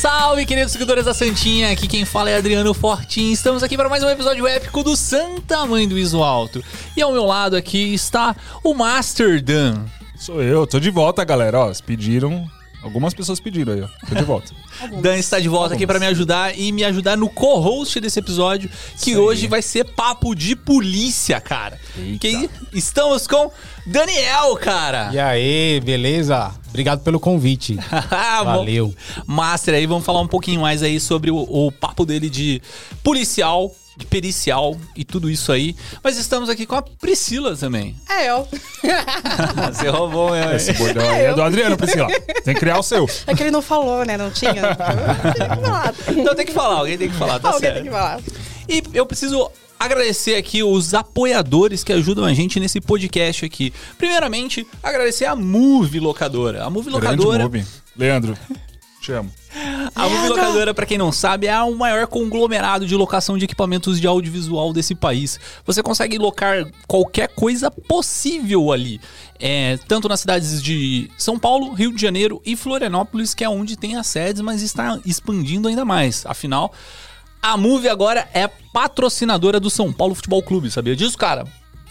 Salve, queridos seguidores da Santinha! Aqui quem fala é Adriano Fortin. Estamos aqui para mais um episódio épico do Santa Mãe do Iso Alto. E ao meu lado aqui está o Master Dan. Sou eu, tô de volta, galera. Ó, pediram. Algumas pessoas pediram aí, ó. Tô de volta. Dan está de volta aqui para me ajudar e me ajudar no co-host desse episódio, que Isso aí. hoje vai ser papo de polícia, cara. Eita. Que estamos com Daniel, cara. E aí, beleza? Obrigado pelo convite. Valeu. Master aí, vamos falar um pouquinho mais aí sobre o, o papo dele de policial, de pericial e tudo isso aí. Mas estamos aqui com a Priscila também. É eu. Você roubou mesmo. Esse bordão aí é do Adriano, Priscila. Tem que criar o seu. É que ele não falou, né? Não tinha. Então tem que falar, alguém tem que falar, tá Alguém certo. tem que falar. E eu preciso agradecer aqui os apoiadores que ajudam a gente nesse podcast aqui. Primeiramente, agradecer a Move Locadora. A Move Grande Locadora, Mobi. Leandro, te amo. a Move! Locadora, pra quem não sabe, é o maior conglomerado de locação de equipamentos de audiovisual desse país. Você consegue locar qualquer coisa possível ali. É, tanto nas cidades de São Paulo, Rio de Janeiro e Florianópolis, que é onde tem as sedes, mas está expandindo ainda mais. Afinal, a Move agora é patrocinadora do São Paulo Futebol Clube, sabia disso, cara?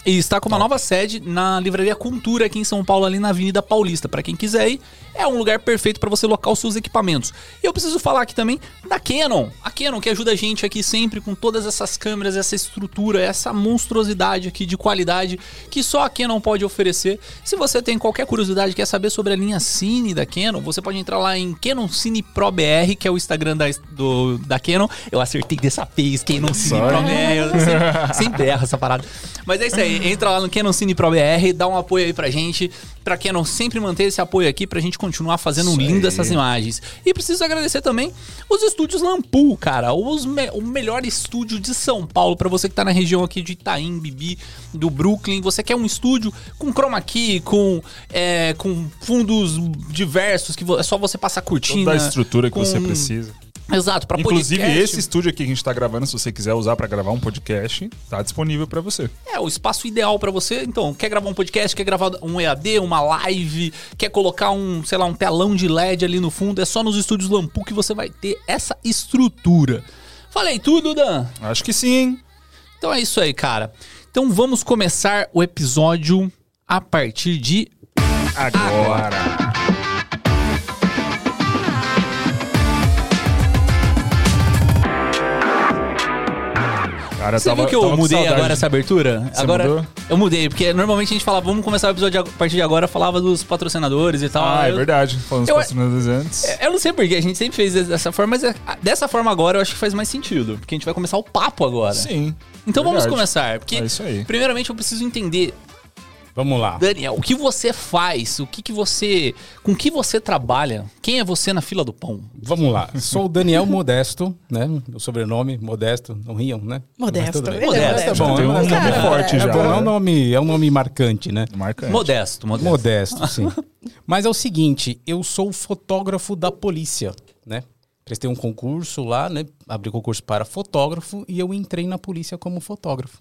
E está com uma nova sede na Livraria Cultura aqui em São Paulo, ali na Avenida Paulista. Pra quem quiser ir, é um lugar perfeito pra você locar os seus equipamentos. E eu preciso falar aqui também da Canon. A Canon que ajuda a gente aqui sempre com todas essas câmeras, essa estrutura, essa monstruosidade aqui de qualidade que só a Canon pode oferecer. Se você tem qualquer curiosidade, quer saber sobre a linha Cine da Canon, você pode entrar lá em Canon Cine Pro BR, que é o Instagram da, do, da Canon. Eu acertei dessa vez, Canon Cine Pro BR. Eu sempre, sempre erro essa parada. Mas é isso aí, entra lá no Canon Cine Pro BR, dá um apoio aí pra gente, pra Canon sempre manter esse apoio aqui pra gente continuar fazendo Isso lindo aí. essas imagens. E preciso agradecer também os estúdios Lampu, cara, me- o melhor estúdio de São Paulo pra você que tá na região aqui de Itaim, Bibi, do Brooklyn. Você quer um estúdio com chroma key, com, é, com fundos diversos, que é só você passar cortina. Toda a estrutura que você precisa. Exato, pra Inclusive, podcast. esse estúdio aqui que a gente tá gravando, se você quiser usar pra gravar um podcast, tá disponível pra você. É, o espaço ideal pra você. Então, quer gravar um podcast, quer gravar um EAD, uma live, quer colocar um, sei lá, um telão de LED ali no fundo, é só nos estúdios Lampu que você vai ter essa estrutura. Falei tudo, Dan? Acho que sim? Então é isso aí, cara. Então vamos começar o episódio a partir de Agora. Cara, Você tava- viu que eu mudei agora essa abertura? Você agora mudou? eu mudei, porque normalmente a gente falava, vamos começar o episódio a partir de agora, falava dos patrocinadores e tal. Ah, é Eu- verdade. Falando dos eu- patrocinadores antes. Eu não sei porquê, a gente sempre fez dessa forma, mas é- dessa forma agora eu acho que faz mais sentido. Porque a gente vai começar o papo agora. Sim. Então vamos verdade. começar. Porque, É isso aí. primeiramente, eu preciso entender, Vamos lá. Daniel, o que você faz? O que, que você. Com que você trabalha? Quem é você na fila do pão? Vamos lá. Sou o Daniel Modesto, né? Meu sobrenome, Modesto. Não riam, né? Modesto. Bem. Ele é Modesto, modesto. bom, Tem um é nome Cara, forte É, já. bom, é um nome, é um nome marcante, né? Marcante. Modesto, modesto. Modesto, sim. Mas é o seguinte, eu sou fotógrafo da polícia, né? Prestei um concurso lá, né? Abri concurso para fotógrafo e eu entrei na polícia como fotógrafo.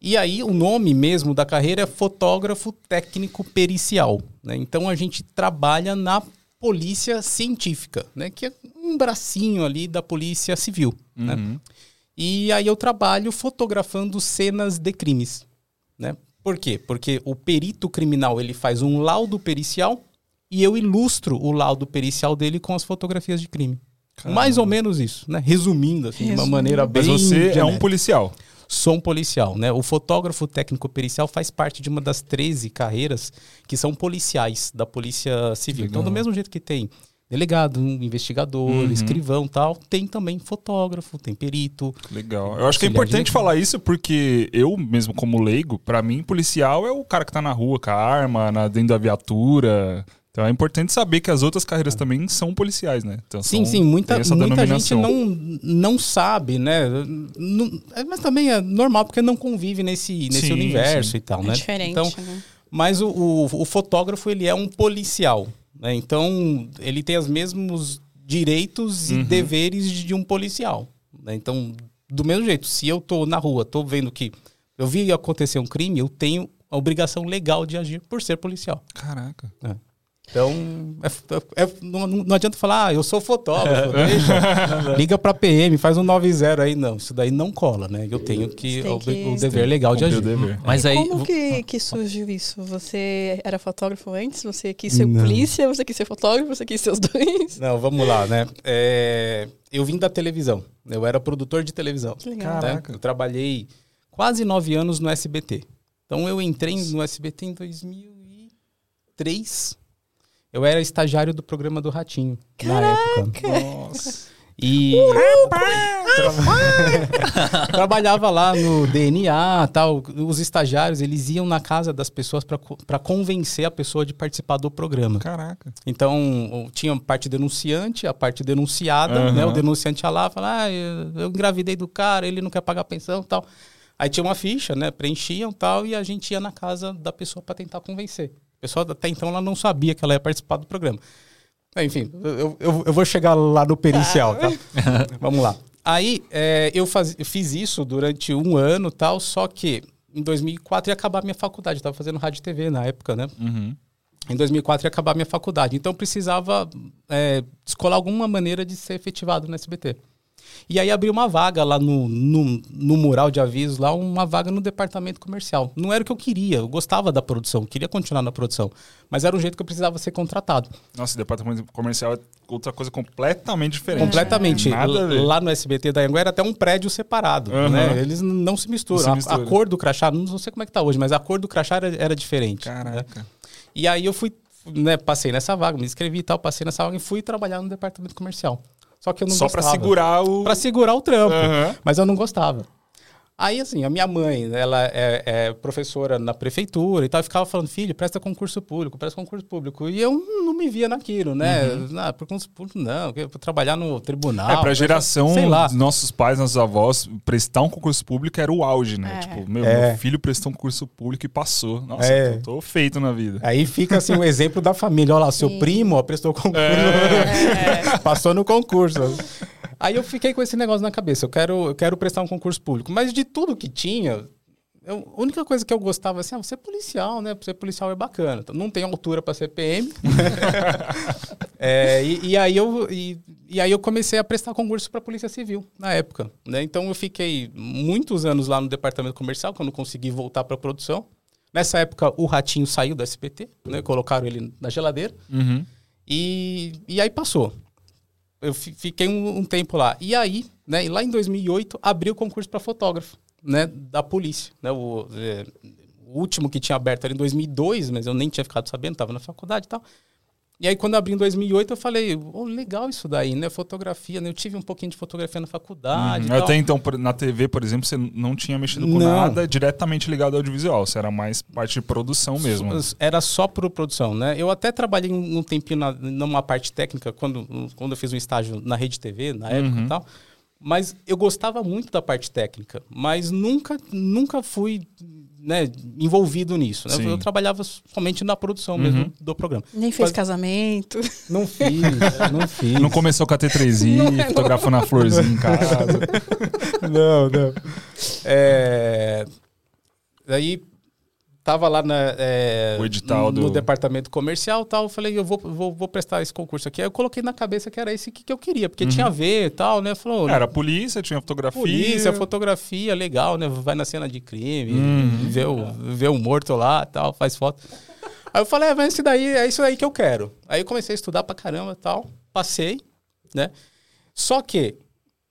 E aí o nome mesmo da carreira é fotógrafo técnico pericial, né? Então a gente trabalha na polícia científica, né? Que é um bracinho ali da polícia civil, né? E aí eu trabalho fotografando cenas de crimes, né? Por quê? Porque o perito criminal ele faz um laudo pericial e eu ilustro o laudo pericial dele com as fotografias de crime. Mais ou menos isso, né? Resumindo, assim, de uma Resumindo. maneira bem. Mas você é um policial. Sou um policial, né? O fotógrafo técnico pericial faz parte de uma das 13 carreiras que são policiais da Polícia Civil. Então, do Legal. mesmo jeito que tem delegado, investigador, Uhum. escrivão tal, tem também fotógrafo, tem perito. Legal. Eu acho que é importante falar isso porque eu, mesmo como leigo, pra mim, policial é o cara que tá na rua com a arma, na, dentro da viatura. Então é importante saber que as outras carreiras também são policiais, né? Então, Sim, são- sim, muita, muita gente não, não sabe, né? Não- é, mas também é normal porque não convive nesse, nesse Sim, universo sim. e tal, É né? diferente, Então, né? Mas o, o, o fotógrafo, ele é um policial, né? Então, ele tem os mesmos direitos e Uhum. deveres de um policial, né? Então, do mesmo jeito, se eu tô na rua, tô vendo que eu vi acontecer um crime, eu tenho a obrigação legal de agir por ser policial. Caraca. Então, é- é- não, não adianta falar, ah, eu sou fotógrafo, deixa, liga pra PM, faz um 90 aí. Não, isso daí não cola, né? Eu tenho que, o, que- o dever legal de agir. dever. Mas aí. Como que, que surgiu isso? Você era fotógrafo antes? Você quis ser Não. polícia? Você quis ser fotógrafo? Você quis ser os dois? Não, vamos lá, né? É, eu vim da televisão, eu era produtor de televisão. Que legal. né? Caraca. Eu trabalhei quase nove anos no SBT. Então eu entrei no SBT em 2003. Eu era estagiário do programa do Ratinho na época. Nossa. E Tra- trabalhava lá no DNA, tal. Os estagiários eles iam na casa das pessoas para convencer a pessoa de participar do programa. Caraca. Então, tinha a parte denunciante, a parte denunciada, Aham. né? O denunciante ia lá e falava, ah, eu, eu engravidei do cara, ele não quer pagar pensão e tal. Aí tinha uma ficha, né? Preenchiam e tal, e a gente ia na casa da pessoa para tentar convencer. A pessoa até então ela não sabia que ela ia participar do programa. Enfim, eu, eu, eu vou chegar lá no pericial, tá? Vamos lá. Aí, é, eu, faz, eu fiz isso durante um ano tal, só que em 2004 ia acabar a minha faculdade. Eu tava fazendo rádio e TV na época, né? Uhum. Em 2004 ia acabar a minha faculdade. Então precisava é, descolar alguma maneira de ser efetivado no SBT. E aí abriu uma vaga lá no, no, no mural de avisos, lá uma vaga no departamento comercial. Não era o que eu queria, eu gostava da produção, queria continuar na produção. Mas era um jeito que eu precisava ser contratado. Nossa, departamento comercial é outra coisa completamente diferente. Completamente. Nada a ver. Lá no SBT da Anguera era até um prédio separado. Aham. Né? Eles não se misturam. Não A- se A, mistura. cor do crachá, não sei como é que tá hoje, mas a cor do crachá era, era diferente. né? Caraca. E aí eu fui, né, passei nessa vaga, me inscrevi e tal, passei nessa vaga e fui trabalhar no departamento comercial. Só que eu não Só pra gostava. segurar o. Pra segurar o trampo. Aham. Mas eu não gostava. Aí, assim, a minha mãe, ela é, é professora na prefeitura e tal, e ficava falando, filho, presta concurso público, presta concurso público. E eu não me via naquilo, né? Ah, por concurso público, não, eu vou trabalhar no tribunal. Uhum. É, pra geração sei lá. nossos pais, nossos avós, prestar um concurso público era o auge, né? É. Tipo, meu, É. meu filho prestou um concurso público e passou. Nossa, É. eu tô feito na vida. Aí fica assim o exemplo da família. Olha lá, seu primo ó, prestou concurso, passou no concurso. Aí eu fiquei com esse negócio na cabeça. Eu quero, eu quero prestar um concurso público. Mas de tudo que tinha, eu- a única coisa que eu gostava assim, ah, você é policial, né? Ser policial é bacana. Então, não tem altura para ser PM. É, e, e aí eu, e, e aí eu comecei a prestar concurso para Polícia Civil na época. Né? Então eu fiquei muitos anos lá no departamento comercial, quando consegui voltar para produção. Nessa época o Ratinho saiu do SPT, né? colocaram ele na geladeira. Uhum. E, e aí passou. Eu fi- fiquei um, um tempo lá. E aí, né, e lá em 2008, abriu o concurso para fotógrafo, né, da polícia. Né, o, é, o último que tinha aberto era em 2002, mas eu nem tinha ficado sabendo, estava na faculdade e tal. E aí, quando abriu em 2008, eu falei, oh, legal isso daí, né? Fotografia, né? Eu tive um pouquinho de fotografia na faculdade. Uhum. Até então, na TV, por exemplo, você não tinha mexido com Não. nada diretamente ligado ao audiovisual. Você era mais parte de produção mesmo. Era só por produção, né? Eu até trabalhei um um tempinho na, numa parte técnica, quando, quando eu fiz um estágio na Rede TV, na época Uhum. e tal. Mas eu gostava muito da parte técnica, mas nunca, nunca fui né, envolvido nisso. né? Eu trabalhava somente na produção Uhum. mesmo do programa. Nem fez Mas- casamento. Não fiz, não fiz. Não começou com a T3i, fotografando a florzinha em casa. não, não. É... Aí tava lá na, é, O edital no do- departamento comercial tal. Eu falei, eu vou, vou, vou prestar esse concurso aqui. Aí eu coloquei na cabeça que era esse que, que eu queria, porque tinha a ver e tal, né? Falou, Era polícia, tinha fotografia. polícia, fotografia, legal, né? Vai na cena de crime, Uhum. vê, o, vê o morto lá tal, faz foto. Aí eu falei, é, mas isso daí, é isso daí que eu quero. Aí eu comecei a estudar pra caramba tal, passei, né? Só que,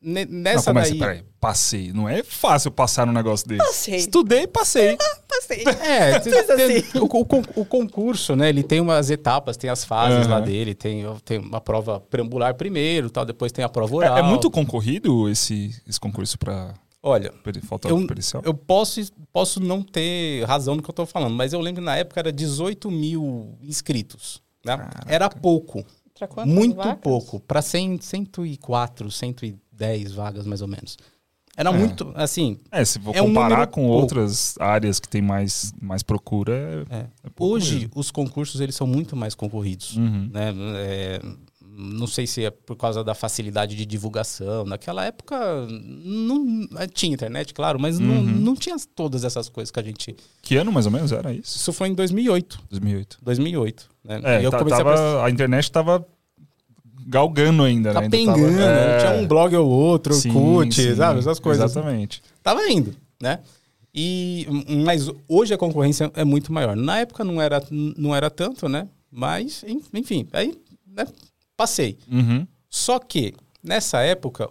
ne- Não, nessa começa, daí... peraí, passei. Não é fácil passar num negócio desse. Passei. Estudei e passei. Passei. É, assim. o, o o concurso, né? Ele tem umas etapas, tem as fases Aham. lá dele, tem, tem uma prova preambular primeiro, tal, depois tem a prova É, oral. é muito concorrido esse, esse concurso pra Olha, eu, pericial? eu posso, posso não ter razão no que eu tô falando, mas eu lembro que na época era 18 mil inscritos. Né? Era pouco, muito vacas? pouco. Para 100, 104, 110 vagas mais ou menos. Era muito, assim, É, se for é um comparar número com outras áreas que tem mais, mais procura, é, É. é Hoje, os concursos eles são muito mais concorridos. Uhum. Né? É, Não sei se é por causa da facilidade de divulgação. Naquela época não tinha internet, claro, mas não, não tinha todas essas coisas que a gente. Que ano mais ou menos era isso? Isso foi em 2008. 2008. 2008. Né? É, E eu comecei a tava- prestar- a, internet tava galgando ainda, Tá né? Ainda pengando, tava- é. tinha um blog ou outro, Sim, cut, sim, sabe? Essas coisas. Exatamente. Tava indo, né? E, mas hoje a concorrência é muito maior. Na época não era, não era tanto, né? Mas, en- enfim, aí né, passei. Uhum. Só que, nessa época,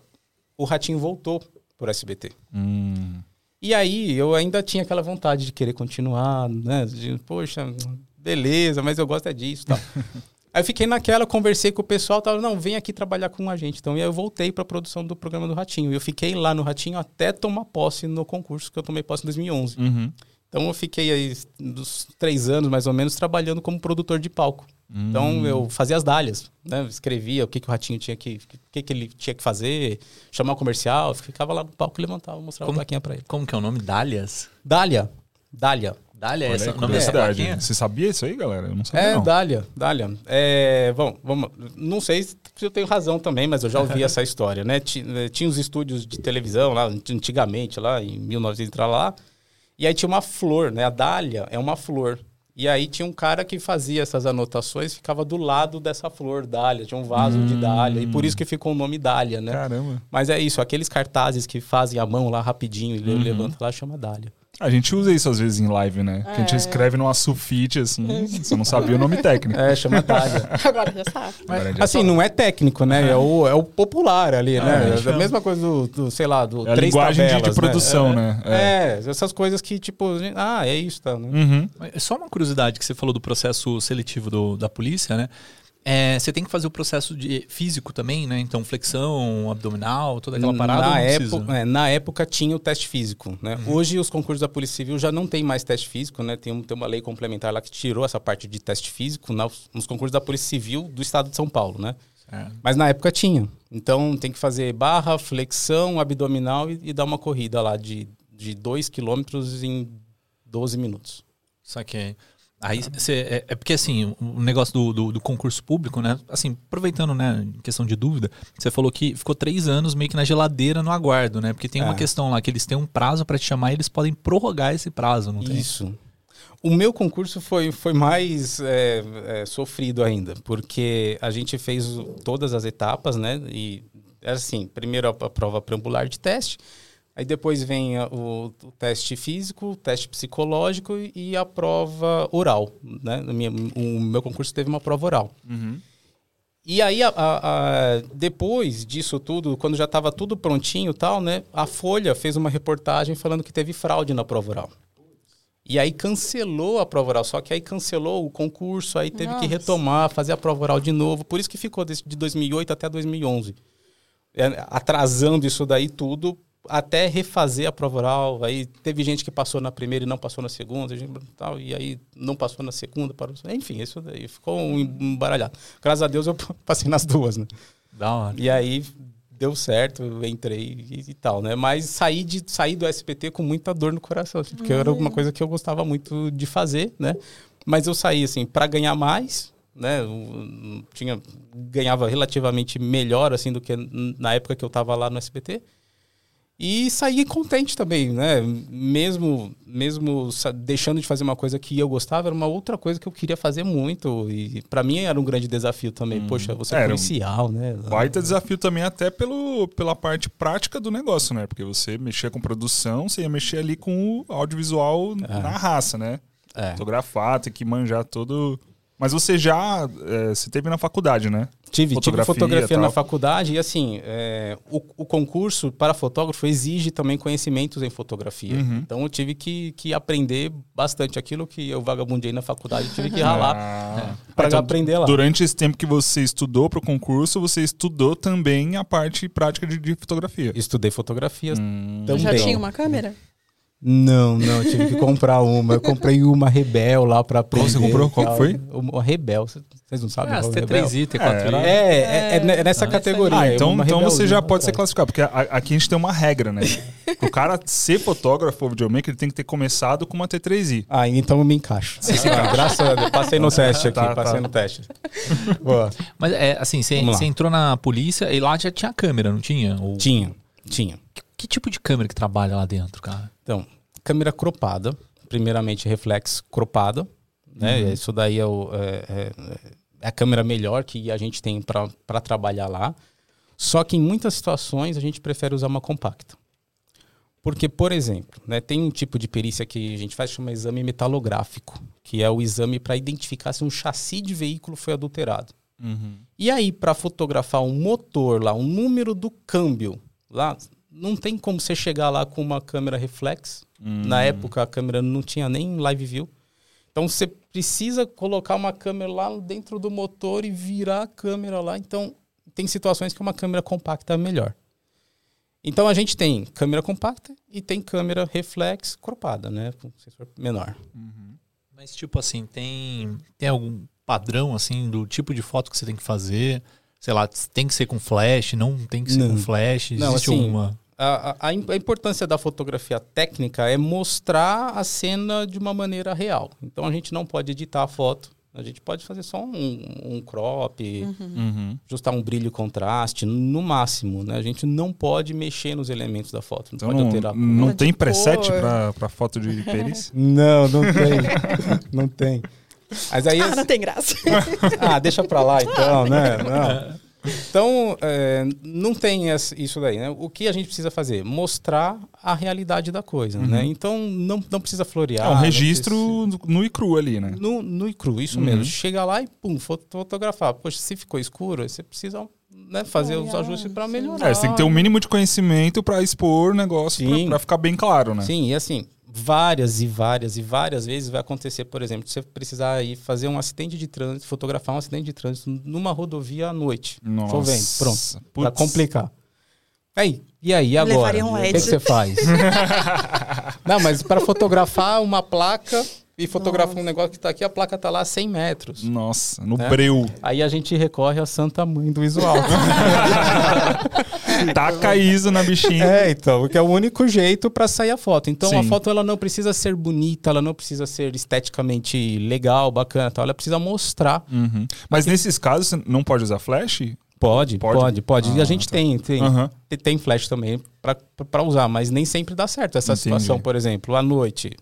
o Ratinho voltou pro SBT. Hum. E aí eu ainda tinha aquela vontade de querer continuar, né? De, poxa, beleza, mas eu gosto é disso e tal. aí eu fiquei naquela, conversei com o pessoal, tal, não, vem aqui trabalhar com a gente. Então, e aí eu voltei para a produção do programa do Ratinho. E eu fiquei lá no Ratinho até tomar posse no concurso, que eu tomei posse em 2011. Uhum. Então eu fiquei aí dos três anos, mais ou menos, trabalhando como produtor de palco. Então eu fazia as dálias, né? Escrevia o que, que o Ratinho tinha que... O que, que ele tinha que fazer, chamar o comercial, ficava lá no palco, levantava, mostrava Como- a plaquinha pra ele. Como que é o nome? Dálias? Dália. Dália. Dália é Olha o nome dessa plaquinha? Você sabia isso aí, galera? Eu não sabia, É, não. Dália, Dália. É, bom, vamos, não sei se eu tenho razão também, mas eu já ouvi essa história, né? Eh, Tinha os estúdios de televisão lá, antigamente, lá em 1900 lá, lá, e aí tinha uma flor, né? A Dália é uma flor. E aí tinha um cara que fazia essas anotações, ficava do lado dessa flor, Dália, tinha um vaso de Dália, e por isso que ficou o nome Dália, né? Caramba. Mas é isso, aqueles cartazes que fazem a mão lá rapidinho e levanta lá, chama Dália. A gente usa isso às vezes em live, né? Que a gente escreve numa sulfite, assim, você não sabia o nome técnico. É, chama Dália. Agora já sabe. Agora já Assim, não é técnico, né? É o, é o popular ali, né? é, É a mesma coisa do, do, sei lá, do É a três linguagem de- de tabelas, produção, né? É. essas coisas que, tipo, ah, é isso, tá, né? Uhum. Mas Só uma curiosidade que você falou do processo seletivo do- da polícia, né? É, você tem que fazer o processo de físico também, né? Então, flexão, abdominal, toda aquela parada. na, época, é, na época tinha o teste físico, né? Uhum. Hoje os concursos da Polícia Civil já não tem mais teste físico, né? Tem, tem uma lei complementar lá que tirou essa parte de teste físico nos, nos concursos da Polícia Civil do Estado de São Paulo, né? É. Mas na época tinha. Então tem que fazer barra, flexão, abdominal e, e dar uma corrida lá de 2 quilômetros em 12 minutos. Saquei. Aí você. É, é porque assim, o negócio do, do, do concurso público, né? Assim, aproveitando, né, em questão de dúvida, você falou que ficou três anos meio que na geladeira no aguardo, né? Porque tem uma É. questão lá que eles têm um prazo pra te chamar e eles podem prorrogar esse prazo, não tem? Isso. O meu concurso foi, foi mais é, é, sofrido ainda, porque a gente fez todas as etapas, né? E era assim, primeiro a prova preambular de teste, aí depois vem a- o, o teste físico, o teste psicológico e a prova oral, né? Minha- o meu concurso teve uma prova oral. E aí, a- a- a- depois disso tudo, quando já estava tudo prontinho e tal, né? A Folha fez uma reportagem falando que teve fraude na prova oral. E aí cancelou a prova oral, só que aí cancelou o concurso, aí teve que Nossa. retomar, fazer a prova oral de novo. Por isso que ficou desse- de 2008 até 2011. É, atrasando isso daí tudo até refazer a prova oral. Aí teve gente que passou na primeira e não passou na segunda, gente, tal, e aí não passou na segunda, parou, enfim, isso daí ficou um embaralhado. Graças a Deus eu passei nas duas, né? Da hora. E aí deu certo, eu entrei e, e tal, né? Mas saí, de, saí do SPT com muita dor no coração, assim, porque era uma coisa que eu gostava muito de fazer, né? Mas eu saí, assim, para ganhar mais, né? Eu tinha, ganhava relativamente melhor, assim, do que na época que eu estava lá no SBT. E saí contente também, né? Mesmo, mesmo deixando de fazer uma coisa que eu gostava, era uma outra coisa que eu queria fazer muito. E para mim era um grande desafio também. Poxa, você é Era um policial, né? Baita desafio também até pelo, pela parte prática do negócio, né? Porque você mexia com produção, você ia mexer ali com o audiovisual na raça, né? É. Fotografar, tem que manjar todo... Mas você já... é, você teve na faculdade, né? Tive Fotografia tive fotografia tal. na faculdade e assim, é, o, o concurso para fotógrafo exige também conhecimentos em fotografia. Uhum. Então eu tive que, que aprender bastante aquilo que eu vagabundei na faculdade, tive que ralar Ah. para Então, aprender lá. Durante esse tempo que você estudou para o concurso, você estudou também a parte prática de, de fotografia. Estudei fotografia Hum. também. Já tinha uma câmera? Não, não, eu tive que comprar uma. Eu comprei uma Rebel lá pra aprender. você comprou? Qual foi? Uma Rebel. Vocês não sabem? Ah, as qual é a Rebel? T3i, T4i. É, É, é, é ne- nessa Ah, categoria. Ah, é então, então você já pode ser classificado, porque a- aqui a gente tem uma regra, né? Pro cara ser fotógrafo ou videomaker, ele tem que ter começado com uma T3i. Ah, então eu me encaixo. Ah, graças a Deus. Passei no teste aqui, Tá, passei tá. no teste. Boa. Mas é assim, você você entrou na polícia e lá já tinha câmera, não tinha? Ou- Tinha, tinha. Que, que tipo de câmera que trabalha lá dentro, cara? Então, câmera cropada, primeiramente reflex cropada, né? Isso daí é, o- é- é- é a câmera melhor que a gente tem para trabalhar lá. Só que em muitas situações a gente prefere usar uma compacta. Porque, por exemplo, né, tem um tipo de perícia que a gente faz chama exame metalográfico, que é o exame para identificar se um chassi de veículo foi adulterado. E aí, para fotografar um motor lá, um número do câmbio lá, não tem como você chegar lá com uma câmera reflex. Na época, a câmera não tinha nem live view. Então, você precisa colocar uma câmera lá dentro do motor e virar a câmera lá. Então, tem situações que uma câmera compacta é melhor. Então, a gente tem câmera compacta e tem câmera reflex cropada, né? Com sensor menor. Mas tipo assim, tem tem algum padrão assim do tipo de foto que você tem que fazer? Sei lá, tem que ser com flash, não tem que ser Não. com flash? Não, Existe assim, alguma? A, a- a im- a importância da fotografia técnica é mostrar a cena de uma maneira real. Então a gente não pode editar a foto. A gente pode fazer só um, um crop, Uhum. ajustar um brilho e contraste, no máximo. Né? A gente não pode mexer nos elementos da foto. Não Então pode não, alterar não tem preset pra foto de perícia? Não, não tem. não tem. Mas aí. Ah, não tem graça. Ah, deixa pra lá então, né? Não. Então, é, não tem isso daí, né? O que a gente precisa fazer? Mostrar a realidade da coisa, né? Então, não, não precisa florear. é um registro precisa- nu e cru ali, né? No, no e cru, isso Uhum. mesmo. Chega lá e, pum, fot- fotografar. Poxa, se ficou escuro, você precisa né, fazer os ajustes para melhorar. É, você tem que ter um mínimo de conhecimento pra expor o negócio, pra ficar bem claro, né? Sim, e assim, várias e várias e várias vezes vai acontecer, por exemplo, você precisar ir fazer um acidente de trânsito, fotografar um acidente de trânsito numa rodovia à noite. Nossa. Chovendo, pronto. Pra Putz. complicar. Aí, e aí, e agora? Um o que, que você faz? Não, mas para fotografar uma placa e fotografar um negócio que tá aqui, a placa tá lá a 100 metros. Nossa, no É. breu. Aí a gente recorre à santa mãe do visual. Taca ISO na bichinha. É, então, porque é o único jeito para sair a foto. Então a Sim. foto ela não precisa ser bonita, ela não precisa ser esteticamente legal, bacana, tal. ela precisa mostrar. Uhum. Mas nesses casos, você não pode usar flash? Pode, Pode? pode, pode. e Ah, a gente tá. tem, tem, tem- tem flash também para usar, mas nem sempre dá certo essa Entendi. situação, por exemplo, à noite,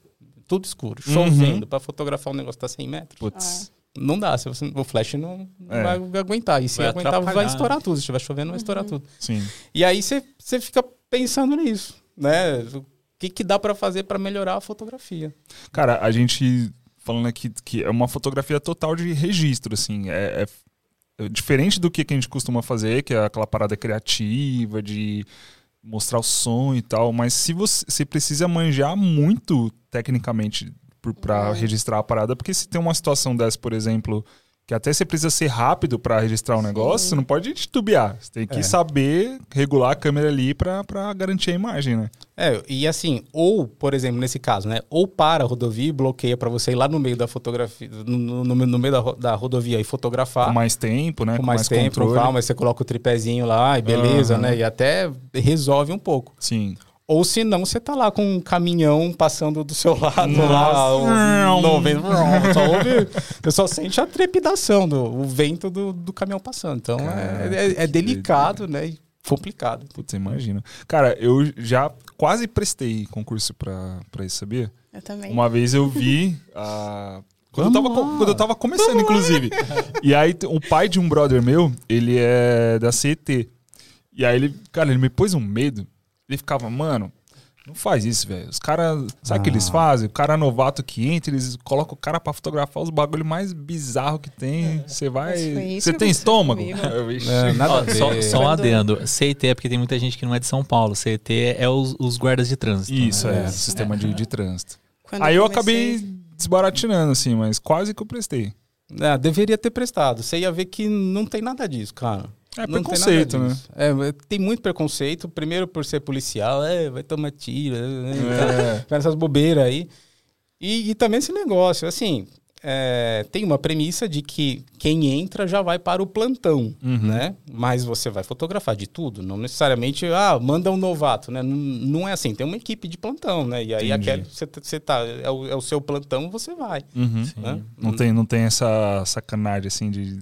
tudo escuro, Uhum. chovendo, para fotografar um negócio que tá 100 metros. Putz. Não dá, se você, o flash não, não É. vai aguentar. E se Vai aguentar, vai atrapalhar. estourar tudo. Se estiver chovendo, vai estourar tudo. Sim. E aí você você fica pensando nisso, né? O que, que dá para fazer para melhorar a fotografia? Cara, a gente falando aqui que é uma fotografia total de registro, assim. É, é- é diferente do que a gente costuma fazer, que é aquela parada criativa, de mostrar o som e tal. Mas se você, você precisa manjar muito tecnicamente por- pra registrar a parada, porque se tem uma situação dessa, por exemplo, que até você precisa ser rápido pra registrar o negócio, você não pode titubear. Você tem que É. saber regular a câmera ali pra garantir a imagem, né? É, e assim, ou, por exemplo, nesse caso, né? Ou para a rodovia e bloqueia para você ir lá no meio da fotografia, no, no- no meio da, da rodovia e fotografar. Com mais tempo, né? com mais, tempo, com calma, você coloca o tripézinho lá e beleza, Aham. né? E até resolve um pouco. Sim. Ou se não, você tá lá com um caminhão passando do seu lado lá, Nossa. o, no vento, só ouve, você só sente a trepidação do o vento do, do caminhão passando. Então é, é- é delicado, né? E complicado. Putz, imagina. Cara, eu já quase prestei concurso pra, pra isso, sabia? Eu também. Uma vez eu vi a. Quando eu, Vamos tava, lá. quando eu tava começando, inclusive. E aí, o pai de um brother meu, ele é da CET. E aí, ele, cara, ele me pôs um medo. Ele ficava, mano, não faz isso, velho. Os caras, sabe o que Ah. eles fazem? O cara novato que entra, eles colocam o cara pra fotografar os bagulho mais bizarro que tem. Você vai. Você que tem estômago? É, nada Ó, só, só um adendo. CET é porque tem muita gente que não é de São Paulo. CET é os, os guardas de trânsito. Isso, né? é, sistema de, de trânsito. Quando Aí eu comecei- acabei desbaratinando, assim, mas quase que eu prestei. É, deveria ter prestado. Você ia ver que não tem nada disso, cara. É não tem preconceito, nada né? disso. É, tem muito preconceito. Primeiro por ser policial, é, vai tomar tiro? É. essas bobeiras aí. E, e também esse negócio, assim, é, tem uma premissa de que quem entra já vai para o plantão, Uhum. né? Mas você vai fotografar de tudo, não necessariamente, ah, manda um novato, né? Não, não é assim, tem uma equipe de plantão, né? E aí aquele, você, você tá, é o, é o seu plantão, você vai. Uhum. né? Não, tem, não tem essa sacanagem assim de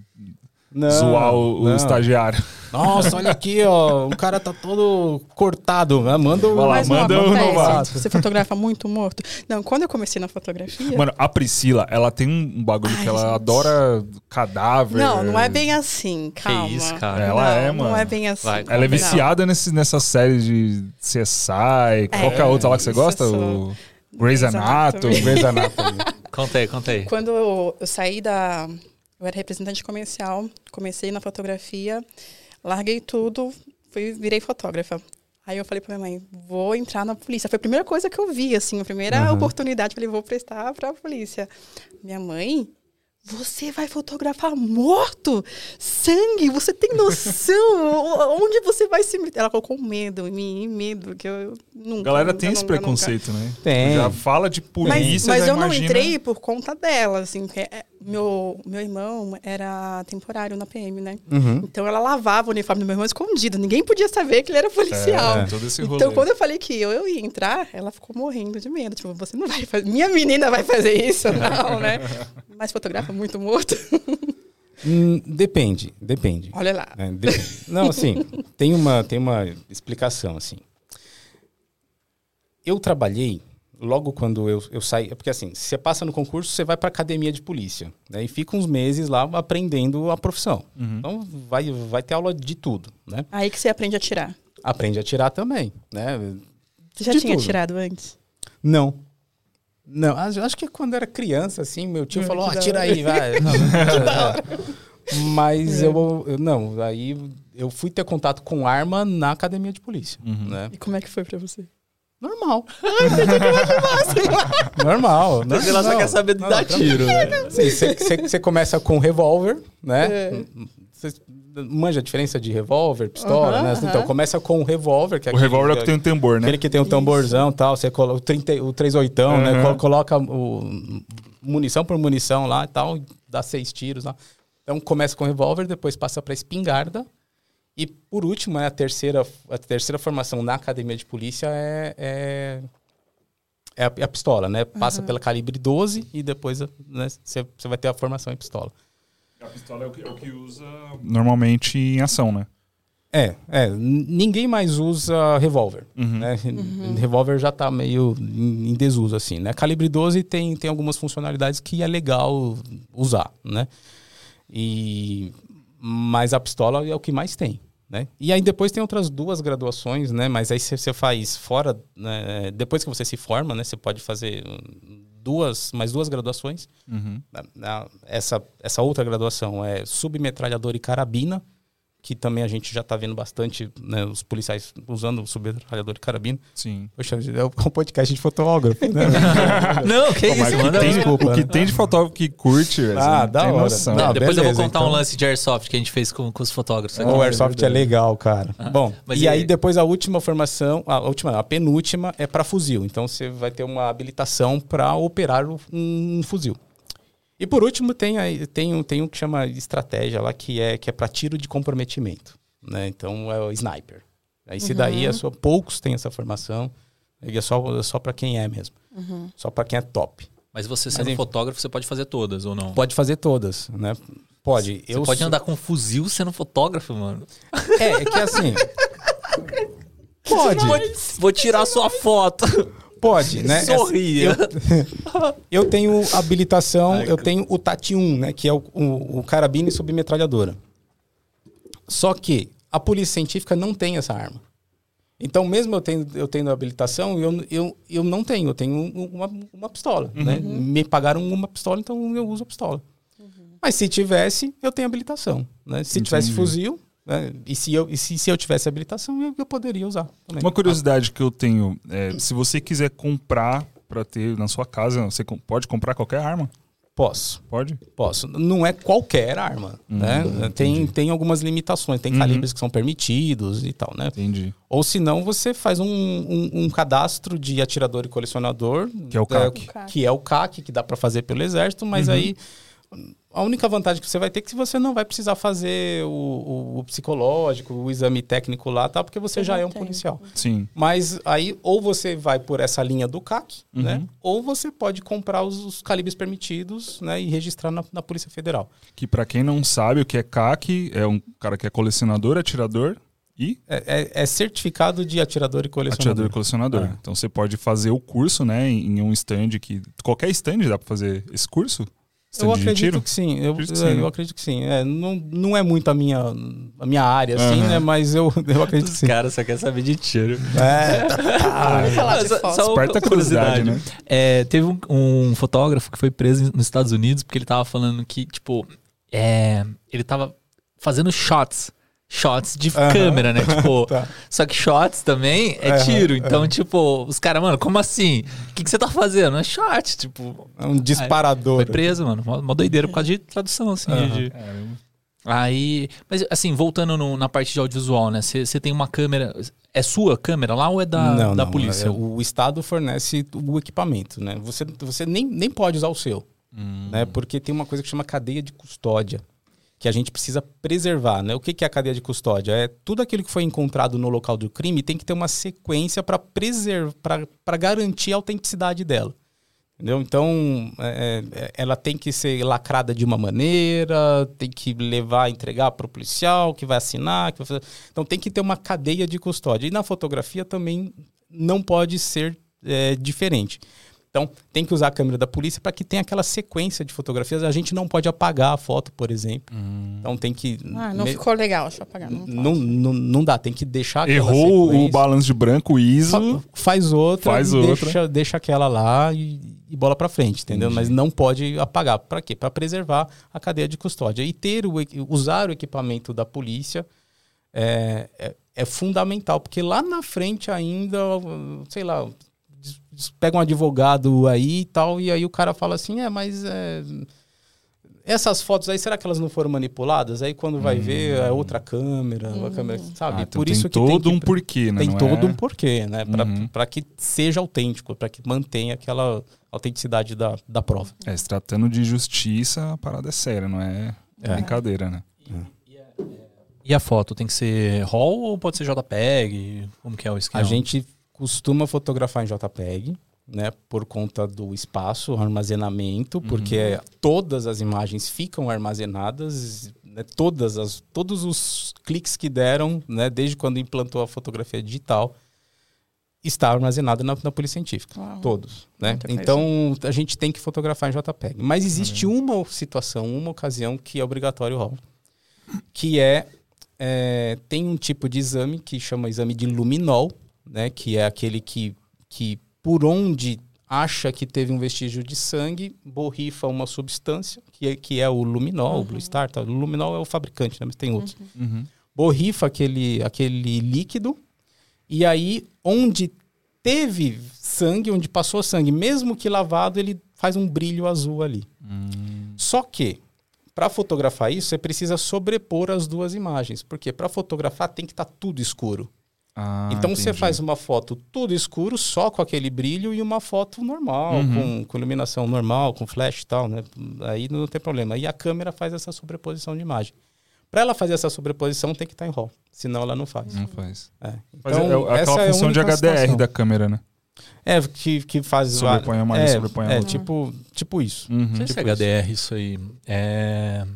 Não, zoar o, o não. estagiário. Nossa, olha aqui, ó, o cara tá todo cortado, né? Manda o... Lá, não manda um novato. Você fotografa muito morto. Não, quando eu comecei na fotografia. Mano, a Priscila, ela tem um bagulho Ai, que ela gente. adora cadáver. não, não é bem assim. Calma. isso, cara. Ela não, é, Não mano. é bem assim. Vai, Ela é Não. viciada nesse, nessa série de CSI. Qual que é a outra lá que você gosta? sou. O Grey's Anatomy. Grey's Anatomy. Conta aí, conta aí. Quando eu saí da. Eu era representante comercial, comecei na fotografia, larguei tudo, fui, virei fotógrafa. Aí eu falei pra minha mãe, vou entrar na polícia. Foi a primeira coisa que eu vi, assim, a primeira Uhum. oportunidade. Falei, vou prestar pra polícia. Minha mãe, você vai fotografar morto? Sangue? Você tem noção? Onde você vai se meter? Ela colocou medo em mim, medo, porque eu nunca. A galera eu tem não- esse eu nunca- preconceito, né? Tem. Já fala de mas, polícia, mas já eu não imagina... entrei por conta dela, assim, porque é, meu, meu irmão era temporário na PM, né? Uhum. Então ela lavava o uniforme do meu irmão escondido. Ninguém podia saber que ele era policial. É, todo esse rolê. Então, quando eu falei que eu, eu ia entrar, ela ficou morrendo de medo. Tipo, você não vai fazer. Minha menina vai fazer isso, não, né? Mas fotografa muito morto. Hum, depende, depende. Olha lá. É, de- Não, assim, tem uma, tem uma explicação, assim. Eu trabalhei logo quando eu, eu saí, porque assim, você passa no concurso, você vai para academia de polícia, né, e fica uns meses lá aprendendo a profissão. Uhum. Então vai, vai ter aula de tudo, né? Aí que você aprende a tirar. Aprende a tirar também, né? Você já De tinha tudo. tirado antes? Não. Não, acho acho que quando era criança, assim, meu tio Hum, falou, ó, da tira hora." aí, vai. Mas É. eu, eu- não, aí eu fui ter contato com arma na academia de polícia, Uhum. né? E como é que foi pra você? Normal. normal. Mas ela só quer saber não, dar tiro, né? Você começa com revólver, né? É. Manja a diferença de revólver, pistola, né? Então começa com o revólver, que é O revólver é o que tem um tambor, né? Aquele que tem o tamborzão e tal, você coloca o, 30, o 38, né? Uhum. Col- Coloca o, munição por munição lá e tal, dá seis tiros lá. Então começa com o revólver, depois passa pra espingarda. E por último, é a terceira, a terceira formação na academia de polícia é, é, é a, é a pistola, né? Passa pela calibre 12 e depois né, você você vai ter a formação em pistola. A pistola é o que, é o que usa normalmente em ação, né? É, é, ninguém mais usa revólver, Uhum. né? Revólver já tá meio em, em desuso, assim, né? Calibre 12 tem, tem algumas funcionalidades que é legal usar, né? E... Mas a pistola é o que mais tem, né? E aí depois tem outras duas graduações, né? Mas aí você faz fora, né? Depois que você se forma, né? Você pode fazer hum, duas, mais duas graduações. Uhum. Na- na- essa, essa outra graduação é submetralhador e carabina, que também a gente já está vendo bastante né, os policiais usando o submetralhador e carabina. Sim. Poxa, é um podcast de fotógrafo, né? Não, que Pô, mas isso, o que manda tem, aí. desculpa, o que tem de fotógrafo que curte, velho, Ah, não da tem hora. noção. Não, Depois eu vou beleza, contar então. um lance de airsoft que a gente fez com, com os fotógrafos. o Airsoft é legal, cara. Bom, mas e e aí depois a última formação, a última, não, a penúltima é para fuzil. Então você vai ter uma habilitação para operar um, fuzil. E por último tem aí tem um, tem um que chama estratégia lá que é que é para tiro de comprometimento, né? Então é o sniper. Aí se daí é só poucos têm essa formação, e é só é só para quem é mesmo. Só para quem é top. Mas você Mas sendo enfim. fotógrafo, você pode fazer todas ou não? Pode fazer todas, né? Pode. Você pode sou- andar com um fuzil sendo fotógrafo, mano. É, é que assim. Pode. Vou tirar sua foto. Pode, né? Sorria. Eu, eu tenho habilitação, eu tenho o TAT 1, né? Que é o, o, o carabina e submetralhadora. Só que a polícia científica não tem essa arma. Então, mesmo eu tendo, eu tendo habilitação, eu, eu, eu não tenho, eu tenho um- uma, uma pistola. Né? Me pagaram uma pistola, então eu uso a pistola. Mas se tivesse, eu tenho habilitação. Né? Se tivesse Entendi. fuzil, né? e, se eu, e se, se eu tivesse habilitação, eu, eu poderia usar também. Uma curiosidade que eu tenho é, se você quiser comprar pra ter na sua casa, você pode comprar qualquer arma? Posso, Pode? posso. Não é qualquer arma, né? Tem, tem algumas limitações, tem calibres que são permitidos e tal, né? Entendi. Ou senão você faz um, um, um cadastro de atirador e colecionador. Que é o CAC. CAC. Que é o CAC, que dá para fazer pelo exército, mas aí a única vantagem que você vai ter é que você não vai precisar fazer o, o- o psicológico, o exame técnico lá, tá? Porque você Você já é um tem. policial. Sim. Mas aí, ou você vai por essa linha do CAC, né? Ou você pode comprar os, os calibres permitidos, né? E registrar na, na Polícia Federal. Que pra quem não sabe o que é CAC, é um cara que é colecionador, atirador e É, é- é certificado de atirador e colecionador. atirador e colecionador. É. Então você pode fazer o curso, né, em em um stand que qualquer stand dá pra fazer esse curso? Eu acredito tiro? que sim. Eu, Acredito que é, sim, né? eu acredito que sim. É, não, não é muito a minha, a minha área, assim, Aham. né? Mas eu, eu acredito que Os sim. caras só querem saber de tiro. É, de Só- só curiosidade, né? É, teve um, um fotógrafo que foi preso nos Estados Unidos porque ele tava falando que, tipo, é, ele tava fazendo shots. Shots de Aham. câmera, né? Tipo, Tá. só que shots também é Aham, tiro. Então, tipo, os caras, mano, como assim? O que, que você tá fazendo? É shot, tipo. é um disparador. Foi preso, mano. Mó, mó doideira por causa de tradução, assim. de- Caramba. Aí. Mas, assim, voltando no- na parte de audiovisual, né? Você tem uma câmera. É sua câmera lá ou é da, não, da não, polícia? é, o Estado fornece o equipamento, né? Você, você nem, nem pode usar o seu, Hum. né? Porque tem uma coisa que chama cadeia de custódia, que a gente precisa preservar, né? O que, é a cadeia de custódia? É tudo aquilo que foi encontrado no local do crime tem que ter uma sequência para preservar, para garantir a autenticidade dela. Entendeu? Então, é, é, ela tem que ser lacrada de uma maneira, tem que levar, entregar para o policial, que vai assinar. Que vai fazer... Então, tem que ter uma cadeia de custódia. E na fotografia também não pode ser é, diferente. Então, tem que usar a câmera da polícia para que tenha aquela sequência de fotografias. A gente não pode apagar a foto, por exemplo. Então, tem que. Ah, não me- ficou legal, deixa eu apagar. Não, não, não, não dá, tem que deixar aquela Errou o balanço de branco, o ISO. Fa- faz outra, Faz e outra. Deixa, deixa aquela lá e, e bola pra frente, entendeu? Mas não pode apagar. Pra quê? Pra preservar a cadeia de custódia. E ter o, usar o equipamento da polícia é, é, é fundamental, porque lá na frente ainda, sei lá, pega um advogado aí e tal, e aí o cara fala assim, é, mas é, essas fotos aí, será que elas não foram manipuladas? Aí quando vai ver, é outra câmera, a câmera, sabe? Ah, então Por tem isso que todo tem que um porquê, né? tem Não todo é- um porquê, né? Pra Uhum. pra que seja autêntico, para que mantenha aquela autenticidade da, da prova. É, se tratando de justiça, a parada é séria, não é, É. brincadeira, né? E a foto tem que ser RAW ou pode ser JPEG? Como que é o esquema? A gente costuma fotografar em JPEG, né? Por conta do espaço, armazenamento, porque todas as imagens ficam armazenadas, né? todas as, todos os cliques que deram, né? Desde quando implantou a fotografia digital, está armazenado na, na polícia científica. Uau. Todos, né? Então a gente tem que fotografar em JPEG. Mas existe uma situação, uma ocasião que é obrigatório o RAW, que é, é, tem um tipo de exame que chama exame de luminol, né? Que é aquele que, que por onde acha que teve um vestígio de sangue, borrifa uma substância, que é, que é o luminol, o Blue Star. Tá? O luminol é o fabricante, né? mas tem outros Uhum. borrifa aquele, aquele líquido e aí onde teve sangue, onde passou sangue, mesmo que lavado, ele faz um brilho azul ali. Só que para fotografar isso, você precisa sobrepor as duas imagens, porque para fotografar tem que estar tudo escuro. Ah, então você entendi. faz uma foto tudo escuro, só com aquele brilho, e uma foto normal, Uhum. com, com iluminação normal, com flash e tal, né? Aí não tem problema. E a câmera faz essa sobreposição de imagem. Para ela fazer essa sobreposição, tem que estar em RAW, senão ela não faz. Não faz. É. Então, é, é essa aquela é a função de única HDR situação. da câmera, né? É, que, que faz... Sobrepõe uma, é, sobrepõe a é, outra. tipo, tipo isso. Uhum. Não sei se é Tipo isso. HDR isso aí. É...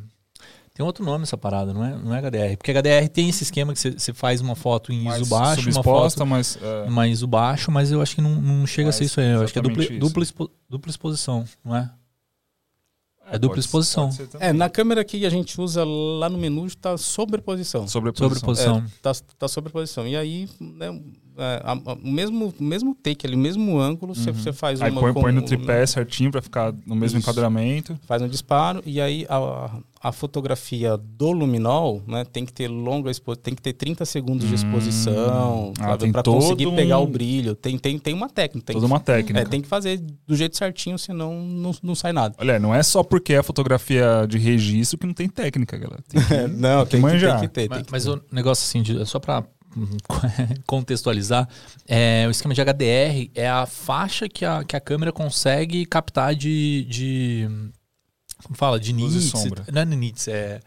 Tem outro nome essa parada, não é, não é HDR. Porque HDR tem esse esquema que você- faz uma foto em Mais ISO baixo, uma foto mas... é, uma ISO baixo, mas eu acho que não, não chega a ser Mas isso aí. Eu acho que é dupla, dupla, expo- dupla exposição, não é? É pode- dupla exposição. pode. É, na câmera que a gente usa lá no menu está sobreposição. Sobreposição. Sobreposição. É, tá, tá sobreposição. E aí, né, é, a- a- o mesmo, o mesmo take ali, o mesmo ângulo, você, você faz Uhum. Aí uma põe, com- põe no tripé certinho pra ficar no mesmo Isso. enquadramento. faz um disparo e aí a, a fotografia do luminol, né, tem que ter longa expo tem que ter 30 segundos de exposição, Ah, tem para conseguir pegar um- o brilho. Tem, tem, tem uma técnica, tem Toda uma técnica. É, tem que fazer do jeito certinho, senão não, não sai nada. Olha, não é só porque é fotografia de registro que não tem técnica, galera. Tem que- não, tem que, manjar. tem que ter. tem Mas, que mas ter. o negócio assim, de- só pra hum, contextualizar, é, o esquema de HDR é a faixa que a, que a câmera consegue captar de. de como fala? De Luz nits. sombra. Não é nits, é.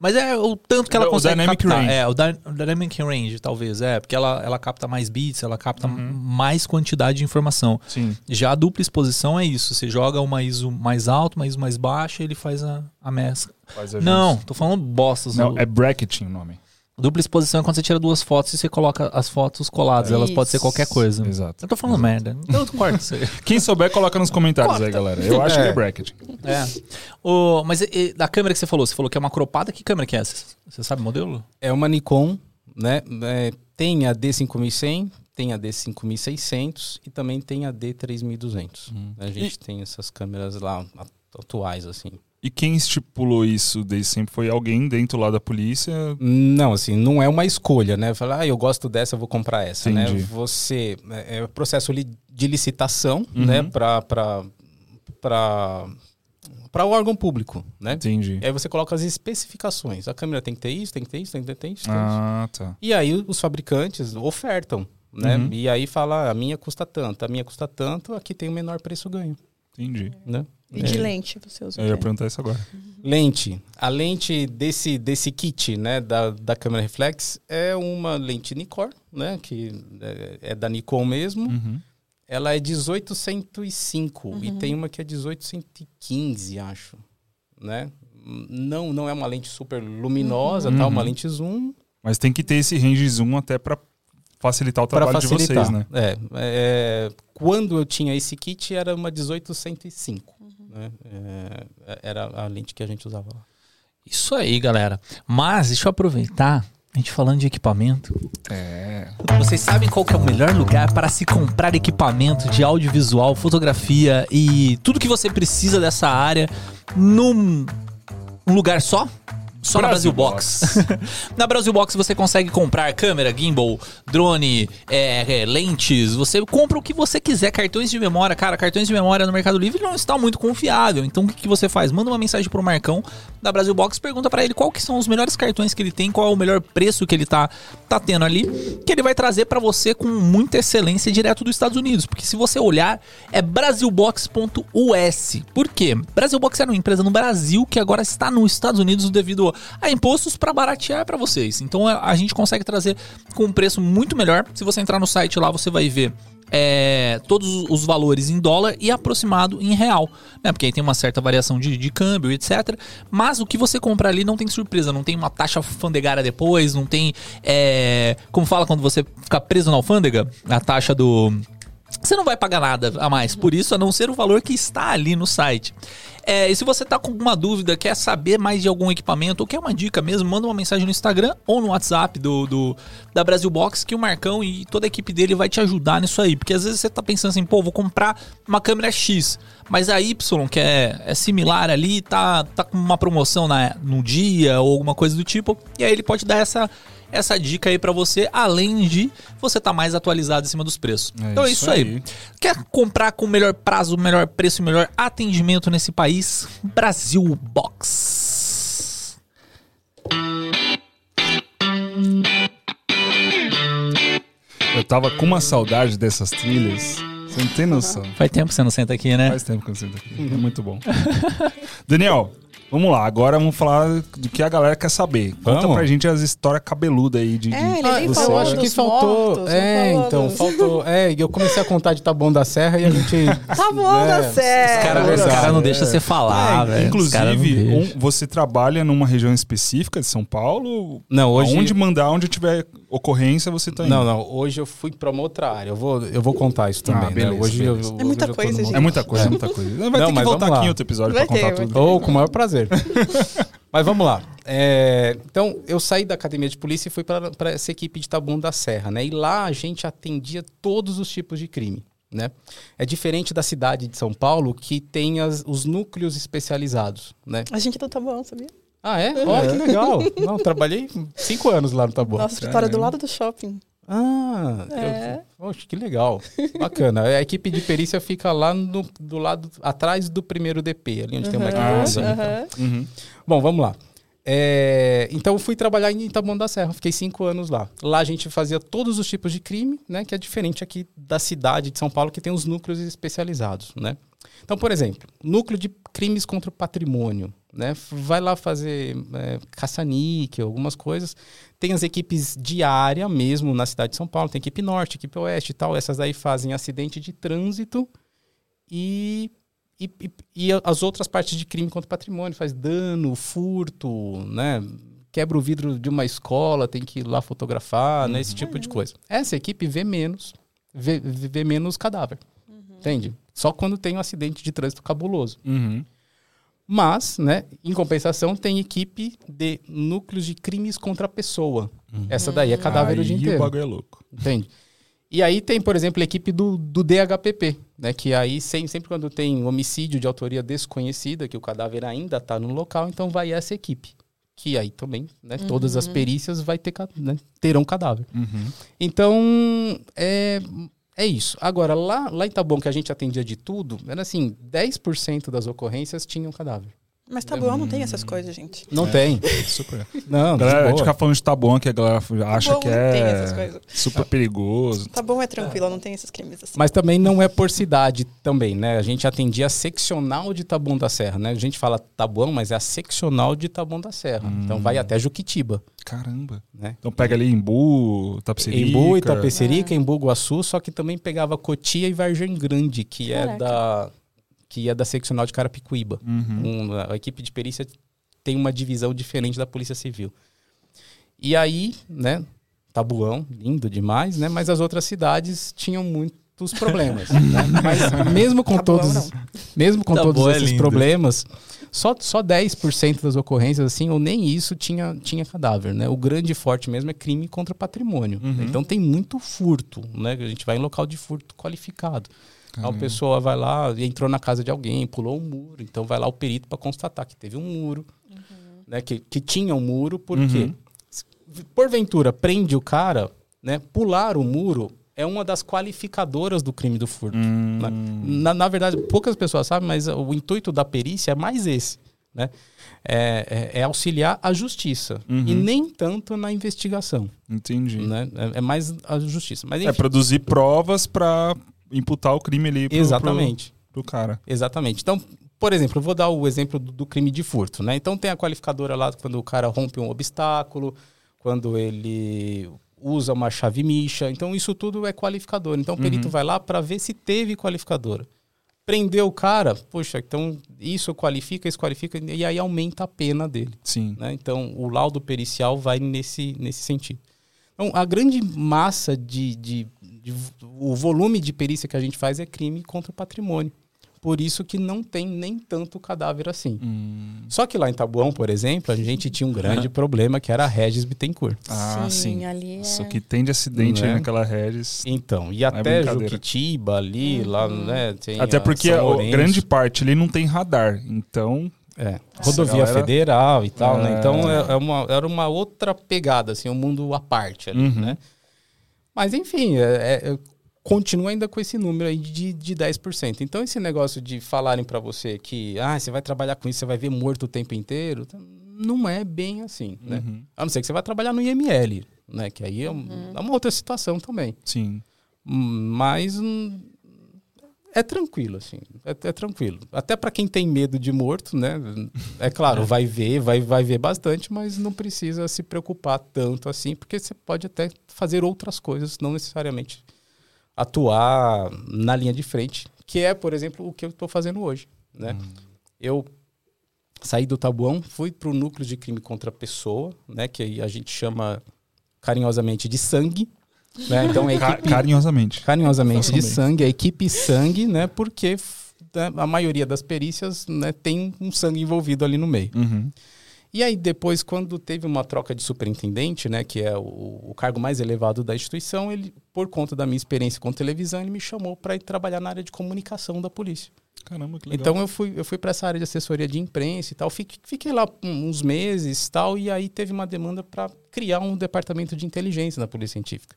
Mas é o tanto que ela o consegue dynamic captar. range. É, o, dy- o dynamic range, talvez, é. Porque ela, ela capta mais bits, ela capta Uhum. mais quantidade de informação. Sim. Já a dupla exposição é isso. Você joga uma ISO mais alta, uma ISO mais baixa, ele faz a, a mescla. Faz a Não, tô falando bostas. Não, é bracketing o nome. Dupla exposição é quando você tira duas fotos e você coloca as fotos coladas. Elas podem ser qualquer coisa. Exato. Eu tô falando merda. Então corta isso aí. Quem souber, coloca nos comentários aí, galera. Eu acho É. que é bracketing. É. O, mas e- e da câmera que você falou, você falou que é uma cropada. Que câmera que é essa? Você sabe o modelo? É uma Nikon, né? É, tem a D5100, tem a D5600 e também tem a D3200. A gente tem essas câmeras lá atuais, assim. E quem estipulou isso desde sempre foi alguém dentro lá da polícia? Não, assim, não é uma escolha, né? Falar, ah, eu gosto dessa, eu vou comprar essa, né? Entendi. Você, é, é processo de licitação, Uhum. né? Para para o órgão público, né? Entendi. E aí você coloca as especificações. A câmera tem que ter isso, tem que ter isso, tem que ter isso. Tem que ter isso. Ah, tá. E aí os fabricantes ofertam, né? Uhum. E aí fala, "Ah, a minha custa tanto, a minha custa tanto, aqui tem o menor preço ganho, Entendi. né? E de É. lente você usa Eu o ia perguntar isso agora. Lente. A lente desse, desse kit, né, da, da câmera reflex é uma lente Nikkor, né, que é, é da Nikon mesmo. Uhum. Ela é 1805 e tem uma que é 1815, acho, né? Não, não é uma lente super luminosa, tá? Uma Uhum. lente zoom Mas tem que ter esse range zoom até pra facilitar o trabalho de facilitar. vocês, né? É, é, quando eu tinha esse kit era uma 1805, né? É, era a lente que a gente usava lá. Isso aí, galera. Mas deixa eu aproveitar, a gente falando de equipamento. É. Vocês sabem qual que é o melhor lugar para se comprar equipamento de audiovisual, fotografia e tudo que você precisa dessa área num um lugar só? Só na Brasil Brasil Box. na Brasil Box você consegue comprar câmera, gimbal, drone, é, é, lentes. Você compra o que você quiser, cartões de memória. Cara, cartões de memória no Mercado Livre não está muito confiável. Então o que, que você faz? Manda uma mensagem pro Marcão da Brasil Box, pergunta para ele qual que são os melhores cartões que ele tem, qual é o melhor preço que ele tá, tá tendo ali, que ele vai trazer para você com muita excelência direto dos Estados Unidos. Porque se você olhar, é brasilbox.us. Por quê? Brasilbox era uma empresa no Brasil que agora está nos Estados Unidos devido a impostos para baratear para vocês. Então a, a gente consegue trazer com um preço muito melhor. Se você entrar no site lá, você vai ver é, todos os valores em dólar e aproximado em real, né? Porque aí tem uma certa variação de, de câmbio, etc. Mas o que você compra ali não tem surpresa, não tem uma taxa alfandegária depois, não tem. é, como fala quando você fica preso na alfândega? A taxa do. Você não vai pagar nada a mais por isso, a não ser o valor que está ali no site. É, e se você tá com alguma dúvida, quer saber mais de algum equipamento ou quer uma dica mesmo, manda uma mensagem no Instagram ou no WhatsApp do, do- da Brasil Box que o Marcão e toda a equipe dele vai te ajudar nisso aí. Porque às vezes você tá pensando assim, pô, vou comprar uma câmera X, mas a Y, que é, é similar ali, tá, tá com uma promoção na, no dia ou alguma coisa do tipo, e aí ele pode dar essa essa dica aí pra você, além de você estar mais atualizado em cima dos preços. É então é isso isso aí. aí. Quer comprar com o melhor prazo, melhor preço e melhor atendimento nesse país? Brasil Box. Eu tava com uma saudade dessas trilhas. Você não tem noção. Faz tempo que você não senta aqui, né? Faz tempo que eu sinto aqui. É muito bom. Daniel, vamos lá. Agora vamos falar do que a galera quer saber. Conta Vamos. pra gente as histórias cabeludas aí de. de- É, ele nem falou eu acho que faltou. mortos, é, então, dos- faltou. É, eu comecei a contar de Taboão da Serra e a gente. Tá bom, É, dá certo. Os caras cara não é. deixam você falar, É, velho. Inclusive, um- você trabalha numa região específica de São Paulo? Não, hoje. Onde mandar, onde tiver ocorrência, você tá indo. Não, não. Hoje eu fui pra uma outra área. Eu vou, eu vou contar isso também. Ah, beleza, né? Hoje beleza. Eu, É muita hoje coisa, gente. É muita coisa, é muita coisa. Vai Não, ter que voltar aqui em outro episódio Vai pra contar ter, vai tudo. Ou com o maior prazer. Mas vamos lá. É, então, eu saí da academia de polícia e fui para essa equipe de Taboão da Serra, né? E lá a gente atendia todos os tipos de crime, né? É diferente da cidade de São Paulo, que tem as- os núcleos especializados, né? A gente não tá bom, sabia? Ah, é? Olha, que legal. Não, trabalhei cinco anos lá no Taboão. Nosso escritório é do lado do shopping. Ah, É. eu, que legal. Bacana. A equipe de perícia fica lá no, do lado, atrás do primeiro DP, ali onde tem o McDonald's. ali, então. Uhum. Bom, vamos lá. É, então eu fui trabalhar em Taboão da Serra, fiquei cinco anos lá. Lá a gente fazia todos os tipos de crime, né? Que é diferente aqui da cidade de São Paulo, que tem os núcleos especializados, né? Então, por exemplo, núcleo de crimes contra o patrimônio, né? Vai lá fazer é, caça-níquel, algumas coisas. Tem as equipes de área mesmo na cidade de São Paulo, tem equipe norte, equipe oeste e tal. Essas aí fazem acidente de trânsito e e, e- e as outras partes de crime contra o patrimônio, faz dano, furto, né? Quebra o vidro de uma escola, tem que ir lá fotografar, né? Esse tipo de coisa. Essa equipe vê menos, vê, vê menos cadáver. Entende? Só quando tem um acidente de trânsito cabuloso. Uhum. Mas, né, em compensação, tem equipe de núcleos de crimes contra a pessoa. Essa daí é cadáver o dia Aí inteiro. o bagulho é louco. Entende? E aí tem, por exemplo, a equipe do, do DHPP, né? Que aí sem- sempre quando tem homicídio de autoria desconhecida, que o cadáver ainda está no local, então vai essa equipe. Que aí também, né? Todas as perícias vai ter, né, terão cadáver. Uhum. Então, é, é isso. Agora, lá, lá em Taboão, que a gente atendia de tudo, era assim, 10% das ocorrências tinham cadáver. Mas Taboão não tem essas coisas, gente. Não tem. Super. Não, galera, a gente fica falando de Taboão, que a galera acha Taboão que não tem essas é coisas. super perigoso. Taboão é tranquilo, não tem esses crimes assim. Mas também não é por cidade também, né? A gente atendia a seccional de Taboão da Serra, né? A gente fala Taboão, mas é a seccional de Taboão da Serra. Então vai até Juquitiba, Caramba. né? Então pega ali Embu, Tapecerica. Embu, Itapecerica, Embu, Guaçu, só que também pegava Cotia e Vargem Grande, que é Caraca. da que é da seccional de Carapicuíba. Uhum. Um, a equipe de perícia tem uma divisão diferente da Polícia Civil. E aí, né, Tabuão, lindo demais, né? Mas as outras cidades tinham muitos problemas. né? Mas mesmo com Taboão, todos, mesmo com Taboão todos é esses lindo. problemas, só, só 10% das ocorrências, assim, ou nem isso tinha, tinha cadáver, né? O grande forte mesmo é crime contra o patrimônio. Uhum. Então tem muito furto, né? A gente vai em local de furto qualificado. Aí a pessoa vai lá, entrou na casa de alguém, pulou um muro. Então vai lá o perito para constatar que teve um muro, né? Que, que tinha um muro, porque Uhum. porventura prende o cara, né? Pular o muro é uma das qualificadoras do crime do furto. Hum. né? Na, na verdade, poucas pessoas sabem, mas o intuito da perícia é mais esse, né? É, é- é auxiliar a justiça Uhum. e nem tanto na investigação, Entendi. né? É, é mais a justiça. Mas É enfim, produzir provas pra imputar o crime ali pro, exatamente. pro, pro cara. Exatamente. Então, por exemplo, eu vou dar o exemplo do, do crime de furto, né? Então tem a qualificadora lá quando o cara rompe um obstáculo, quando ele usa uma chave micha. Então isso tudo é qualificador. Então o perito vai lá para ver se teve qualificadora. Prendeu o cara, poxa, então isso qualifica, isso qualifica, e aí aumenta a pena dele. Sim. né? Então, o laudo pericial vai nesse, nesse sentido. Então, a grande massa de, de, de- O volume de perícia que a gente faz é crime contra o patrimônio. Por isso que não tem nem tanto cadáver assim. Hum. Só que lá em Tabuão, por exemplo, a gente tinha um grande problema que era a Regis Bittencourt. Ah, sim. ali é... Isso que tem de acidente Né? aí naquela Regis. Então, e é até brincadeira. Juquitiba ali, lá, né? Tem Até porque a grande parte ali não tem radar. Então, É, rodovia galera- federal e tal, né? É. Então é, é uma, era uma outra pegada, assim, um mundo à parte ali, Uhum. né? Mas enfim, é, é- continua ainda com esse número aí de, de 10%. Então esse negócio de falarem pra você que ah, você vai trabalhar com isso, você vai ver morto o tempo inteiro, tá, não é bem assim, né? uhum, A não ser que você vai trabalhar no IML, né? Que aí é, um- é uma outra situação também. sim. Mas hum, é tranquilo, assim. É, é tranquilo. Até para quem tem medo de morto, né? É claro, vai ver, vai, vai ver bastante, mas não precisa se preocupar tanto assim, porque você pode até fazer outras coisas, não necessariamente atuar na linha de frente, que é, por exemplo, o que eu estou fazendo hoje, né? Eu saí do Tabuão, fui para o núcleo de crime contra a pessoa, né? Que aí a gente chama carinhosamente de sangue. Né? Então, equipe, carinhosamente. carinhosamente de sangue, a equipe sangue, né? Porque né, a maioria das perícias né, tem um sangue envolvido ali no meio. Uhum. E aí depois, quando teve uma troca de superintendente, né, que é o, o cargo mais elevado da instituição, ele, por conta da minha experiência com televisão, ele me chamou para ir trabalhar na área de comunicação da polícia. Caramba, que legal. Então eu fui, eu fui para essa área de assessoria de imprensa e tal. Fiquei, fiquei lá uns meses tal, e aí teve uma demanda para criar um departamento de inteligência na Polícia Científica.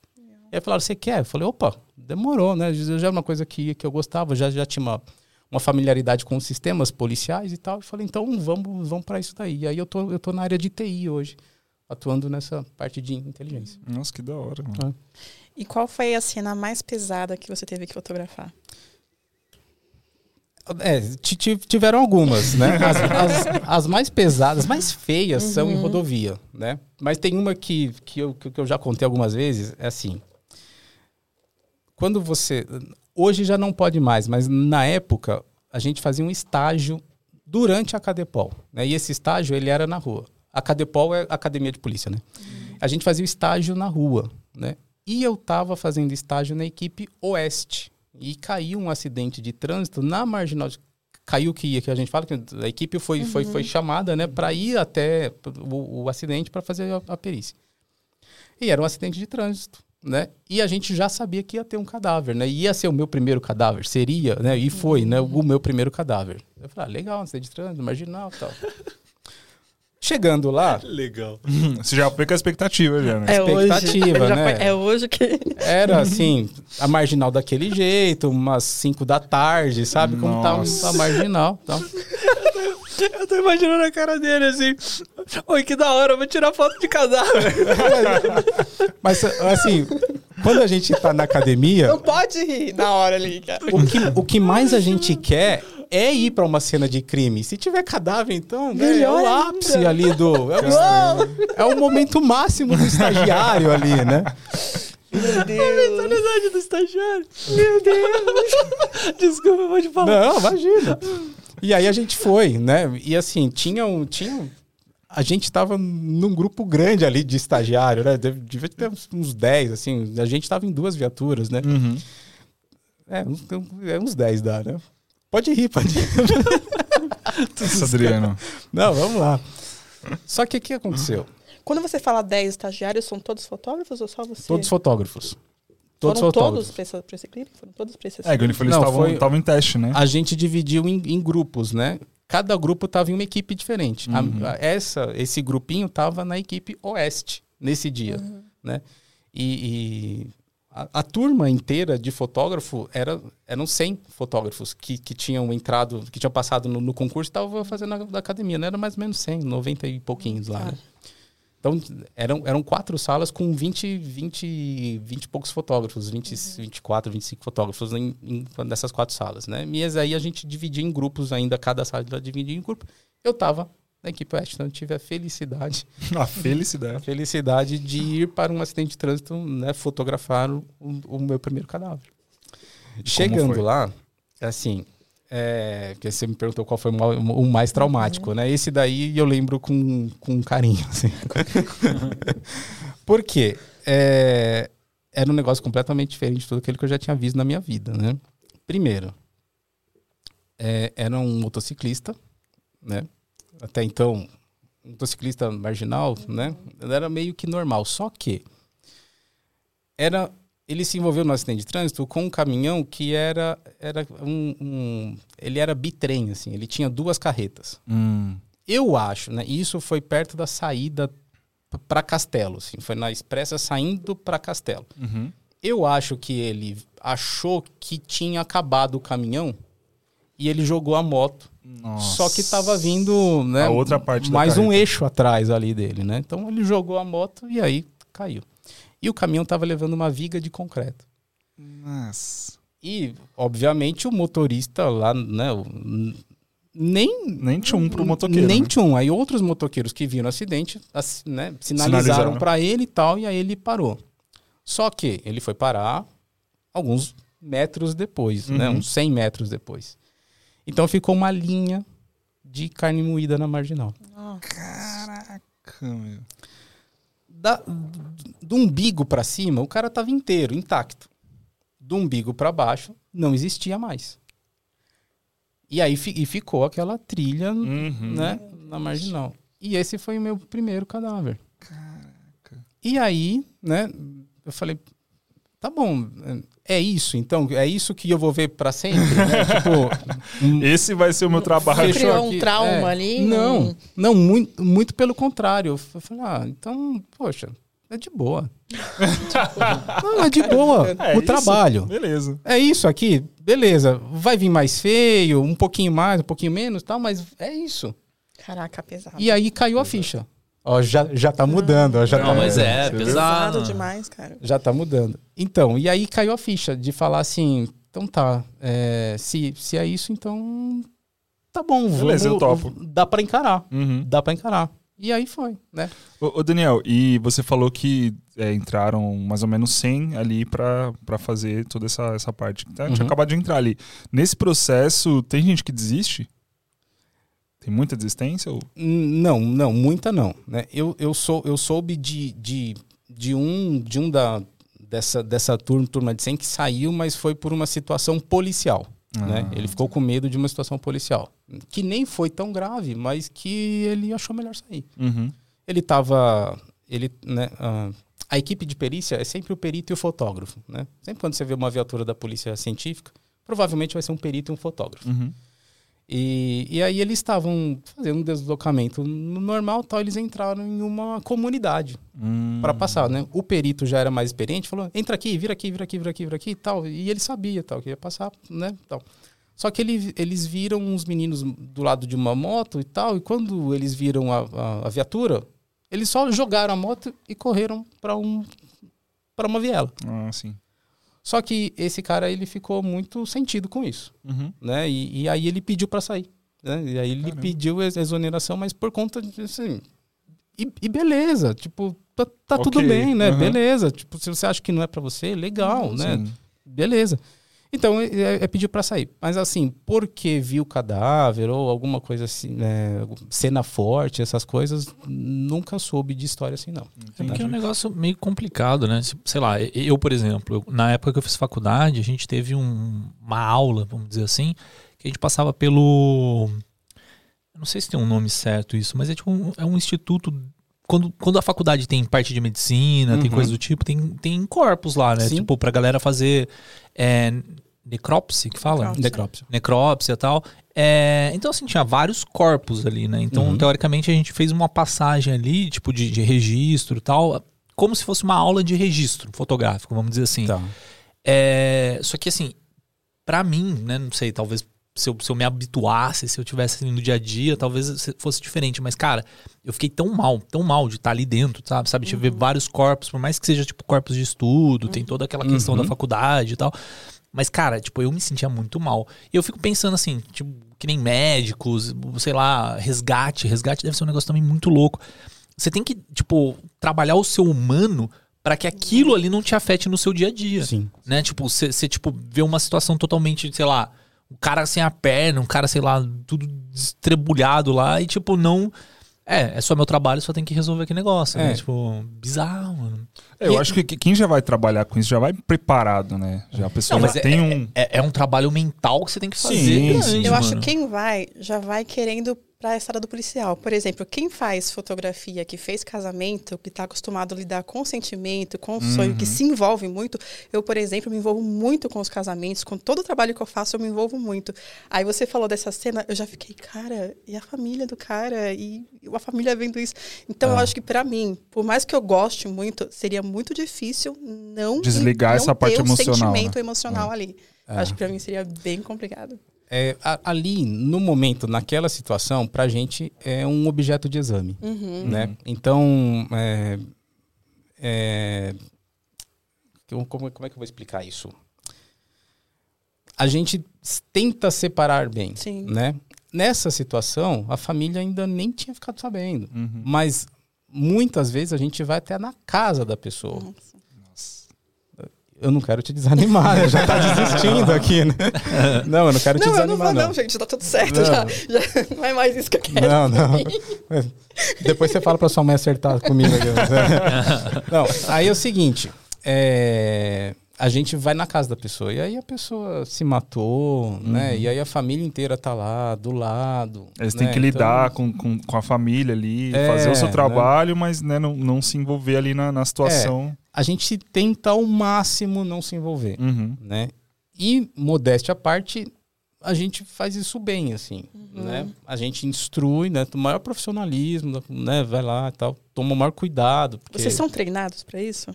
E aí falaram, você quer? Eu falei, opa, demorou, né? Já é uma coisa que, que eu gostava, já, já tinha uma, uma familiaridade com os sistemas policiais e tal. Eu falei, então vamos, vamos para isso daí. E aí eu tô, eu tô na área de TI hoje, atuando nessa parte de inteligência. Nossa, que da hora, mano. E qual foi a cena mais pesada que você teve que fotografar? É, ti- ti- tiveram algumas, né? As, as- as mais pesadas, mais feias são em rodovia, né? Mas tem uma que, que, eu, que eu já contei algumas vezes, é assim. Quando você... Hoje já não pode mais, mas na época a gente fazia um estágio durante a Cadepol, né? E esse estágio, ele era na rua. A Cadepol é a Academia de Polícia, né? A gente fazia o estágio na rua, né? E eu tava fazendo estágio na equipe Oeste. E caiu um acidente de trânsito na marginal. de- Caiu que, que a gente fala que a equipe foi, foi, foi chamada né, para ir até o, o acidente para fazer a, a perícia. E era um acidente de trânsito. Né? E a gente já sabia que ia ter um cadáver, né? Ia ser o meu primeiro cadáver, seria, né? E foi, né? O meu primeiro cadáver. Eu falei, ah, legal, um acidente de trânsito, marginal e tal. Chegando lá, Legal. Você já foi com a expectativa, já, né? É hoje. Expectativa, já né? foi- é hoje que. Era assim, a marginal daquele jeito, umas 5 da tarde, sabe? Como tá Nossa. a marginal. Então, Eu tô imaginando a cara dele assim. Oi, que da hora, eu vou tirar foto de cadáver. mas assim, quando a gente tá na academia, Não pode rir na hora ali, cara. o que, o que mais a gente quer é ir pra uma cena de crime. Se tiver cadáver, então, né, é o ainda. ápice ali do. É o, é o momento máximo do estagiário ali, né? Meu Deus. Mentalidade do estagiário. Meu Deus. Desculpa, pode falar. Não, imagina. E aí a gente foi, né? E assim, tinha um. Tinha um- a gente tava num grupo grande ali de estagiário, né? Deve- Devia ter uns, uns 10, assim. A gente tava em duas viaturas, né? Uhum. É, uns, é, uns 10 dá, né? Pode rir, pode rir. Nossa, Adriano. Não, vamos lá. Só que o que aconteceu? Quando você fala 10 estagiários, são todos fotógrafos ou só você? Todos fotógrafos. Todos Foram fotógrafos. todos pra esse, pra esse clipe? Foram todos pra esse É, que ele falou que Não, eles foi- estavam em teste, né? A gente dividiu em, em grupos, né? Cada grupo tava em uma equipe diferente. A- Uhum. a- essa, esse grupinho tava na equipe oeste nesse dia, né? E, e a, a turma inteira de fotógrafo era, eram 100 fotógrafos que, que tinham entrado, que tinham passado no, no concurso e estavam fazendo na, da academia. Não era mais ou menos 100, 90 e pouquinhos lá, né? Então, eram, eram quatro salas com 20, 20, 20 e poucos fotógrafos, 20, 24, 25 fotógrafos em, em, nessas quatro salas, né? E aí a gente dividia em grupos ainda, cada sala dividia em grupo. Eu tava na equipe Oeste, então eu tive a felicidade, A a felicidade. felicidade de ir para um acidente de trânsito, né? Fotografar o, o meu primeiro cadáver. Chegando lá, assim, é, porque você me perguntou qual foi o ma- o mais traumático, né? Esse daí eu lembro com, com carinho, assim. Por quê? É, era um negócio completamente diferente de tudo aquilo que eu já tinha visto na minha vida, né? Primeiro, é, era um motociclista, né? Até então, um motociclista marginal, né? Era meio que normal, só que era ele se envolveu no acidente de trânsito com um caminhão que era era um, um- ele era bitrem assim, ele tinha duas carretas. Hum. Eu acho, né? Isso foi perto da saída para Castelo, assim, foi na expressa saindo para Castelo. Uhum. Eu acho que ele achou que tinha acabado o caminhão e ele jogou a moto. Nossa. Só que tava vindo, né? A outra parte mais um eixo atrás ali dele, né? Então ele jogou a moto e aí caiu. E o caminhão tava levando uma viga de concreto. Nossa. E, obviamente, o motorista lá, né? o- nem. Nem tinha um pro motoqueiro. Nem né? tinha um. Aí outros motoqueiros que viram o acidente, né, sinalizaram Sinalizaram. para ele e tal, e aí ele parou. Só que ele foi parar alguns metros depois, né? Uhum. Uns 100 metros depois. Então ficou uma linha de carne moída na marginal. Caraca, meu. Da, do umbigo para cima, o cara tava inteiro, intacto. Do umbigo para baixo, não existia mais. E aí fi- e ficou aquela trilha Uhum. né, na marginal. E esse foi o meu primeiro cadáver. E aí, né, eu falei, tá bom, é isso, então, é isso que eu vou ver pra sempre, né? tipo, um- Esse vai ser o meu trabalho. Criou um aqui. trauma É. ali? Não, Um- não, muito, muito pelo contrário. Eu falei, ah, então, poxa, é de boa. não, é de boa. É o isso? trabalho. Beleza. É isso aqui, beleza. Vai vir mais feio, um pouquinho mais, um pouquinho menos, tal, mas é isso. Caraca, pesado. E aí caiu a ficha. Ó, já, já tá mudando, ó, já Não, tá mas mudando. é, Você viu? pesado. pesado demais, cara. Já tá mudando. Então, e aí caiu a ficha de falar assim, então tá, é, se, se é isso, então tá bom. Beleza, eu topo. Dá pra encarar, Uhum. dá pra encarar. E aí foi, né? Ô, ô, Daniel, e você falou que é, entraram mais ou menos 100 ali pra pra fazer toda essa, essa parte. Tá? A gente Uhum. acabou de entrar ali. Nesse processo, tem gente que desiste? Tem muita desistência? Ou... Não, não, muita não. Né? Eu, eu, sou, eu soube de, de, de um, de um da, dessa, dessa turma, turma de 100 que saiu, mas foi por uma situação policial. né? Ah. Ele ficou com medo de uma situação policial. Que nem foi tão grave, mas que ele achou melhor sair. Uhum. Ele estava. Ele, né, ah, a equipe de perícia é sempre o perito e o fotógrafo. Né? Sempre quando você vê uma viatura da polícia científica, provavelmente vai ser um perito e um fotógrafo. Uhum. E, e aí eles estavam fazendo um deslocamento no normal, tal, eles entraram em uma comunidade Hum. para passar, né? O perito já era mais experiente, falou: "Entra aqui, vira aqui, vira aqui, vira aqui, vira aqui", e tal, e ele sabia, tal, que ia passar, né, tal. Só que ele, eles viram uns meninos do lado de uma moto e tal, e quando eles viram a, a, a viatura, eles só jogaram a moto e correram para um para uma viela. Ah, sim. Só que esse cara ele ficou muito sentido com isso Uhum. né? E, e aí ele pediu para sair. Né? E aí ele Caramba. pediu ex- exoneração, mas por conta de assim. E, e beleza, tipo, tá, tá Ok, tudo bem, né? aham. Tipo, Tipo, se você acha que não é para você, legal, né? Sim. Beleza. Então, é, é- é pedir para sair. Mas assim, porque viu cadáver ou alguma coisa assim, né, cena forte, essas coisas, nunca soube de história assim, não. É porque é um negócio meio complicado, né? Se- Sei lá, eu, por exemplo, eu- na época que eu fiz faculdade, a gente teve um- uma aula, vamos dizer assim, que a gente passava pelo. Não sei se tem um nome certo isso, mas é tipo um, é um instituto. Quando, quando a faculdade tem parte de medicina, tem Uhum. coisa do tipo, tem, tem corpos lá, né? Sim. Tipo, pra galera fazer é, necrópsia, que fala? Necrópsia. Necrópsia. necrópsia e tal. É, então, assim, tinha vários corpos ali, né? Então, Uhum. teoricamente, a gente fez uma passagem ali, tipo, de, de registro e tal, como se fosse uma aula de registro fotográfico, vamos dizer assim. Tá. É, só que, assim, pra mim, né? Não sei, talvez se eu, se eu me habituasse, se eu tivesse ali no dia a dia, talvez se- fosse diferente. Mas, cara, eu fiquei tão mal, tão mal de estar ali dentro, sabe? Sabe, de ver vários corpos, por mais que seja, tipo, corpos de estudo, tem toda aquela questão Uhum. da faculdade e tal. Mas, cara, tipo, eu me sentia muito mal. E eu fico pensando assim, tipo, que nem médicos, sei lá, resgate. Resgate deve ser um negócio também muito louco. Você tem que, tipo, trabalhar o seu humano pra que aquilo ali não te afete no seu dia a dia. Sim. Né? Tipo, você, tipo, vê uma situação totalmente, sei lá, um cara sem a perna, um cara, sei lá, tudo estrebulhado lá e, tipo, não. É, é só meu trabalho, só tem que resolver aquele negócio. Né? É. Tipo, bizarro, mano. É, eu E- acho que quem já vai trabalhar com isso já vai preparado, né? Já a pessoa Não, mas já é- tem um. É, é um trabalho mental que você tem que fazer. Sim, grande, sim. Eu acho que quem vai, já vai querendo para a estrada do policial. Por exemplo, quem faz fotografia, que fez casamento, que está acostumado a lidar com sentimento, com sonho, que se envolve muito. Eu, por exemplo, me envolvo muito com os casamentos, com todo o trabalho que eu faço, eu me envolvo muito. Aí você falou dessa cena, eu já fiquei, cara, e a família do cara? E a família vendo isso. Então, eu acho que para mim, por mais que eu goste muito, seria muito difícil não Desligar não essa parte ter o emocional, sentimento né? emocional ali. Acho que para mim seria bem complicado. É, a- ali, no momento, naquela situação, pra gente é um objeto de exame. Né? Então, é, é, como, como é que eu vou explicar isso? A gente tenta separar bem. Sim. Né? Nessa situação, a família ainda nem tinha ficado sabendo. Uhum. Mas muitas vezes a gente vai até na casa da pessoa. Eu não quero te desanimar, né? já tá desistindo aqui, né? Não, eu não quero te Não, não desanimar, vou, não. não, gente, tá tudo certo. Não. Já, já não é mais isso que eu quero. Não, não. Depois você fala pra sua mãe acertar comigo. aqui. Não, aí é o seguinte. é, a gente vai na casa da pessoa. E aí a pessoa se matou, né? E aí a família inteira tá lá, do lado. Eles né? têm que Então, lidar com, com, com a família ali, É, fazer o seu né? trabalho, mas né, não, não se envolver ali na, na situação. A gente tenta ao máximo não se envolver, Uhum. né? E, modéstia à parte, a gente faz isso bem, assim, né? A gente instrui, né? O maior profissionalismo, né? Vai lá e tal, toma o maior cuidado. Porque... Vocês são treinados pra isso?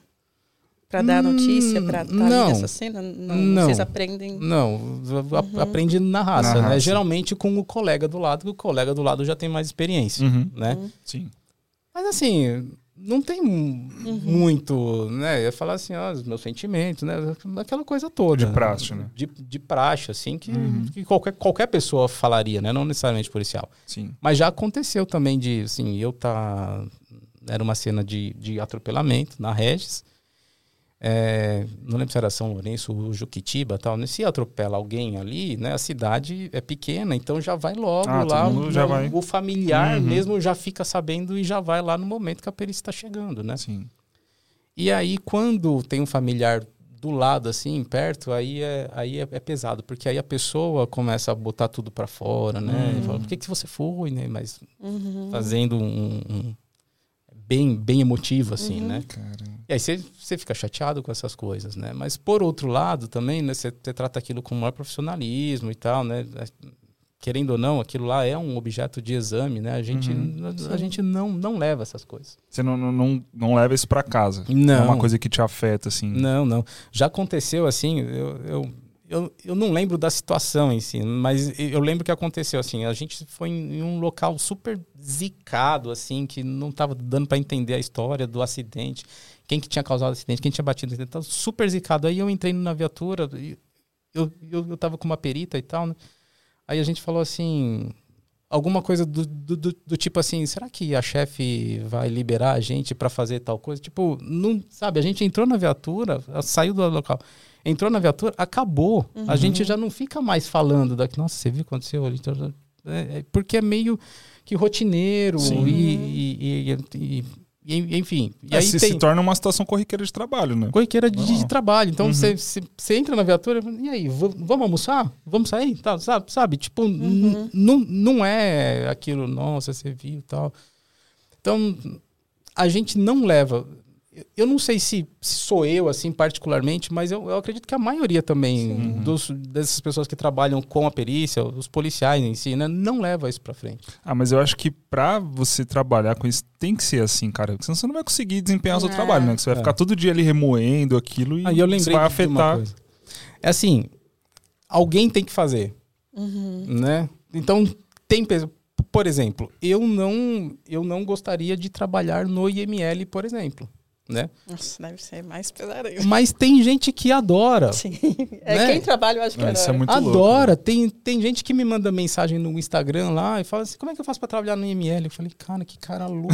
Pra dar notícia, pra estar nessa cena? Não. Não. Vocês aprendem. Não, a- aprende na raça, Na né? raça. Geralmente com o colega do lado, que o colega do lado já tem mais experiência, Uhum. né? Sim. Mas assim, não tem mu- muito, né? Eu ia falar assim, ó, os meus sentimentos, né? Aquela coisa toda. De praxe, né? De, de praxe, assim, que, que qualquer, qualquer pessoa falaria, né? Não necessariamente policial. Sim. Mas já aconteceu também de, assim, eu tá... Era uma cena de, de atropelamento na Regis. É, não lembro se era São Lourenço ou Juquitiba tal. né? Se atropela alguém ali, né? A cidade é pequena, então já vai logo Ah, todo lá. o- já vai. O familiar Uhum. mesmo já fica sabendo e já vai lá no momento que a perícia está chegando, né? Sim. E aí, quando tem um familiar do lado, assim, perto, aí é, aí é, é pesado, porque aí a pessoa começa a botar tudo pra fora, né? Uhum. E Fala, por que, que você foi, né? Mas Uhum. fazendo um, um- bem, bem emotivo, assim, né? Caramba. E aí você, você fica chateado com essas coisas, né? Mas por outro lado também, né? Você, você trata aquilo com o maior profissionalismo e tal, né? Querendo ou não, aquilo lá é um objeto de exame, né? A gente, a, a gente não, não leva essas coisas. Você não, não, não, não leva isso pra casa. Não. É uma coisa que te afeta, assim. Não, não. Já aconteceu assim, eu, eu, eu, eu não lembro da situação em si, mas eu lembro que aconteceu assim. A gente foi em um local super zicado, assim, que não tava dando para entender a história do acidente, quem que tinha causado o acidente, quem tinha batido, no acidente, tava super zicado. Aí eu entrei na viatura, eu, eu, eu tava com uma perita e tal, né? Aí a gente falou assim. Alguma coisa do, do, do- do tipo assim, será que a chefe vai liberar a gente para fazer tal coisa? Tipo, não, sabe, a gente entrou na viatura, saiu do local, entrou na viatura, acabou. A gente já não fica mais falando daqui, nossa, você viu o que aconteceu ali? É, é, porque é meio que rotineiro Sim. e, e- e- e- e- enfim. E É, aí se, tem se torna uma situação corriqueira de trabalho, né? corriqueira de, de trabalho. Então Uhum. você você entra na viatura e aí, vamos almoçar? Vamos sair? Tal, sabe, sabe? Tipo, n- não, não é aquilo, nossa, você viu tal. Então, a gente não leva. Eu não sei se, se sou eu, assim, particularmente, mas eu, eu acredito que a maioria também dos, dessas pessoas que trabalham com a perícia, os policiais em si, né, não leva isso pra frente. Ah, mas eu acho que pra você trabalhar com isso tem que ser assim, cara. Porque senão você não vai conseguir desempenhar o seu É. trabalho, né? Que você vai É. ficar todo dia ali remoendo aquilo e Aí eu isso lembrei vai de uma afetar. coisa. É assim, alguém tem que fazer. Uhum. né? Então tem pe- por exemplo, eu não eu não gostaria de trabalhar no IML, por exemplo, né? Nossa, deve ser mais pesado. Mas tem gente que adora. Sim. É Né? quem trabalha, eu acho que Não, é. isso é muito louco. Adora, tem, tem gente que me manda mensagem no Instagram lá e fala assim: como é que eu faço pra trabalhar no IML? Eu falei, cara, que cara louco.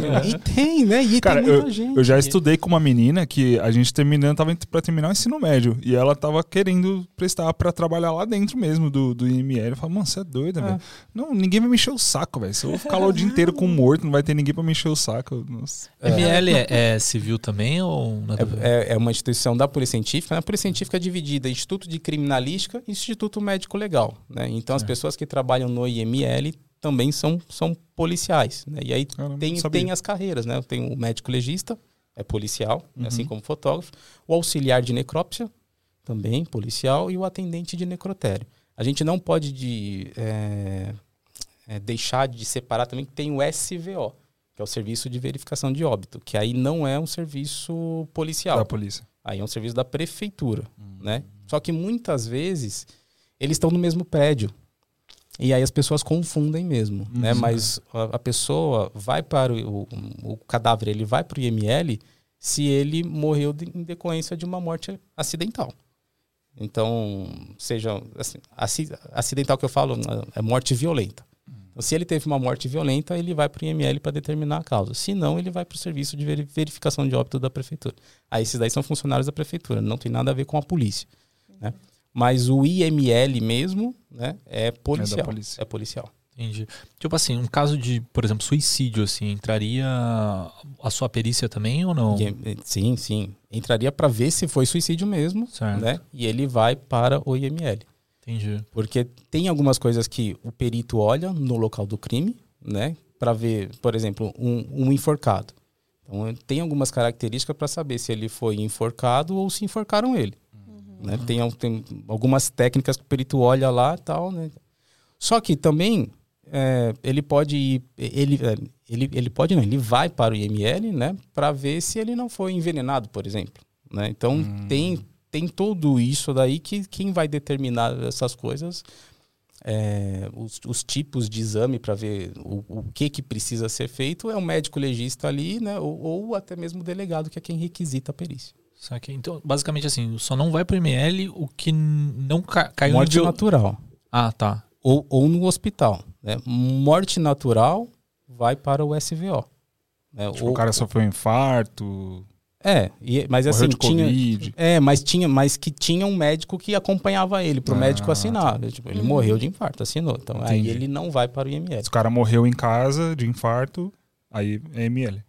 meu." e tem, né? E Cara, tem muita eu, gente. eu já estudei com uma menina que a gente terminando, tava pra terminar o ensino médio. E ela tava querendo prestar pra trabalhar lá dentro mesmo do, do IML. Eu falei, mano, você é doida, É. velho. Não, ninguém vai me encher o saco, velho. Se eu vou ficar lá o dia inteiro com morto, não vai ter ninguém pra me encher o saco. Nossa. ML é, é civil também ou ver? É, é uma instituição da Polícia Científica. né? A Polícia Científica é dividida em Instituto de Criminalística e Instituto Médico Legal. Né? Então, as pessoas que trabalham no IML também são, são policiais. Né? E aí Caramba, tem, sabia. tem as carreiras. Né? Tem o médico legista, é policial, Uhum. assim como fotógrafo. O auxiliar de necrópsia, também policial. E o atendente de necrotério. A gente não pode de, é, é, deixar de separar também que tem o SVO, que é o Serviço de Verificação de Óbito, que aí não é um serviço policial. Da polícia. Aí é um serviço da prefeitura, né? Só que muitas vezes eles estão no mesmo prédio. E aí as pessoas confundem mesmo, né? Mas a, a pessoa vai para o, o, o cadáver, ele vai para o IML se ele morreu de- em decorrência de uma morte acidental. Então, seja assim, aci- acidental que eu falo é morte violenta. Se ele teve uma morte violenta, ele vai para o IML para determinar a causa. Se não, ele vai para o serviço de veri- verificação de óbito da prefeitura. Aí esses daí são funcionários da prefeitura, não tem nada a ver com a polícia. Né? Mas o IML mesmo né, é policial. polícia. É policial. Entendi. Tipo assim, um caso de, por exemplo, suicídio, assim, entraria a sua perícia também ou não? E, eh, sim, sim. Entraria para ver se foi suicídio mesmo, Certo. né? E ele vai para o IML. Entendi. Porque tem algumas coisas que o perito olha no local do crime, né? Para ver, por exemplo, um, um enforcado. Então, tem algumas características para saber se ele foi enforcado ou se enforcaram ele. Né? Tem, tem algumas técnicas que o perito olha lá e tal, né? Só que também é, ele pode ir, ele, é, ele, ele pode não, ele vai para o IML, né? Para ver se ele não foi envenenado, por exemplo. Né? Então tem, tem tudo isso daí que quem vai determinar essas coisas é, os, os tipos de exame para ver o, o que, que precisa ser feito é o médico legista ali, né? Ou, ou até mesmo o delegado, que é quem requisita a perícia. Saquei. Então, basicamente assim, só não vai pro ML o que não ca caiu Morte no... natural. Ah, tá. Ou, ou no hospital. Né? Morte natural vai para o SVO. né? Tipo, Ou- o cara sofreu um infarto, É, e- mas assim, morreu tinha. Covid. É, mas tinha, mas que tinha um médico que acompanhava ele pro Ah, médico assinar. Tipo, ele morreu de infarto, assinou. Então aí Entendi. ele não vai para o IML. Se o cara morreu em casa de infarto, aí é ML.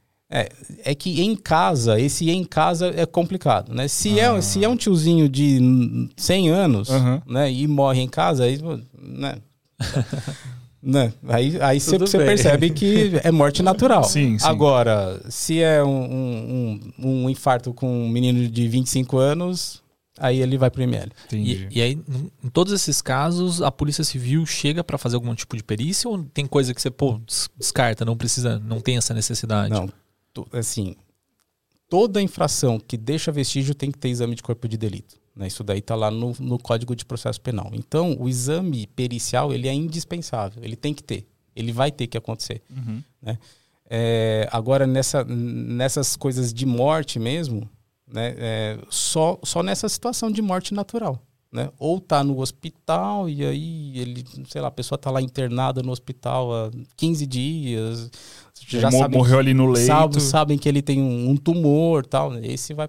É que em casa, esse em casa é complicado, né? Se, Ah. é, se é um tiozinho de hum, 100 anos, Aham. né, e morre em casa, aí, né? né? Aí, aí você percebe que é morte natural. Sim, sim. Agora, se é um, um, um- infarto com um menino de 25 anos, aí ele vai pro ML. Entendi. E, e aí, em todos esses casos, a Polícia Civil chega pra fazer algum tipo de perícia ou tem coisa que você, pô, des- descarta, não precisa, não tem essa necessidade? Não, assim, toda infração que deixa vestígio tem que ter exame de corpo de delito. Né? Isso daí está lá no, no Código de Processo Penal. Então, o exame pericial ele é indispensável, ele tem que ter, ele vai ter que acontecer. Uhum. É, agora, nessa, nessas coisas de morte mesmo, né, é, só, só nessa situação de morte natural. Né? Ou tá no hospital e aí ele, sei lá, a pessoa tá lá internada no hospital há 15 dias, já morreu ali no leito. Sabe- sabem que ele tem um, um tumor tal. né? Esse vai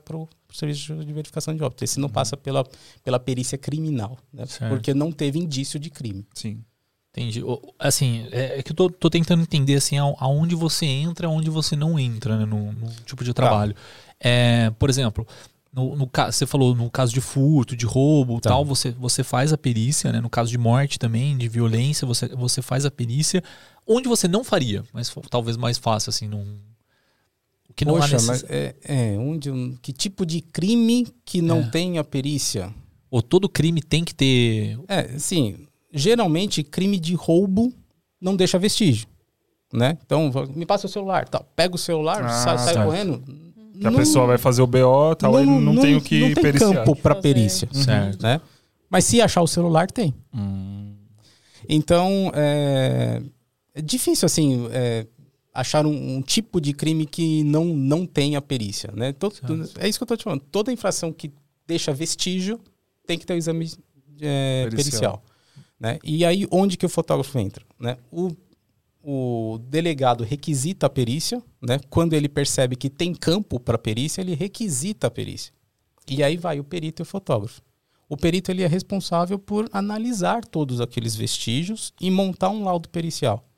para o serviço de verificação de óbito. Esse não passa pela, pela perícia criminal, né? Porque não teve indício de crime. Sim. Entendi. Assim, é é que eu tô, tô tentando entender assim, aonde você entra e aonde você não entra né, no, no tipo de trabalho. É, por exemplo, no, no ca- você falou no caso de furto, de roubo Tá. tal, você, você faz a perícia, né? No caso de morte também, de violência, você, você faz a perícia. Onde você não faria, mas talvez mais fácil, assim, num. O que não há Poxa, necess... mas é, é, onde, um- que tipo de crime que não É. tem a perícia? Ou todo crime tem que ter. É, sim. Geralmente, crime de roubo não deixa vestígio. Né? Então, me passa o celular. Tá. Pega o celular, Ah, sai, sai certo. correndo. Que a pessoa vai fazer o BO tal, ele não, tem o que não tem periciar. campo para perícia. Certo. Né? Mas se achar o celular, tem. Hum. Então, é, é difícil, assim, é, achar um, um tipo de crime que não, não tenha perícia, né? Todo- Certo. é isso que eu tô te falando. Toda infração que deixa vestígio tem que ter o exame é, Pericial. pericial. né? E aí, onde que o fotógrafo entra? Né? O, o delegado requisita a perícia, né? Quando ele percebe que tem campo para perícia, ele requisita a perícia. E aí vai o perito e o fotógrafo. O perito ele é responsável por analisar todos aqueles vestígios e montar um laudo pericial.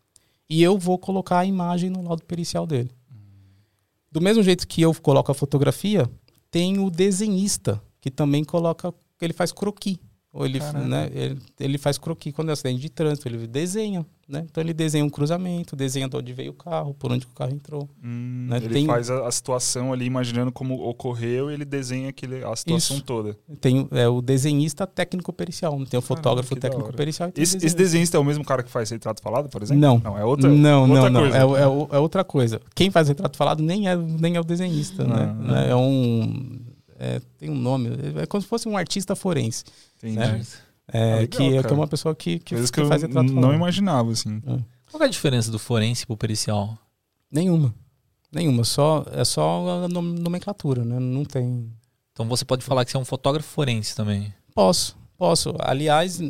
E eu vou colocar a imagem no laudo pericial dele. Do mesmo jeito que eu coloco a fotografia, tem o desenhista que também coloca, ele faz croquis. Ou ele, né, ele, ele faz croquis quando é acidente de trânsito, ele desenha, né? Então ele desenha um cruzamento, desenha de onde veio o carro, por onde que o carro entrou. Hum, Né, ele tem- faz a, a situação ali, imaginando como ocorreu, e ele desenha aquele, a situação Isso. toda. Tem é, o desenhista técnico pericial, tem o fotógrafo que da técnico hora. pericial. tem o Esse, esse desenhista. é o mesmo cara que faz retrato falado, por exemplo? Não. Não, é outra, não, outra não, coisa. não. É, é é outra coisa. Quem faz retrato falado nem é, nem é o desenhista, Né? É um. É, tem um nome. É como se fosse um artista forense. Entendi. né? É, Ah, legal, que, é- que cara. é uma pessoa que, que, Coisas que que eu faz retrato não imaginava, assim. Qual que é a diferença do forense pro pericial? Nenhuma. Nenhuma. Só, é só a nom- nomenclatura, né? Não tem. Então você pode falar que você é um fotógrafo forense também. Posso, posso. Aliás,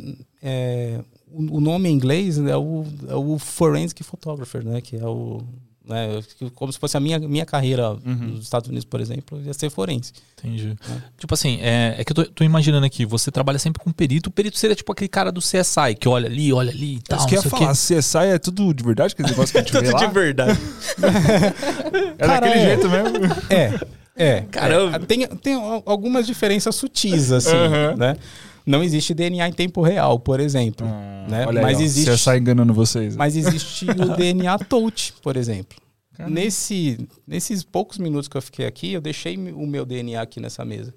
é, o, o nome em inglês é o, é o Forensic Photographer, né? Que é o Né? Como se fosse a minha, minha carreira nos Estados Unidos, por exemplo, ia ser forense. Entendi. Tipo assim, é, é que eu tô, tô imaginando aqui, você trabalha sempre com perito. O perito seria tipo aquele cara do CSI, que olha ali, olha ali e tal. Isso que eu ia falar, CSI é tudo de verdade? Aquele negócio que a gente vê lá? verdade. É Cara, daquele é. jeito mesmo? É, é. Caramba. É, tem, tem al- algumas diferenças sutis, assim, Aham. né? Não existe DNA em tempo real, por exemplo. né? Olha Mas aí, existe. CSI enganando vocês. Mas existe o DNA touch, por exemplo. Nesse, nesses poucos minutos que eu fiquei aqui, eu deixei o meu DNA aqui nessa mesa.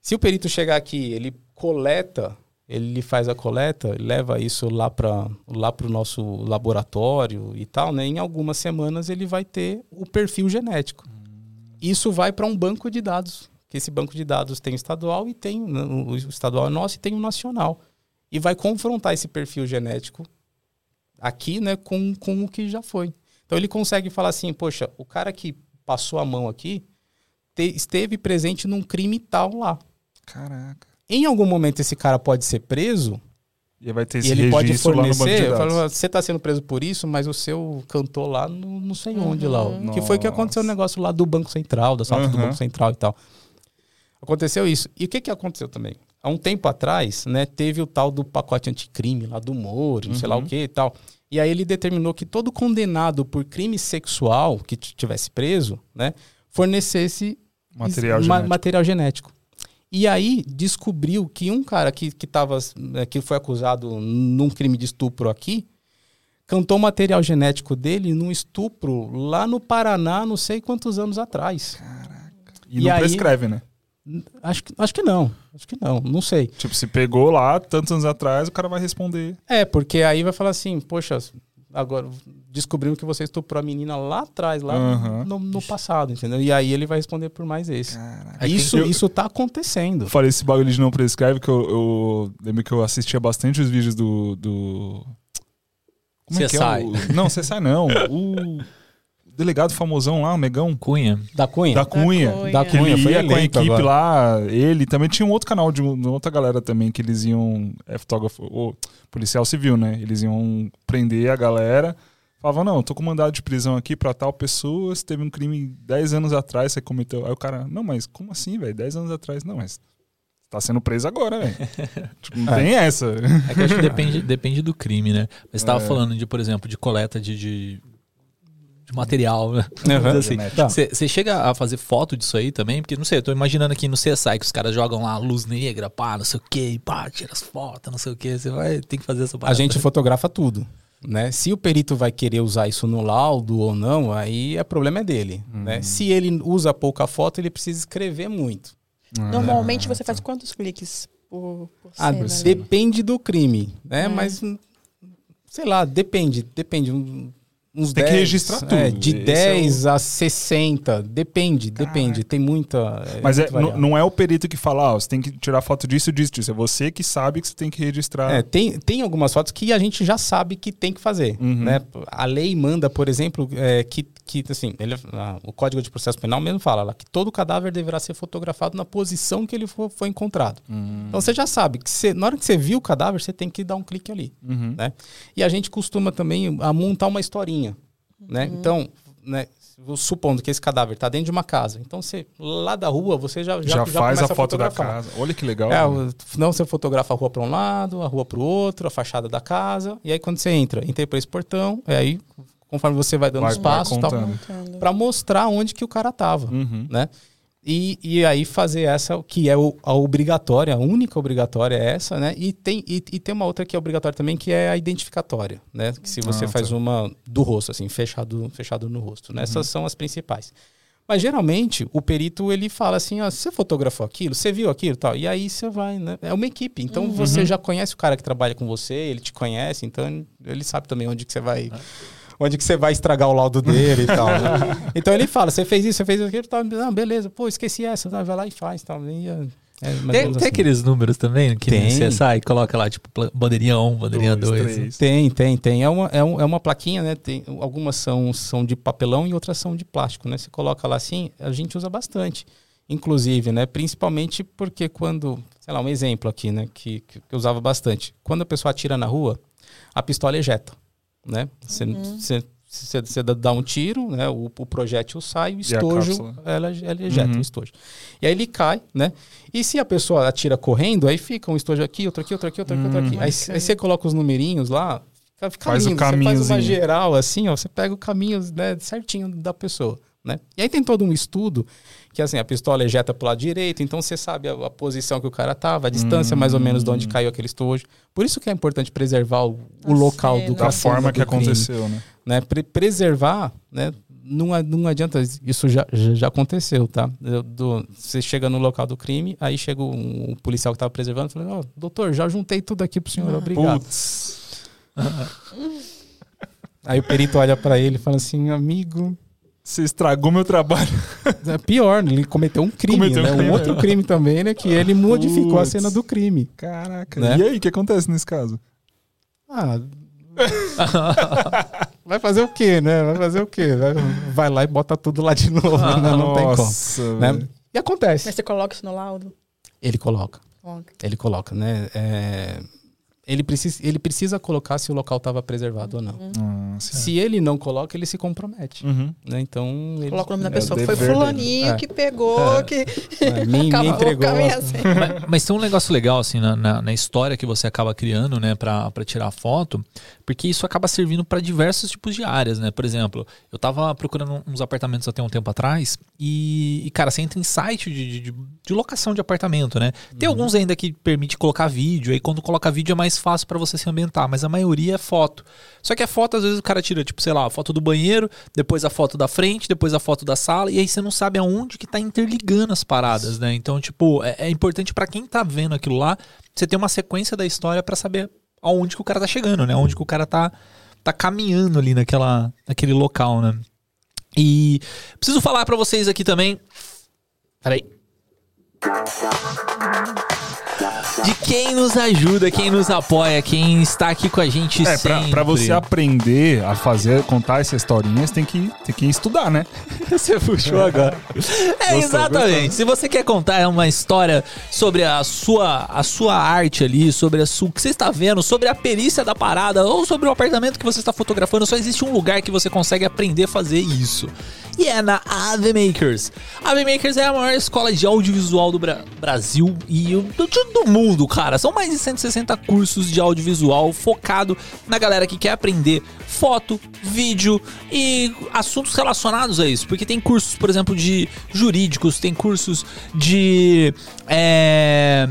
Se o perito chegar aqui, ele coleta, ele faz a coleta, leva isso lá para lá o nosso laboratório e tal, né? Em algumas semanas ele vai ter o perfil genético. Isso vai para um banco de dados, que esse banco de dados tem estadual e tem o estadual é nosso e tem o nacional. E vai confrontar esse perfil genético aqui, né, com, com o que já foi. Então ele consegue falar assim, poxa, o cara que passou a mão aqui te- esteve presente num crime tal lá. Caraca. Em algum momento esse cara pode ser preso E vai ter e esse ele pode registro lá no banco fornecer, falo, você está sendo preso por isso, mas o seu cantor lá não, não sei onde lá. ó. Que foi que aconteceu o Nossa. negócio lá do Banco Central, da salta do Aham. Banco Central e tal. Aconteceu isso. E o que, que aconteceu também? Há um tempo atrás, né, teve o tal do pacote anticrime lá do Moro, não sei lá o que e tal. E aí ele determinou que todo condenado por crime sexual que tivesse preso, né, fornecesse Material ma- genético. material genético. E aí descobriu que um cara que, que, tava, né, que foi acusado num crime de estupro aqui, cantou material genético dele num estupro lá no Paraná, não sei quantos anos atrás. E, E não aí- prescreve, né? Acho que, acho que não. Acho que não, não sei. Tipo, se pegou lá tantos anos atrás, o cara vai responder. É, porque aí vai falar assim, poxa, agora descobrimos que você estuprou a menina lá atrás, lá Aham. no, no passado, entendeu? E aí ele vai responder por mais esse. Caraca. Isso, Eu- isso tá acontecendo. Falei esse bagulho de não prescreve, que eu, eu lembro que eu assistia bastante os vídeos do. do... Como é que é? O... Não, CSI não. O delegado famosão lá, o Negão. Cunha. Da Cunha? Da Cunha. Cunha. Da Cunha, ele foi ia com a equipe agora. lá, ele também tinha um outro canal de uma outra galera também, que eles iam, é fotógrafo, ou policial civil, né? Eles iam prender a galera, falavam, não, eu tô com mandado de prisão aqui pra tal pessoa, você teve um crime 10 anos atrás, você cometeu. Aí o cara, não, mas como assim, velho? 10 anos atrás? Não, mas tá sendo preso agora, velho. tipo, não É. tem essa. É que eu acho que depende, depende do crime, né? Mas você tava É. falando de, por exemplo, de coleta de, de, de material, né? Aham. Assim, Tá. Você você chega a fazer foto disso aí também? Porque, não sei, eu tô imaginando aqui no CSI que os caras jogam lá luz negra, pá, não sei o que, pá, tira as fotos, não sei o que. Você vai ter que fazer essa A parada. gente fotografa tudo. Né? Se o perito vai querer usar isso no laudo ou não, aí é problema é dele. Né? Se ele usa pouca foto, ele precisa escrever muito. Normalmente você faz quantos cliques por, por Ah, cena? né? depende do crime, né? É. Mas sei lá, depende, depende. Uns Tem que 10, registrar tudo. é, de Esse é 10 a 60, depende, depende. Tem muita. Mas é, não, é o perito que fala, ó, você tem que tirar foto disso, disso, disso. É você que sabe que você tem que registrar. É, tem, tem algumas fotos que a gente já sabe que tem que fazer. Uhum. Né? A lei manda, por exemplo, é, que, que assim, ele- ah, o Código de Processo Penal mesmo fala lá, que todo cadáver deverá ser fotografado na posição que ele for, foi encontrado. Hum. Então você já sabe que você- na hora que você viu o cadáver, você tem que dar um clique ali. Uhum. Né? E a gente costuma também a montar uma historinha. Né? Então, né, supondo que esse cadáver está dentro de uma casa, então você lá da rua você já, Já, já, faz começa a foto da casa. Olha que legal. É, né? não você fotografa a rua para um lado, a rua para o outro, a fachada da casa, e aí quando você entra, entrei por esse portão, e aí conforme você vai dando Vai- os passos, vai tal, para mostrar onde que o cara tava, Uhum. né? E, e aí fazer essa que é o- a obrigatória, a única obrigatória é essa, né? E tem, e, e tem uma outra que é obrigatória também, que é a identificatória, né? Que se você Ah, faz tá. uma do rosto, assim, fechado, fechado no rosto, né? Uhum. Essas são as principais. Mas geralmente o perito ele fala assim, ó, você fotografou aquilo, você viu aquilo, e tal, e aí você vai, né? É uma equipe, então você já conhece o cara que trabalha com você, ele te conhece, então ele sabe também onde que você vai, onde que você vai estragar o laudo dele e tal. né? Então ele fala, você fez isso, você fez aquilo, tal, não, beleza, pô, esqueci essa, tá, vai lá e faz, tal. E, é, é Tem, menos tem assim. aqueles números também que Tem. no CSI coloca lá, tipo, bandeirinha 1, bandeirinha Dois, 2. três. Tem, tem, tem. É uma, é, um- é uma plaquinha, né? Tem, algumas são, são de papelão e outras são de plástico, né? Você coloca lá assim, a gente usa bastante. Inclusive, né? Principalmente porque quando, sei lá, um exemplo aqui, né? Que, que eu usava bastante. Quando a pessoa atira na rua, a pistola ejeta, né? Você, você, você, você dá- um tiro, né? O, o projétil sai, o estojo, ela, ela ejeta Uhum. o estojo. E aí ele cai, né? E se a pessoa atira correndo, aí fica um estojo aqui, outro aqui, outro aqui, outro aqui, outro aqui. Hum. Aí, aí você coloca os numerinhos lá, fica, fica Faz o lindo. Você faz uma geral assim, ó, você pega o caminho né, certinho da pessoa, né? E aí tem todo um estudo que assim, a pistola ejeta pro lado direito, então você sabe a, a posição que o cara tava, a distância mais ou menos de onde caiu aquele estojo. Por isso que é importante preservar o, o local cena. do Da forma que do crime, aconteceu, né? né? Pre- preservar, né? Não, não adianta, isso já, já, aconteceu, tá? Eu- do- você chega no local do crime, aí chega um, um policial que tava preservando e fala, ó, doutor, já juntei tudo aqui pro senhor, obrigado. Putz. Aí o perito olha pra ele e fala assim, amigo, Você estragou meu trabalho. é pior, né? ele cometeu um crime, Cometeu um né? Um crime, outro é. crime também, né? Que ele modificou a cena do crime. Caraca. Né? E aí, o que acontece nesse caso? Ah. Vai fazer o quê, né? Vai fazer o quê? Vai, lá e bota tudo lá de novo, né? Não tem como. Nossa, Né? E acontece. Mas você coloca isso no laudo? Ele coloca. Coloca. Ele coloca, né? É, ele, precisa, ele precisa colocar se o local estava preservado ou não. Nossa. Se ele não coloca, ele se compromete. Uhum. Né? Então. Ele, Coloca o nome da É pessoa. Foi fulaninho É. que pegou, É. que É, me, entregou. mas, mas tem um negócio legal, assim, na, na, na história que você acaba criando, né, pra, pra tirar foto, porque isso acaba servindo para diversos tipos de áreas, né? Por exemplo, eu tava procurando uns apartamentos até um tempo atrás e, e, cara, você entra em site de, de, de locação de apartamento, né? Tem alguns ainda que permite colocar vídeo, aí quando coloca vídeo é mais fácil para você se ambientar, mas a maioria é foto. Só que a foto, às vezes, o cara tira, tipo, sei lá, a foto do banheiro, depois a foto da frente, depois a foto da sala, e aí você não sabe aonde que tá interligando as paradas, né? Então, tipo, é, é importante para quem tá vendo aquilo lá, você ter uma sequência da história para saber aonde que o cara tá chegando, né? Onde que o cara tá, tá caminhando ali naquela, naquele local, né? E preciso falar para vocês aqui também. Peraí. De quem nos ajuda, quem nos apoia, quem está aqui com a gente É, pra, sempre. pra você aprender a fazer, contar essa historinha, você tem que, tem que estudar, né? Você puxou agora. É, Gostou, exatamente. gostou. Se você quer contar uma história sobre a sua, a sua arte ali, sobre a sua, o que você está vendo, sobre a perícia da parada ou sobre o apartamento que você está fotografando, só existe um lugar que você consegue aprender a fazer isso. E é na AV Makers. A AV Makers é a maior escola de audiovisual do Bra- Brasil e do, do mundo, cara. São mais de 160 cursos de audiovisual focado na galera que quer aprender foto, vídeo e assuntos relacionados a isso. Porque tem cursos, por exemplo, de jurídicos, tem cursos de. é,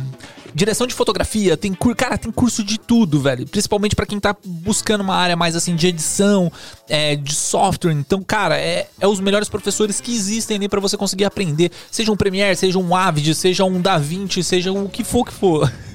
Direção de fotografia, tem curso, cara, tem curso de tudo, velho. Principalmente pra quem tá buscando uma área mais assim de edição, é, de software. Então, cara, é, é os melhores professores que existem ali pra você conseguir aprender. Seja um Premiere, seja um Avid, seja um DaVinci, seja o que for que for.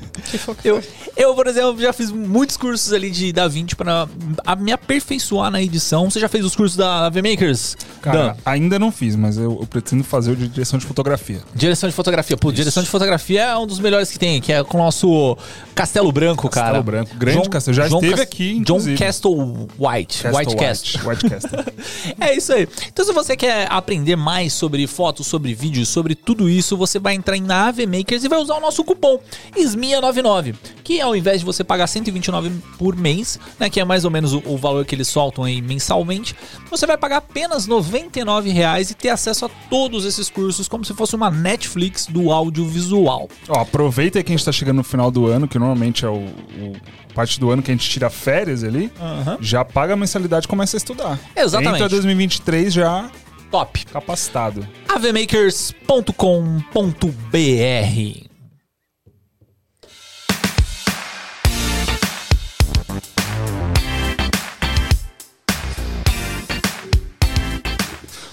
Eu, eu, por exemplo, já fiz muitos cursos ali de DaVinci pra a- me aperfeiçoar na edição. Você já fez os cursos da VMakers? Cara, Dan? ainda não fiz, mas eu, eu pretendo fazer o de direção de fotografia. Direção de fotografia. Pô, direção de fotografia é um dos melhores que tem, que é com o nosso Castelo Branco, cara. Castelo Branco. Grande castelo. Já esteve Cas- aqui, John inclusive. Castle White. White Cast. White, Castle. É isso aí. Então, se você quer aprender mais sobre fotos, sobre vídeos, sobre tudo isso, você vai entrar em na AV Makers e vai usar o nosso cupom SMIA99, que ao invés de você pagar 129 por mês, né, que é mais ou menos o, o valor que eles soltam aí mensalmente, você vai pagar apenas 99 reais e ter acesso a todos esses cursos como se fosse uma Netflix do audiovisual. Ó, aproveita aí que a gente tá chegando no final do ano, que normalmente é o, o- parte do ano que a gente tira férias ali. Já paga a mensalidade e começa a estudar. Exatamente. Entra 2023 já Top. capacitado. avmakers.com.br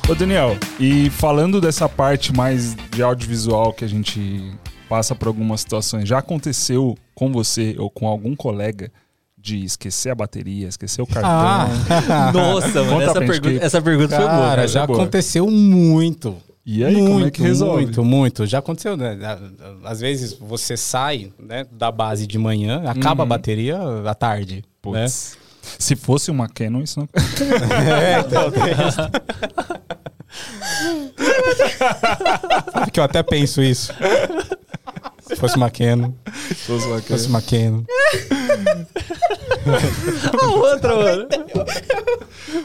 Ô Daniel, e falando dessa parte mais de audiovisual que a gente passa por algumas situações, já aconteceu com você ou com algum colega de esquecer a bateria, esquecer o cartão? Ah, Nossa, mano, essa pergunta, que- essa pergunta foi boa. cara, cara. já boa. aconteceu muito. E aí, muito, como é que resolve? Muito, muito. Já aconteceu, né? Às vezes você sai né, da base de manhã, acaba a bateria à tarde. Né? Se fosse uma Canon, isso não. É, então, tem isso. Sabe que eu até penso isso. Se fosse uma Canon, Se fosse uma se fosse uma Canon. A outra, mano.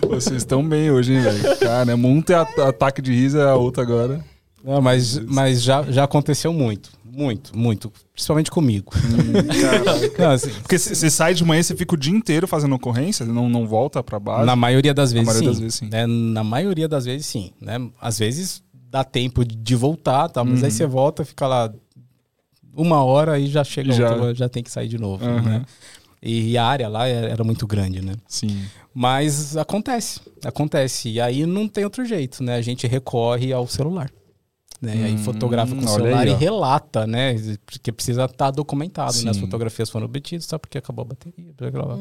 Vocês estão bem hoje, hein, velho? Cara, um tem ataque de riso, a outra agora. Não, mas mas já, já aconteceu muito. Muito, muito. Principalmente comigo. Não, assim, Porque você sai de manhã, você fica o dia inteiro fazendo ocorrência, não, não volta pra base. na maioria das vezes, maioria sim. das vezes, sim. Né, Na maioria das vezes, sim. Né? Às vezes dá tempo de voltar, tá? mas Uhum. aí você volta, fica lá uma hora e já chega, Já. outro, já tem que sair de novo. Uhum. Né? E a área lá era era muito grande, né? Sim. Mas acontece, acontece. E aí não tem outro jeito, né? A gente recorre ao celular. Né? E aí Hum, fotografa com o celular aí, e relata, né? Porque precisa estar documentado, né? As fotografias foram obtidas só porque acabou a bateria. blá.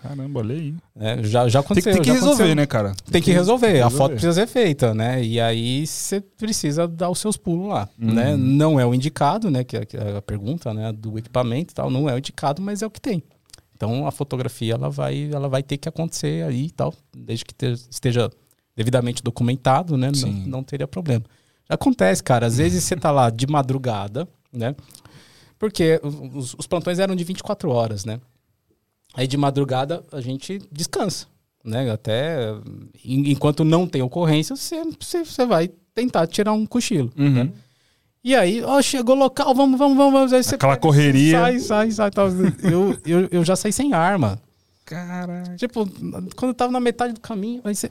Caramba, olha aí. É, já, já Tem, que- aconteceu. tem que já resolver, aconteceu. né, cara? Tem que resolver. A foto resolver. precisa ser feita, né? E aí você precisa dar os seus pulos lá, Uhum. né? Não é o indicado, né? Que é que é a pergunta, né? Do equipamento e tal, não é o indicado, mas é o que tem. Então a fotografia ela vai, ela vai ter que acontecer aí e tal, desde que te- esteja devidamente documentado, né? Não, não teria problema. Acontece, cara. Às vezes você tá lá de madrugada, né? Porque os, os plantões eram de 24 horas, né? Aí de madrugada a gente descansa, né? Até en- enquanto não tem ocorrência, você, você, você vai tentar tirar um cochilo. Uhum. E aí, ó, chegou local, vamos, vamos, vamos. vamos. Aí você Aquela pega, correria. Sai, sai, sai. tal. Eu, eu, eu já saí sem arma. Caraca. Tipo, quando eu tava na metade do caminho, aí você.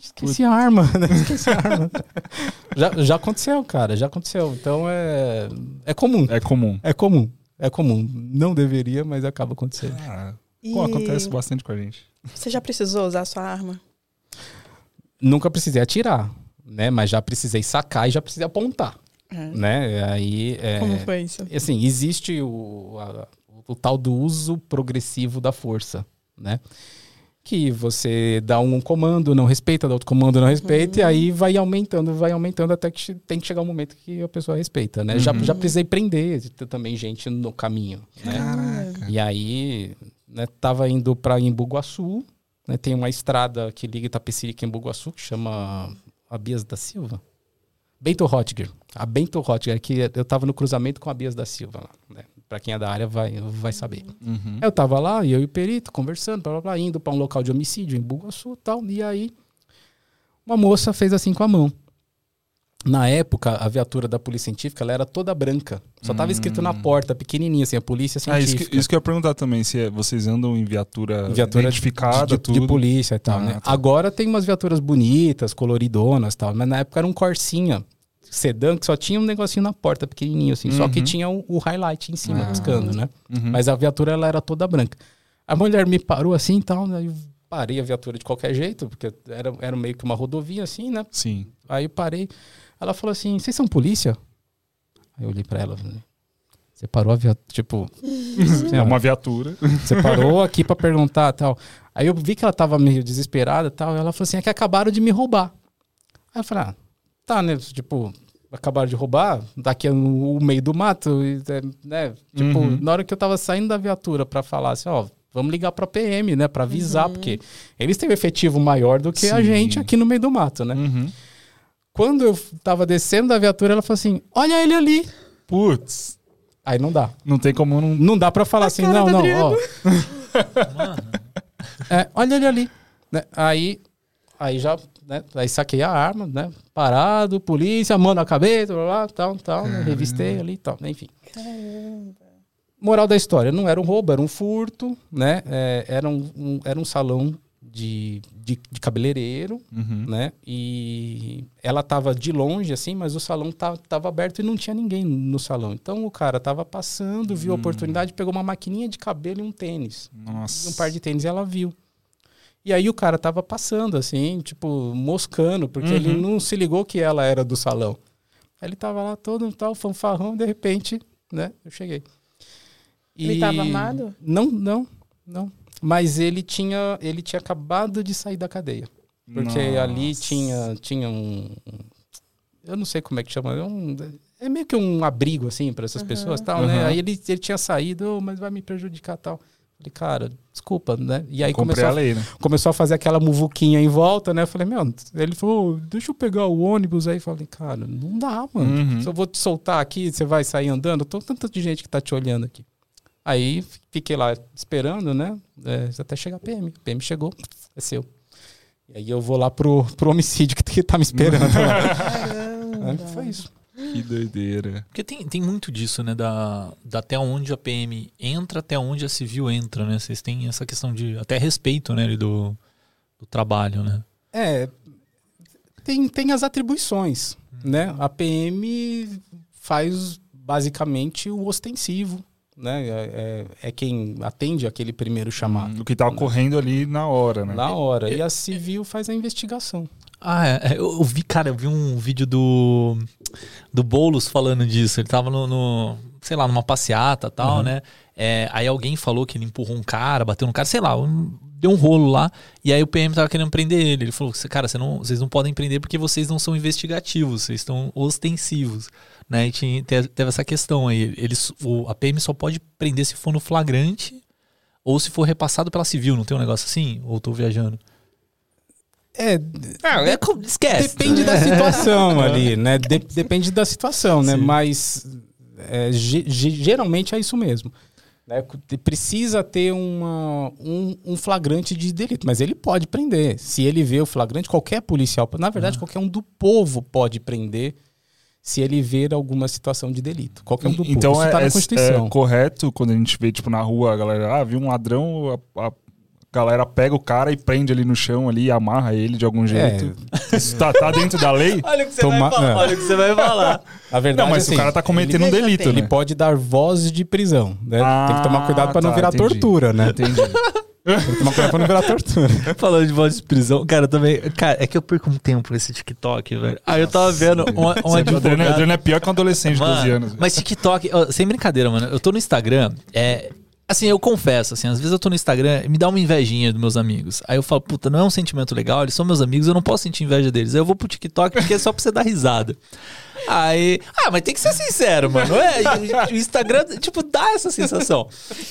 "Ih, Esqueci a arma, né? Esqueci a arma. já, já aconteceu, cara, já aconteceu. Então é. É comum. É comum. É comum. É comum. Não deveria, mas acaba acontecendo. Ah, E pô, acontece bastante com a gente. Você já precisou usar sua arma? Nunca precisei atirar, né? Mas já precisei sacar e já precisei apontar, É. né? Aí. É, Como foi isso? assim, existe o, a- o tal do uso progressivo da força, né? Que você dá um comando, não respeita, dá outro comando, não respeita, e aí vai aumentando, vai aumentando até que tem que chegar um momento que a pessoa respeita, né? Já, já precisei prender também gente no caminho, né? Caraca. E aí, né, tava indo para Embu-Guaçu, né? Tem uma estrada que liga Itapecerica e Embu-Guaçu, que chama Abias da Silva. Bento Hotger. A Bento Hotger, que eu tava no cruzamento com a Bias da Silva lá, né? Pra quem é da área vai, vai saber. Uhum. Eu tava lá, e eu e o perito, conversando, blá, blá, blá, indo para um local de homicídio em Bugaçu e tal. E aí, uma moça fez assim com a mão. Na época, a viatura da polícia científica ela era toda branca. Só tava escrito na porta, pequenininha, assim, a polícia Ah, isso científica. que, isso que eu ia perguntar também, se é- vocês andam em viatura, viatura identificada, de, de, de polícia e tal, Ah, né? tá. Agora tem umas viaturas bonitas, coloridonas e tal, mas na época era um Corsinha sedã que só tinha um negocinho na porta, pequenininho assim, só que Uhum. tinha o, o highlight em cima, Ah. piscando, né? Uhum. Mas a viatura ela era toda branca. A mulher me parou assim e tal, né? Eu parei a viatura de qualquer jeito, porque era, era meio que uma rodovia assim, né? Sim. Aí eu parei. Ela falou assim: vocês são polícia? Aí eu olhei pra ela. falei, Você parou a viatura. Tipo, É uma viatura. você parou aqui pra perguntar tal. Aí eu vi que ela tava meio desesperada tal. E ela falou assim: é que acabaram de me roubar. Aí eu falei: ah, tá, né? Tipo, acabaram de roubar, daqui no meio do mato, é, né? Tipo, Uhum. na hora que eu tava saindo da viatura pra falar assim: ó, vamos ligar pra PM, né? Pra avisar, porque eles têm um efetivo maior do que a Sim. gente aqui no meio do mato, né? Uhum. Quando eu tava descendo da viatura, ela falou assim: olha ele ali. Putz, Aí não dá. não tem como não. Não dá pra falar assim, cara não, do não, Adriano. ó. Mano, É, olha ele ali. Né? Aí, aí já, né? Aí saquei a arma, né? Parado, polícia, mão na cabeça, blá, blá, tal, tal, né? Revistei ali e tal, né? enfim. Moral da história, não era um roubo, era um furto, né? É, era, um, um- era um salão de, de, de cabeleireiro, Uhum. né? E ela tava de longe, assim, mas o salão tava, tava aberto e não tinha ninguém no salão. Então o cara tava passando, viu a oportunidade, pegou uma maquininha de cabelo e um tênis Nossa. um par de tênis e ela viu. E aí o cara tava passando, assim, tipo, moscando, porque ele Uhum. não se ligou que ela era do salão. Aí ele tava lá todo tal, fanfarrão, de repente, né, eu cheguei. Ele tava armado? Não, não, não. Mas ele tinha, ele tinha acabado de sair da cadeia. Porque ali Nossa. tinha, tinha um... Eu não sei como é que chama. É, um- é meio que um abrigo, assim, para essas pessoas tal, né? Uhum. Aí ele, ele tinha saído, "Oh, mas vai me prejudicar tal. Falei, cara, desculpa, né? E aí Comprei começou a lei, né? começou a fazer aquela muvuquinha em volta, né? Eu falei, meu, ele falou, deixa eu pegar o ônibus aí. Falei, cara, não dá, mano. Uhum. Se eu vou te soltar aqui, você vai sair andando. Tô tanta de gente que tá te olhando aqui. Aí fiquei lá esperando, né? É, até chegar a PM. A PM chegou, é seu. E aí eu vou lá pro, pro homicídio que, que tá me esperando. Caramba. É, foi isso. Que doideira. Porque tem, tem muito disso, né? Da, da até onde a PM entra, até onde a civil entra, né? Vocês têm essa questão de até respeito, né? Do, do trabalho, né? É, tem, tem as atribuições, né? A PM faz basicamente o ostensivo, né? É, é- é quem atende aquele primeiro chamado O que tá ocorrendo ali na hora, né? na hora. E a civil faz a investigação. Ah, é, é, eu, vi, cara, eu vi um vídeo do do Boulos falando disso. Ele tava no, no, sei lá, numa passeata e tal, né? É, aí alguém falou que ele empurrou um cara, bateu no cara, sei lá, um- deu um rolo lá. E aí o PM tava querendo prender ele. Ele falou: cara, você não, vocês não podem prender porque vocês não são investigativos, vocês estão ostensivos. Né? E tinha, te- teve essa questão aí. Eles, o, a PM só pode prender se for no flagrante ou se for repassado pela civil, não tem um negócio assim? Ou tô viajando? É, Ah, é, esquece. depende da situação ali, né? De- depende da situação, né? Sim. Mas é, ge- ge- geralmente é isso mesmo. né? Precisa ter uma, um, um flagrante de delito, mas ele pode prender. Se ele vê o flagrante, qualquer policial, na verdade, qualquer um do povo pode prender se ele ver alguma situação de delito. Qualquer um do povo. Então é, tá é- é correto quando a gente vê, tipo, na rua, a galera, ah, viu um ladrão, a, a galera pega o cara e prende ali no chão ali, e amarra ele de algum jeito. Isso tá, tá dentro da lei? Olha o que você Toma- vai falar. é. Olha o que você vai falar. A verdade Não, mas assim, o cara tá cometendo um ele- delito, ele né? pode dar voz de prisão, né? Tem que tomar cuidado pra não Ah, virar tá, entendi. tortura, né? Entendi. Tem que tomar cuidado pra não virar tortura. Falando de voz de prisão, cara, também. Cara, é que eu perco um tempo nesse TikTok, velho. Aí eu tava vendo um, um o o advogado. Adriano é pior que um adolescente de 12 Mano, anos. mas TikTok, ó, sem brincadeira, mano. Eu tô no Instagram, é. Assim, eu confesso, assim, às vezes eu tô no Instagram e me dá uma invejinha dos meus amigos. Aí eu falo, puta, não é um sentimento legal, eles são meus amigos, eu não posso sentir inveja deles. Aí eu vou pro TikTok porque é só pra você dar risada. Aí. Ah, mas tem que ser sincero, mano. É, o Instagram, tipo, dá essa sensação.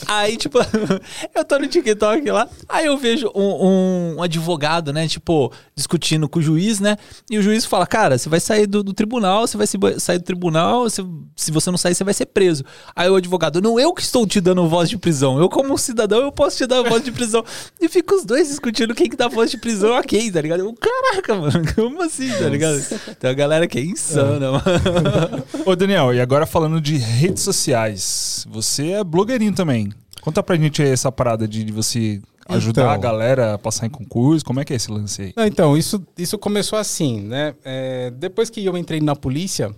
Aí, tipo, eu tô no TikTok lá, aí eu vejo um, um advogado, né, tipo, discutindo com o juiz, né? E o juiz fala, cara, você vai sair do, do tribunal, você vai se- sair do tribunal, você- se você não sair, você vai ser preso. Aí o advogado, não eu que estou te dando voz de prisão, eu como um cidadão, eu posso te dar voz de prisão. E fica os dois discutindo quem que dá voz de prisão a quem, tá ligado? Eu, Caraca, mano, como assim, tá ligado? Tem uma galera que é insana, mano. Ô, Daniel, e agora falando de redes sociais. Você é blogueirinho também. Conta pra gente aí essa parada de, de você ajudar Então. a galera a passar em concurso. Como é que é esse lance aí? Não, então, isso, isso começou assim, né? É, depois que eu entrei na polícia,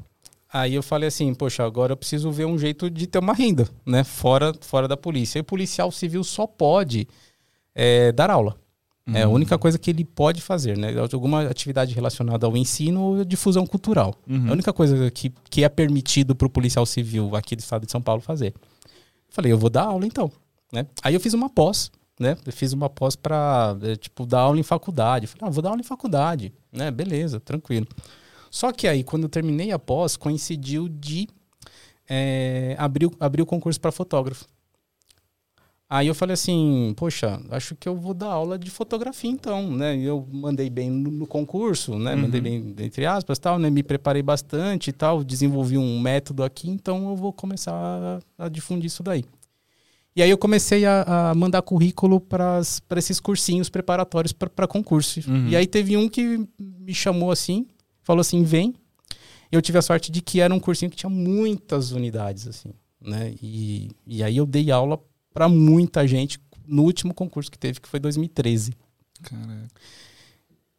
aí eu falei assim, poxa, agora eu preciso ver um jeito de ter uma renda, né? Fora, fora da polícia. E o policial civil só pode é, dar aula. É a única coisa que ele pode fazer, né? Alguma atividade relacionada ao ensino ou difusão cultural. Uhum. É a única coisa que, que é permitido para o policial civil aqui do estado de São Paulo fazer. Falei, eu vou dar aula então. Né? Aí eu fiz uma pós, né? Eu fiz uma pós para, tipo, dar aula em faculdade. Falei, ah, vou dar aula em faculdade. Né? Beleza, tranquilo. Só que aí, quando eu terminei a pós, coincidiu de é, abrir, abrir o concurso para fotógrafo. Aí eu falei assim, poxa, acho que eu vou dar aula de fotografia então, né? E Eu mandei bem no, no concurso, né? Mandei bem entre aspas, tal, né? Me preparei bastante e tal, desenvolvi um método aqui, então eu vou começar a, a difundir isso daí. E aí eu comecei a, a mandar currículo para esses cursinhos preparatórios para concurso. Uhum. E aí teve um que me chamou assim, falou assim, vem. Eu tive a sorte de que era um cursinho que tinha muitas unidades, assim, né? E, e aí eu dei aula para muita gente no último concurso que teve, que foi 2013. Caraca.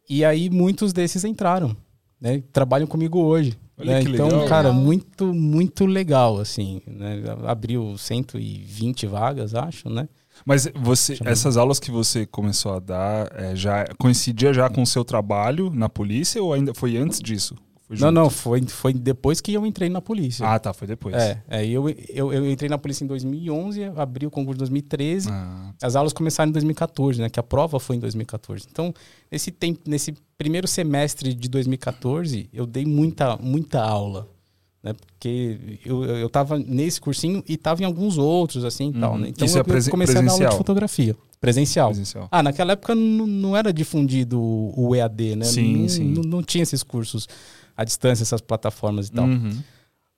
E aí muitos desses entraram, né? Trabalham comigo hoje. Olha né? Então, legal. cara, muito, muito legal, assim. Né? Abriu 120 vagas, acho, né? Mas você, essas aulas que você começou a dar, é, já coincidia já com o seu trabalho na polícia ou ainda foi antes disso? Foi Não, junto? não, foi, foi depois que eu entrei na polícia. Ah, tá, foi depois. É, é eu, eu, eu entrei na polícia em 2011, abri o concurso em 2013. Ah, As aulas começaram em 2014, né? Que a prova foi em 2014. Então, nesse, tempo, nesse primeiro semestre de 2014, eu dei muita, muita aula. Né? Porque eu, eu tava nesse cursinho e tava em alguns outros, assim, e tal, Uhum. né? Então, Isso é eu, eu presen- comecei a dar aula presencial? de fotografia. Presencial. presencial. Ah, naquela época não, não era difundido o o EAD, né? Sim, não, sim. Não, não tinha esses cursos à distância, essas plataformas e tal. Uhum.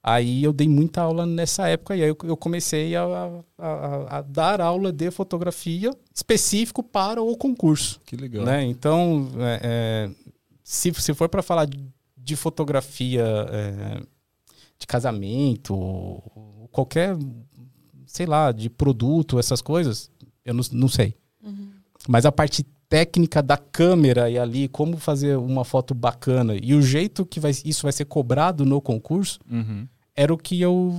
Aí eu dei muita aula nessa época e aí eu, eu comecei a, a, a, a dar aula de fotografia específico para o concurso. Que legal. Né? Então, é, é, se, se for para falar de, de fotografia é, de casamento, qualquer, sei lá, de produto, essas coisas, eu não, não sei. Mas a parte técnica da câmera e ali, como fazer uma foto bacana e o jeito que vai, isso vai ser cobrado no concurso, Uhum. era o que eu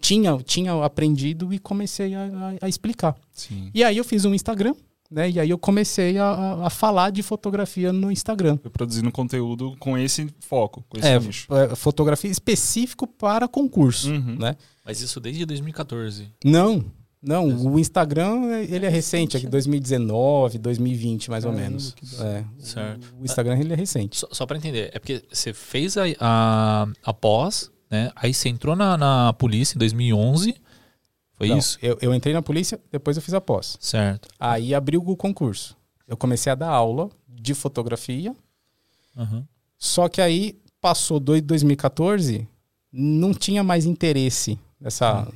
tinha, tinha aprendido e comecei a, a- a explicar. Sim. E aí eu fiz um Instagram, né? E aí eu comecei a, a- falar de fotografia no Instagram. Foi produzindo conteúdo com esse foco, com esse É, nicho. é, fotografia específico para concurso, Uhum. né? Mas isso desde 2014. Não, não. O Instagram ele é recente, aqui 2019, 2020 mais ou menos. É, Certo. o Instagram ele é recente. Só, só pra entender, é porque você fez a, a, a pós, né? Aí você entrou na, na polícia em 2011. Foi Não, isso? Eu, eu entrei na polícia, depois eu fiz a pós. Certo. Aí abriu o concurso. Eu comecei a dar aula de fotografia, Aham. só que aí passou do 2014, não tinha mais interesse nessa,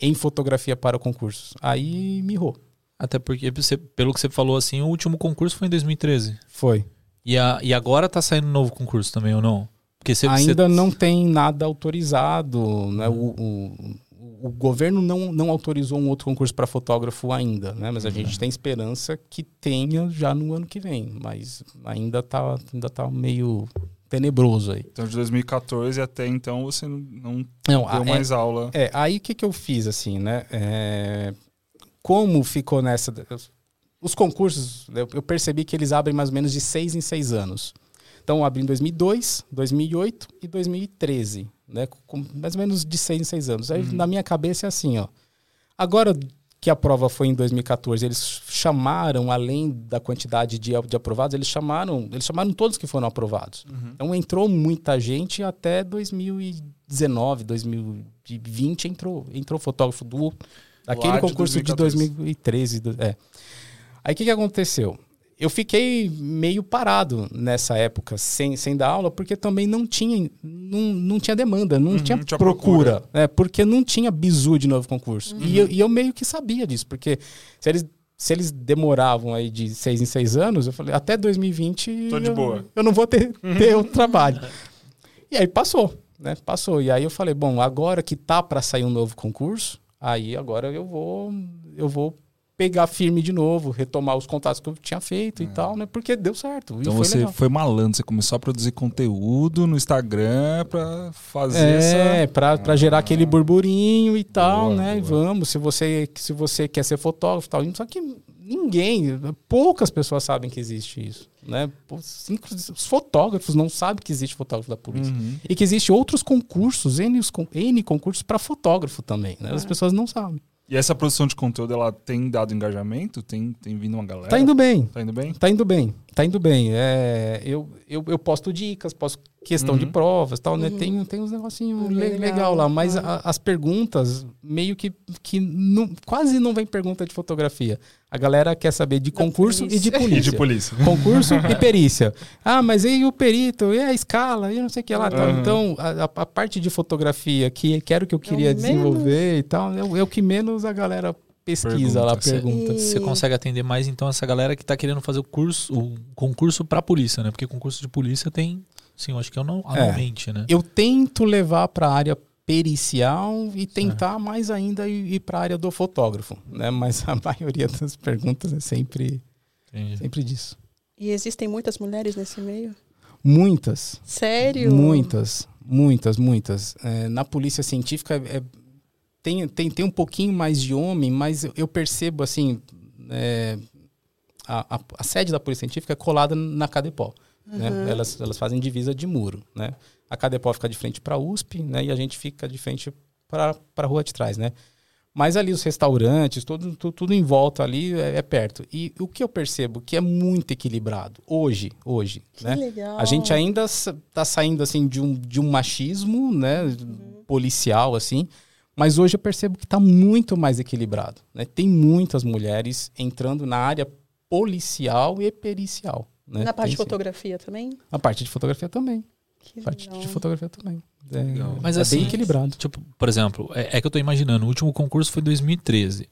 em fotografia para concursos. Aí mirrou. Até porque, pelo que você falou assim, o último concurso foi em 2013. Foi. E, a, e agora tá saindo um novo concurso também, ou não? Porque Ainda não tem nada autorizado, né? O, o, o governo não, não autorizou um outro concurso para fotógrafo ainda, né? Mas a gente tem esperança que tenha já no ano que vem, mas ainda tá, ainda tá meio tenebroso aí. Então, de 2014 até então, você não- não deu é- mais aula. É, aí o que, que eu fiz, assim, né? É, como ficou nessa. Os concursos, eu, percebi que eles abrem mais ou menos de seis em seis anos. Então, abriu em 2002, 2008 e 2013, né? Com mais ou menos de seis em seis anos. Aí, na minha cabeça, é assim, ó. Agora que a prova foi em 2014, eles chamaram, além da quantidade de, de aprovados, eles chamaram, eles chamaram todos que foram aprovados. Então entrou muita gente até 2019, 2020 entrou, entrou fotógrafo do daquele concurso de 2014. 2013, do- é. Aí o que, que aconteceu? Eu fiquei meio parado nessa época, sem, sem dar aula, porque também não tinha, não, não tinha demanda, não Uhum, tinha tinha procura. né? porque não tinha bizu de novo concurso. E, eu, e eu meio que sabia disso, porque se eles, se eles demoravam aí de seis em seis anos, eu falei, até 2020 Tô de eu, boa. eu não vou ter, ter outro trabalho. E aí passou, né? Passou. E aí eu falei, bom, agora que tá para sair um novo concurso, aí agora eu vou eu vou pegar firme de novo, retomar os contatos que eu tinha feito e tal, né? Porque deu certo. Então foi você legal. foi malandro, você começou a produzir conteúdo no Instagram pra fazer É, essa. pra, pra gerar aquele burburinho e tal, Boa, né? E boa. vamos, se você, se você quer ser fotógrafo e tal. Só que ninguém, poucas pessoas sabem que existe isso, né? Os fotógrafos não sabem que existe fotógrafo da polícia. Uhum. E que existe outros concursos, N, N concursos para fotógrafo também, né? As É. pessoas não sabem. E essa produção de conteúdo, ela tem dado engajamento? Tem, tem vindo uma galera? Tá indo bem. Tá indo bem? Tá indo bem, tá indo bem. É, eu, eu, eu posto dicas, posto questão de Uhum. provas tal, né? Tem, tem uns negocinhos Ah, le- legal. legal. lá, mas a- as perguntas meio que, que não, quase não vem pergunta de fotografia. A galera quer saber de concurso e de polícia. E polícia. de polícia. Concurso e perícia. Ah, mas e o perito? E a escala? E não sei o que lá. tal. Uhum. Então, a, a- parte de fotografia, que, que era o que eu queria menos- desenvolver e tal, é, o- é o que menos a galera pesquisa lá, Pergunta. pergunta. E- Você consegue atender mais então essa galera que tá querendo fazer o curso, o concurso pra polícia, né? Porque concurso de polícia tem, sim, eu acho que é anual- anualmente, né? Eu tento levar para a área pericial e tentar mais ainda ir, ir para a área do fotógrafo, né? Mas a maioria das perguntas é sempre, Entendi. sempre disso. E existem muitas mulheres nesse meio? Muitas, Sério? muitas, muitas, muitas. É, na polícia científica é- tem, tem, tem um pouquinho mais de homem, mas eu, eu percebo assim, é, a, a- a sede da polícia científica é colada na Cadepol. né? Elas, elas fazem divisa de muro, né? A Cadepol fica de frente para a USP, né? E a gente fica de frente para a rua de trás, né? Mas ali os restaurantes, tudo, tudo, tudo em volta ali é, é perto. E o que eu percebo que é muito equilibrado hoje, hoje, Que né? legal. A gente ainda está saindo assim de um, de um machismo, né, policial assim, mas hoje eu percebo que está muito mais equilibrado, né? Tem muitas mulheres entrando na área policial e pericial, né? Na parte Tem de sim. fotografia também? A parte de fotografia também. Que A parte legal. de fotografia também. É, Mas é assim, bem equilibrado. Tipo, por exemplo, é, é que eu tô imaginando, o último concurso foi em 2013.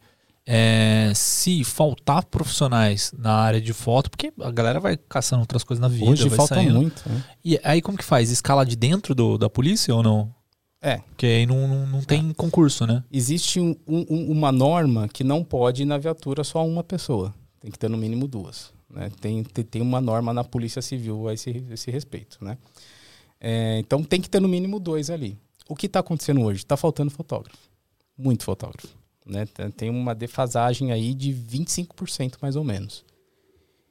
É, se faltar profissionais na área de foto, porque a galera vai caçando outras coisas na vida, Hoje vai falta saindo. muito. né? E aí como que faz? Escala de dentro do, da polícia ou não? É. Porque aí não, não, não tem concurso, né? Existe um- um- uma norma que não pode ir na viatura só uma pessoa. Tem que ter no mínimo duas. né? Tem, tem, tem uma norma na Polícia Civil a esse, esse respeito. Né? É, então tem que ter no mínimo dois ali. O que está acontecendo hoje? Está faltando fotógrafo. Muito fotógrafo. Né? Tem- Tem uma defasagem aí de 25% mais ou menos.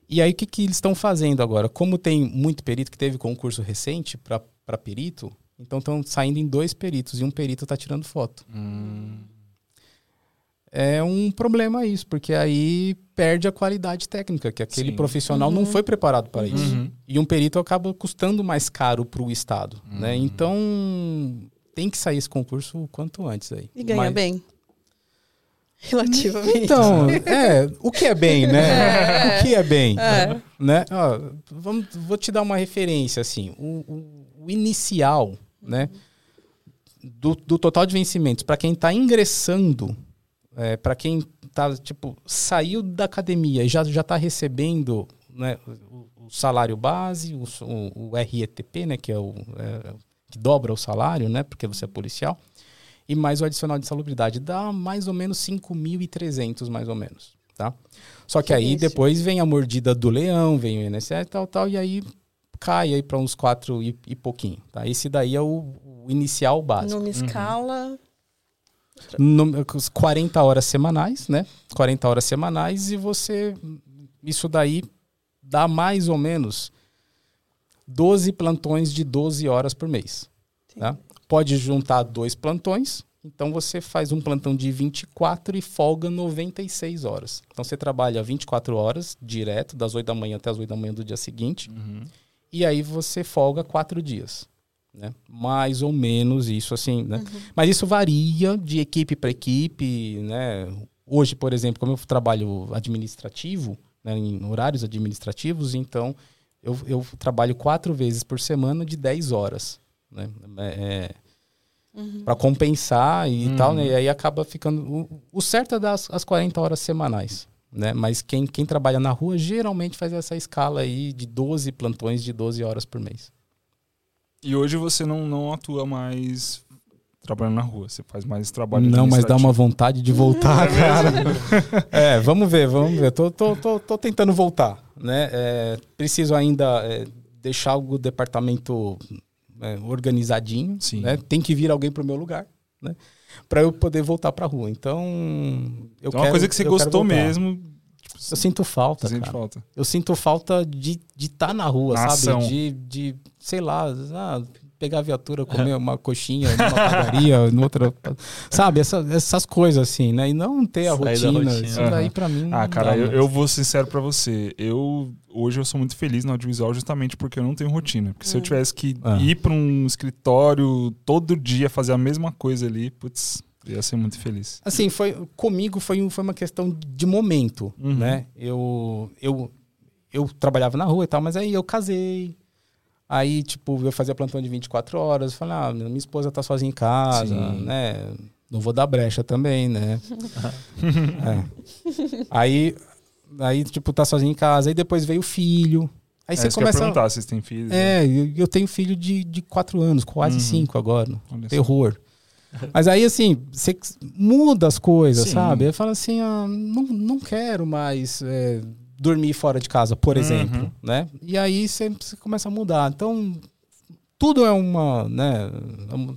E aí o que, que eles estão fazendo agora? Como tem muito perito que teve concurso recente para perito, então estão saindo em dois peritos e um perito está tirando foto. É um problema isso, porque aí perde a qualidade técnica, que aquele Sim. profissional não foi preparado para isso. Uhum. E um perito acaba custando mais caro para o Estado. Né? Então, tem que sair esse concurso o quanto antes aí. E ganha Mas- bem. Relativamente. Então, é, o que é bem, né? O que é bem? É. Né? Ó, vamos, vou te dar uma referência, assim. O, o- o inicial, né? Do, do total de vencimentos, para quem está ingressando, é, para quem tá, tipo, saiu da academia e já já está recebendo né, o, o salário base, o, o, o RETP, né? Que é o é, que dobra o salário, né? Porque você é policial e mais o adicional de salubridade. Dá mais ou menos 5.300, mais ou menos, tá? Só que, Que aí isso? depois vem a mordida do leão, vem o INSS e tal, tal, e aí cai aí para uns 4 e, e pouquinho, tá? Esse daí é o, o inicial básico. Numa escala. No, com os 40 horas semanais, né? 40 horas semanais e você... Isso daí dá mais ou menos 12 plantões de 12 horas por mês. Tá? Pode juntar dois plantões, então você faz um plantão de 24 e folga 96 horas. Então você trabalha 24 horas direto, das 8 da manhã até as 8 da manhã do dia seguinte, e aí você folga quatro dias. Né? Mais ou menos isso, assim, né? Mas isso varia de equipe para equipe, né? Hoje, por exemplo, como eu trabalho administrativo, né, em horários administrativos, então eu, eu trabalho quatro vezes por semana de 10 horas, né? É, para compensar e Uhum. tal, né? E aí acaba ficando... O, o certo é dar as, as 40 horas semanais, né? Mas quem, quem trabalha na rua geralmente faz essa escala aí de 12 plantões de 12 horas por mês. E hoje você não, não atua mais trabalhando na rua, você faz mais trabalho Não, mas dá uma vontade de voltar, cara. é, vamos ver, vamos ver. Tô, tô, tô, tô tentando voltar, né? É, preciso ainda é, deixar o departamento é, organizadinho, Sim. né? Tem que vir alguém pro meu lugar, né? Para eu poder voltar pra rua. Então, eu Então, quero uma coisa que você gostou mesmo, tipo, Eu sinto falta, cara. falta. Eu sinto falta de estar na rua, Na sabe? ação. De, de, sei lá, ah, pegar a viatura, comer uma coxinha numa padaria, noutra. Sabe? Essa- essas coisas assim, né? E não ter a rotina. rotina. Isso daí Aham. pra mim. Ah, cara, dá eu, eu vou ser sincero pra você. Eu hoje eu sou muito feliz no audiovisual justamente porque eu não tenho rotina. Porque se eu tivesse que Ah. ir pra um escritório todo dia fazer a mesma coisa ali, putz, eu ia ser muito feliz. Assim, foi, comigo foi, um- foi uma questão de momento, Uhum. né? Eu, eu, eu trabalhava na rua e tal, mas aí eu casei. Aí, tipo, eu fazia plantão de 24 horas. Eu falei, ah, minha esposa tá sozinha em casa, Sim. né? Não vou dar brecha também, né? É. Aí, aí, tipo, tá sozinho em casa. Aí depois veio o filho. Aí é, você isso que eu começa... perguntar, vocês têm filhos? né? É, eu eu tenho filho de, de quatro anos, quase Uhum. cinco agora. Olha só. Terror. Mas aí, assim, você muda as coisas, Sim. sabe? Eu falo assim, ah, não, não quero mais é, dormir fora de casa, por Uhum. exemplo, né? E aí você, você começa a mudar. Então, tudo é uma, né, é uma,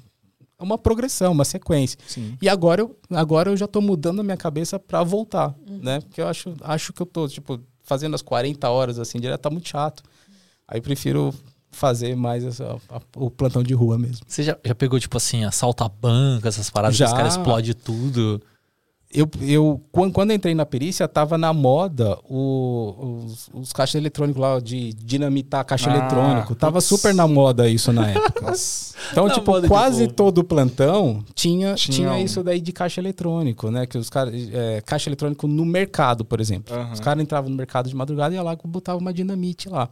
é uma progressão, uma sequência. Sim. E agora eu, agora eu já tô mudando a minha cabeça pra voltar, né? Porque eu acho, acho que eu tô, tipo, fazendo as 40 horas assim, direto, tá muito chato. Aí eu prefiro fazer mais essa- a- o plantão de rua mesmo. Você já, já pegou, tipo assim, assalto a banca, essas paradas Já. que os caras explodem tudo? Eu, eu quan- quando, eu entrei na perícia, tava na moda o- os, os caixas eletrônicos lá, de dinamitar caixa Ah, eletrônico. Tava super na moda isso na época. Então, Na tipo, quase todo plantão tinha, Tinha tinha, isso daí de caixa eletrônico, né? Que os caras. É, caixa eletrônico no mercado, por exemplo. Aham. Os caras entravam no mercado de madrugada e ia lá e botavam uma dinamite lá.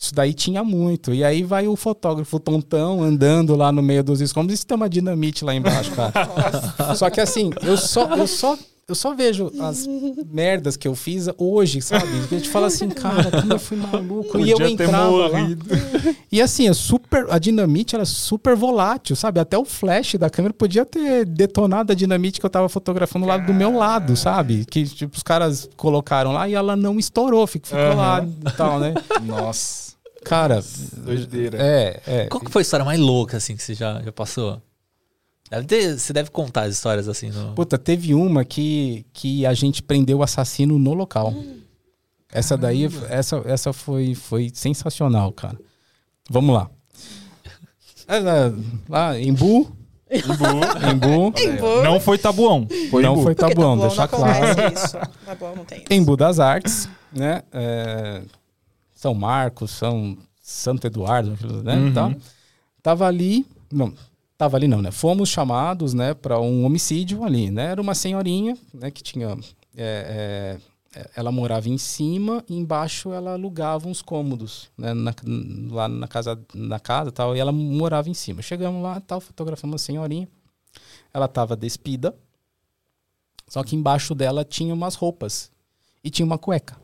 Isso daí tinha muito. E aí vai o fotógrafo tontão andando lá no meio dos escombros e tem uma dinamite lá embaixo, cara. só que assim, eu só, eu só, eu só vejo as merdas que eu fiz hoje, sabe? A gente fala assim, cara, como eu fui maluco. e eu Podia entrava lá. E assim, é super, a dinamite era super volátil, sabe? Até o flash da câmera podia ter detonado a dinamite que eu tava fotografando lá do meu lado, sabe? Que tipo, os caras colocaram lá e ela não estourou, ficou, ficou lá e tal, né? Nossa, Cara, doideira. é, é. Qual que foi a história mais louca, assim, que você já, já passou? Deve ter- você deve contar as histórias assim no. Puta, teve uma que, que a gente prendeu o assassino no local. Essa daí, essa, essa foi, foi sensacional, cara. Vamos lá. É, lá- Lá em Bu, em Bu, Embu. Não foi tabuão. Foi não Embu. foi tabuão, Tabuão deixar claro. isso. Tabuão não tem isso. Embu das Artes, né? É, São Marcos, São Santo Eduardo, né? Uhum. Tá? Tava ali, não, tava ali não, né? Fomos chamados, né, para um homicídio ali, né? Era uma senhorinha, né, que tinha, é, é, ela morava em cima e embaixo ela alugava uns cômodos, né, na- lá na casa, na casa, e tal, e ela morava em cima. Chegamos lá, tal, fotografamos a senhorinha. Ela tava despida, só que embaixo dela tinha umas roupas e tinha uma cueca.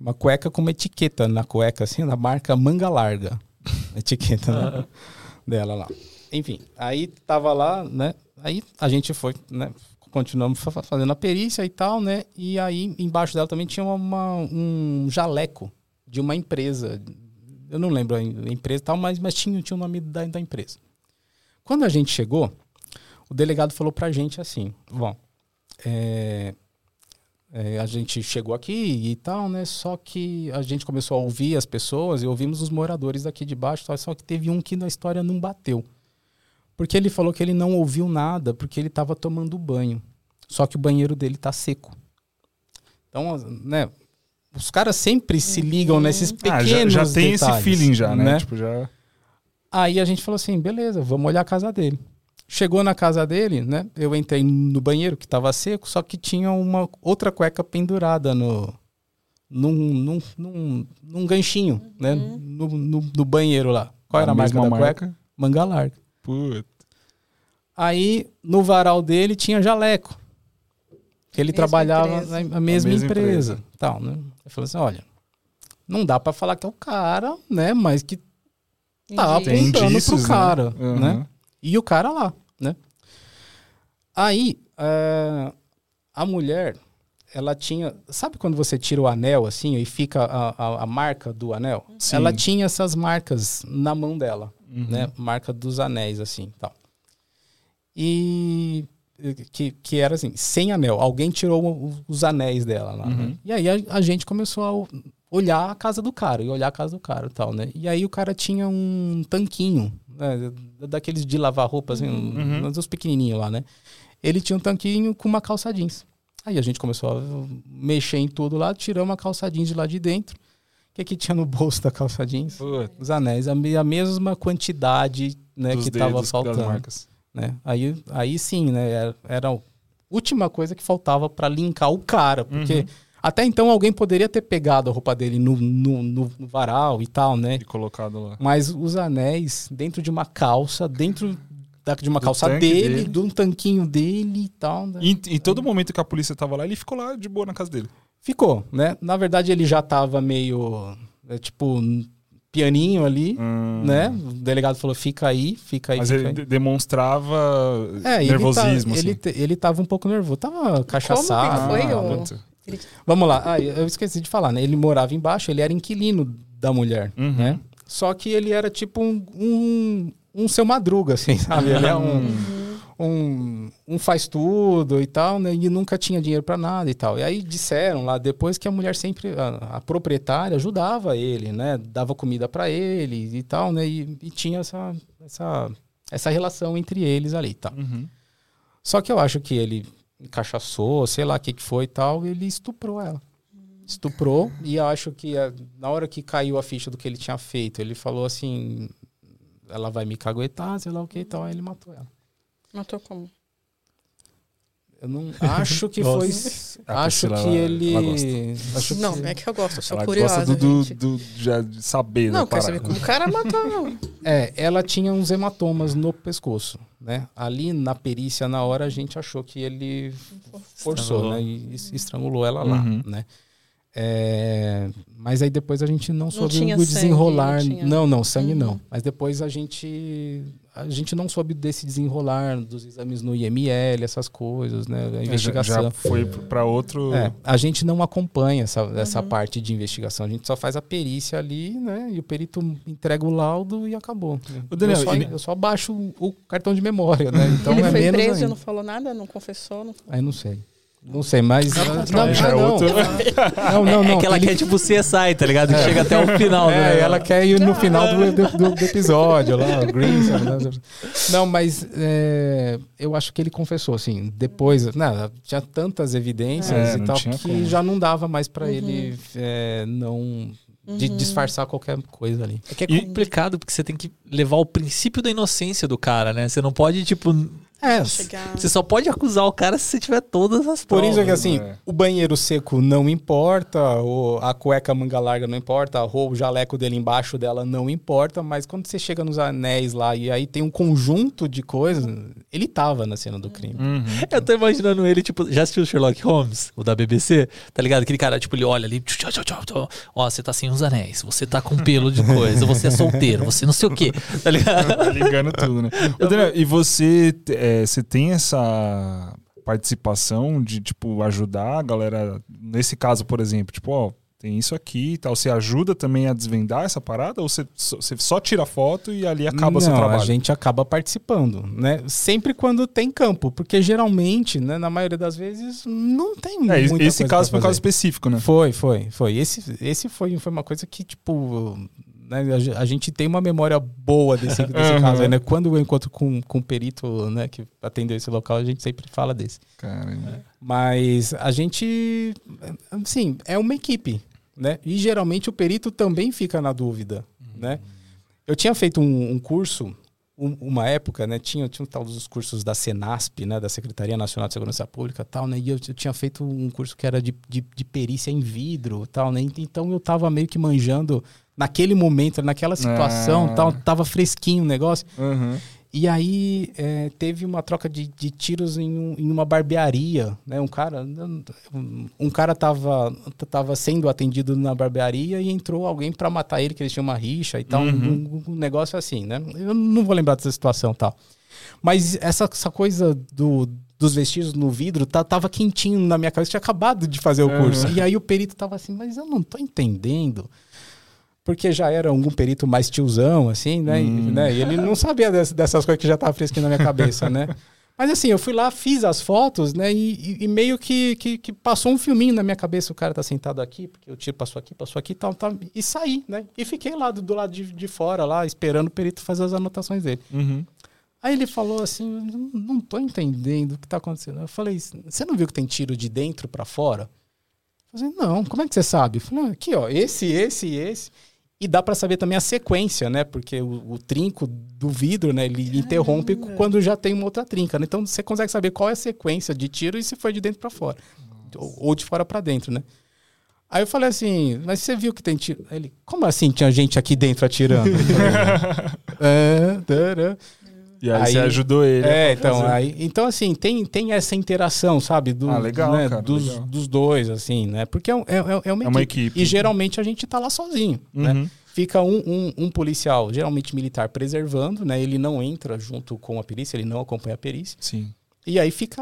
Uma cueca com uma etiqueta na cueca, assim, da marca Manga Larga. Etiqueta né, dela lá. Enfim, aí tava lá, né? Aí a gente foi, né? Continuamos fa- fa- fazendo a perícia e tal, né? E aí embaixo dela também tinha uma, um jaleco de uma empresa. Eu não lembro a em- a empresa e tal, mas, mas tinha, tinha o nome da, da empresa. Quando a gente chegou, o delegado falou pra gente assim: bom, é, é, a gente chegou aqui e tal, né? Só que a gente começou a ouvir as pessoas e ouvimos os moradores daqui de baixo, tal, só que teve um que na história não bateu. Porque ele falou que ele não ouviu nada porque ele estava tomando banho. Só que o banheiro dele tá seco. Então, né? Os caras sempre se ligam nesses Ah, pequenos já, já tem detalhes, esse feeling já, né? Tipo, já... Aí a gente falou assim, beleza, vamos olhar a casa dele. Chegou na casa dele, né? Eu entrei no banheiro que estava seco, só que tinha uma outra cueca pendurada no num, num, num, num ganchinho, né? No, no, no banheiro lá. Qual era a, marca da cueca? Manga larga. Puta. Aí no varal dele tinha jaleco. Que ele Mesma trabalhava empresa. na mesma, mesma empresa. empresa. Tal, né? Ele falou assim: olha, não dá pra falar que é o cara, né? Mas que tá apontando pro cara, Uhum. né? E o cara lá, né? Aí, é, a mulher, ela tinha. Sabe quando você tira o anel assim e fica a, a, a marca do anel? Sim. Ela tinha essas marcas na mão dela, Uhum. né? Marca dos anéis, assim tal. E. Que, que era assim, sem anel. Alguém tirou os anéis dela lá. né? Uhum. E aí a, a gente começou a olhar a casa do cara, e olhar a casa do cara e tal, né? E aí o cara tinha um tanquinho, né? daqueles de lavar roupa, assim, Uhum. um, dos pequenininhos lá, né? Ele tinha um tanquinho com uma calça jeans. Aí a gente começou a mexer em tudo lá, tiramos a calça jeans de lá de dentro. O que que tinha no bolso da calça jeans? Puta. Os anéis, a, a mesma quantidade né, Dos que tava dedos das faltando. Né? Aí, aí sim, né? Era, era a última coisa que faltava para linkar o cara. Porque Uhum. Até então alguém poderia ter pegado a roupa dele no, no, no- no varal e tal, né? E colocado lá. Mas os anéis dentro de uma calça, dentro da, de uma Do calça dele, dele. de um tanquinho dele e tal, né? E em todo momento que a polícia tava lá, ele ficou lá de boa na casa dele. Ficou, né? Na verdade, ele já tava meio, é, tipo, pianinho ali, Hum. né? O delegado falou, fica aí, fica aí, Mas fica ele aí. de- demonstrava É, nervosismo, ele, tá, assim. ele, ele tava um pouco nervoso, tava cachaçado. foi, Ah? Vamos lá, ah, eu esqueci de falar, né? Ele morava embaixo, ele era inquilino da mulher, Uhum. né? Só que ele era tipo um, um, um seu madruga, assim, sabe? Ele é um, um, um faz tudo e tal, né? E nunca tinha dinheiro pra nada e tal. E aí disseram lá depois que a mulher sempre, a, a proprietária ajudava ele, né? Dava comida pra ele e tal, né? E, e tinha essa, essa, essa relação entre eles ali e tal. Uhum. Só que eu acho que ele encaixaçou, sei lá o que, que foi e tal, ele estuprou ela. Estuprou, e acho que eh, na hora que caiu a ficha do que ele tinha feito, ele falou assim: ela vai me caguetar, sei lá o que e tal, aí ele matou ela. Matou como? Eu não acho que Nossa. foi. Acho Priscila, que ela- ele. ela gosta. Acho Não, que... não é que eu gosto, eu sou Ela curiosa, gosta do, do, gente. do- já de saber Não, eu quero parada. saber como o cara matou. É, ela tinha uns hematomas no pescoço, né? Ali na perícia, na hora, a gente achou que ele forçou, Estrangulou. né? E es- estrangulou ela lá, Uhum. né? É, mas aí depois a gente não soube tinha o sangue, desenrolar. não tinha- Não, não, sangue Uhum. não. Mas depois a gente a gente não soube desse desenrolar dos exames no IML, essas coisas, né? A investigação. Já, foi para outro. É, a gente não acompanha essa, Uhum. essa parte de investigação. A gente só faz a perícia ali, né? E o perito entrega o laudo e acabou. Ô, Daniel, eu, só, e- eu só baixo o, o cartão de memória, né? Então ele é foi menos preso e ainda. não falou nada, não confessou. Não... Aí não sei. Não sei, mas. Não, Aí já é não, outro. não, não, não. é que ela ele- quer tipo CSI, tá ligado? Que chega até o final. É, né? ela quer ir no final do, do, do- episódio lá, o Green. né? Não, mas é, eu acho que ele confessou, assim, depois, né, tinha tantas evidências É, e não tal que como. já não dava mais pra Uhum. ele é, não de disfarçar qualquer coisa ali. É que é complicado porque você tem que levar o princípio da inocência do cara, né? Você não pode, tipo. É, Chegar... Você só pode acusar o cara se você tiver todas as por provas. isso é que assim, é. o banheiro seco não importa, a cueca manga larga não importa, o jaleco dele embaixo dela não importa, mas quando você chega nos anéis lá e aí tem um conjunto de coisas, ele tava na cena do crime. Uhum. Eu tô imaginando ele, tipo, já assistiu o Sherlock Holmes, o da BBC? Tá ligado? Aquele cara, tipo, ele olha ali, tchau, tchau, tchau, tchau. ó, você tá sem os anéis, você tá com pelo de coisa, você é solteiro, você não sei o quê, tá ligado? Tá ligando tudo, né? Daniel, e você, é, você tem essa participação de, tipo, ajudar a galera, nesse caso, por exemplo, tipo, ó, tem isso aqui e tal. Você ajuda também a desvendar essa parada ou você, só- você só tira foto e ali acaba o seu Não, trabalho? A gente acaba participando, né? Sempre quando tem campo, porque geralmente, né, na maioria das vezes, não tem É, esse caso foi um caso específico, né? Foi, foi, foi. Esse, esse foi, foi uma coisa que, tipo, né, a ge- a gente tem uma memória boa desse, desse Uhum. caso aí, né? Quando eu encontro com, com um perito, né, que atendeu esse local, a gente sempre fala desse. Caramba. Mas a gente, assim, é uma equipe, né? E geralmente o perito também fica na dúvida, né? Eu tinha feito um, um curso, um- uma época, né? Tinha, tinha um tal dos cursos da Senasp, né? Da Secretaria Nacional de Segurança Pública tal, né? E eu, eu tinha feito um curso que era de, de, de perícia em vidro tal, né? Então eu tava meio que manjando naquele momento, naquela situação Ah. tal, tava fresquinho o negócio. Uhum. E aí é, teve uma troca de, de tiros em, um- em uma barbearia, né? Um cara, um, um cara tava, tava sendo atendido na barbearia e entrou alguém pra matar ele, que eles tinham uma rixa e tal, um, um negócio assim, né? Eu não vou lembrar dessa situação, tal. Mas essa, essa coisa do dos vestidos no vidro, tá, tava quentinho na minha cabeça, tinha acabado de fazer o curso. E aí o perito tava assim, mas eu não tô entendendo porque já era algum perito mais tiozão, assim, né? E, né? E ele não sabia dessas, dessas coisas que já tava fresquinho na minha cabeça, né? Mas assim, eu fui lá, fiz as fotos, né? E, e- meio que, que, que passou um filminho na minha cabeça. O cara tá sentado aqui, porque o tiro passou aqui, passou aqui e tal, tal. E saí, né? E fiquei lá do, do lado de, de fora, lá, esperando o perito fazer as anotações dele. Uhum. Aí ele falou assim: não, tô entendendo o que tá acontecendo. Eu falei: você não viu que tem tiro de dentro pra fora? Eu falei: não, como é que você sabe? Eu falei: "Ah, aqui, ó, esse, esse esse. E dá pra saber também a sequência, né? Porque o, o trinco do vidro, né? Ele interrompe quando já tem uma outra trinca. Né? Então você consegue saber qual é a sequência de tiro e se foi de dentro pra fora. Ou, ou de fora pra dentro, né? Aí eu falei assim, mas você viu que tem tiro? Aí Ele, como assim tinha gente aqui dentro atirando? É. E aí, Aí- você ajudou ele. É, então, aí, então assim, tem, tem essa interação, sabe? Do, Ah, legal, né, cara, dos, legal. dos dois, assim, né? Porque é, é, é- é uma, É uma equipe. equipe. E geralmente a gente tá lá sozinho, né? Uhum. Fica um, um, um policial, geralmente militar, preservando, né? Ele não entra junto com a perícia, ele não acompanha a perícia. Sim. E aí fica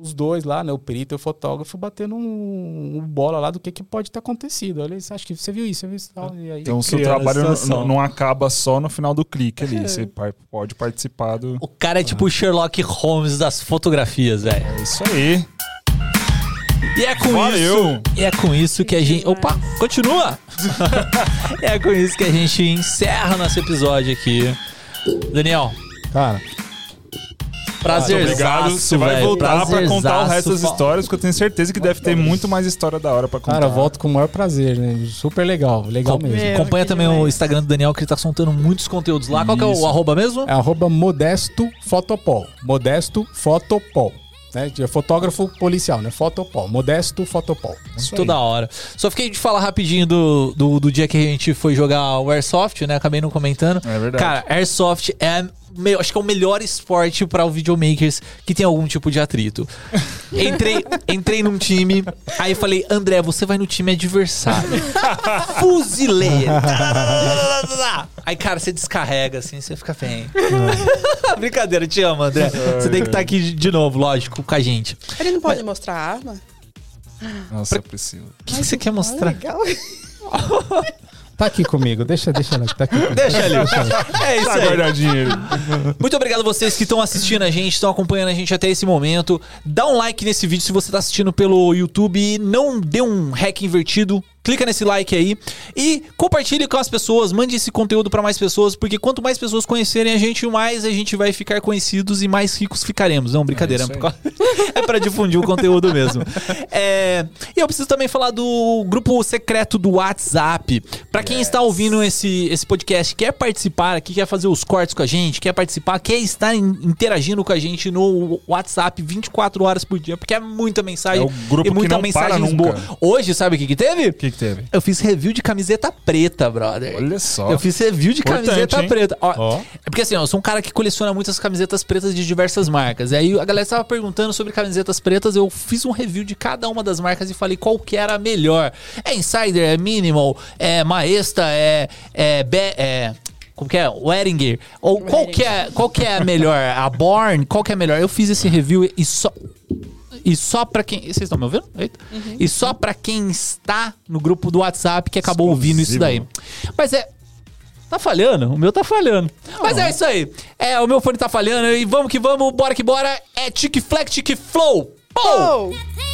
os dois lá, né? O perito e o fotógrafo batendo um, um bola lá do que, que pode ter acontecido. Olha, você acha que você viu isso, você viu isso tal. E aí, Então o seu trabalho não, não- não acaba só no final do clique ali. Você par- pode participar do. O cara é tipo o Sherlock Holmes das fotografias, velho. É isso aí. E é com Valeu. isso. E é com isso que a gente. Opa, continua! é com isso que a gente encerra nosso episódio aqui. Daniel, cara, prazer. Obrigado. Você vai voltar pra contar o resto das histórias, porque eu tenho certeza que deve ter muito mais história da hora pra contar. cara, eu volto com o maior prazer, né? Super legal, legal Com- mesmo. É, Acompanha que também o. Instagram do Daniel, que ele tá soltando muitos conteúdos lá. Qual que é o Isso. arroba mesmo? É arroba Modesto Fotopol. Modesto Fotopol. Né? De fotógrafo policial, né? Fotopol. Modesto Fotopol. Isso Toda hora. Só fiquei de falar rapidinho do, do, do dia que a gente foi jogar o Airsoft, né? Acabei não comentando. É verdade. Cara, Airsoft é. Acho que é o melhor esporte para o videomakers que tem algum tipo de atrito. Entrei, entrei num time, aí falei, André, você vai no time adversário. Fuzilei. ele. Aí, cara, você descarrega assim, você fica bem. Brincadeira, te amo, André. Você tem que estar aqui de novo, lógico, com a gente. Ele não pode mostrar a arma? Nossa, eu preciso. O que, que você quer Ah, mostrar? legal. Tá aqui comigo, deixa, deixa ela. Tá aqui comigo. Deixa ali. É isso Tá aí. Muito obrigado a vocês que estão assistindo a gente, estão acompanhando a gente até esse momento. Dá um like nesse vídeo se você está assistindo pelo YouTube. Não dê um hack invertido. Clica nesse like aí e compartilhe com as pessoas, mande esse conteúdo para mais pessoas, porque quanto mais pessoas conhecerem a gente, mais a gente vai ficar conhecidos e mais ricos ficaremos. Não, brincadeira, É é para difundir o conteúdo mesmo. É, e eu preciso também falar do grupo secreto do WhatsApp. Para quem está ouvindo esse, esse podcast, quer participar aqui, quer fazer os cortes com a gente, quer participar, quer estar in- interagindo com a gente no WhatsApp 24 horas por dia, porque é muita mensagem É o grupo e que muita não mensagem para nunca. boa. Hoje, sabe o que que teve? O que, que teve? Eu fiz review de camiseta preta, brother. Olha só. Eu fiz review de Importante, camiseta hein? preta. Ó, Ó. É porque assim, ó, eu sou um cara que coleciona muitas camisetas pretas de diversas marcas. E aí a galera estava perguntando sobre camisetas pretas, eu fiz um review de cada uma das marcas e falei qual que era a melhor. É Insider, é Minimal, é Maesta, é. é, Be- é como que é? Weringer. Ou qual que, é, qual que é a melhor? A Born? Qual que é a melhor? Eu fiz esse review e só. E só pra quem. Vocês estão me ouvindo? Eita. E só pra quem está no grupo do WhatsApp que acabou ouvindo isso daí. Mas é. Tá falhando? O meu tá falhando. Mas é isso aí. É, o meu fone tá falhando e vamos que vamos, bora que bora. É Tic Flex, Tic Flow. Pou! Oh!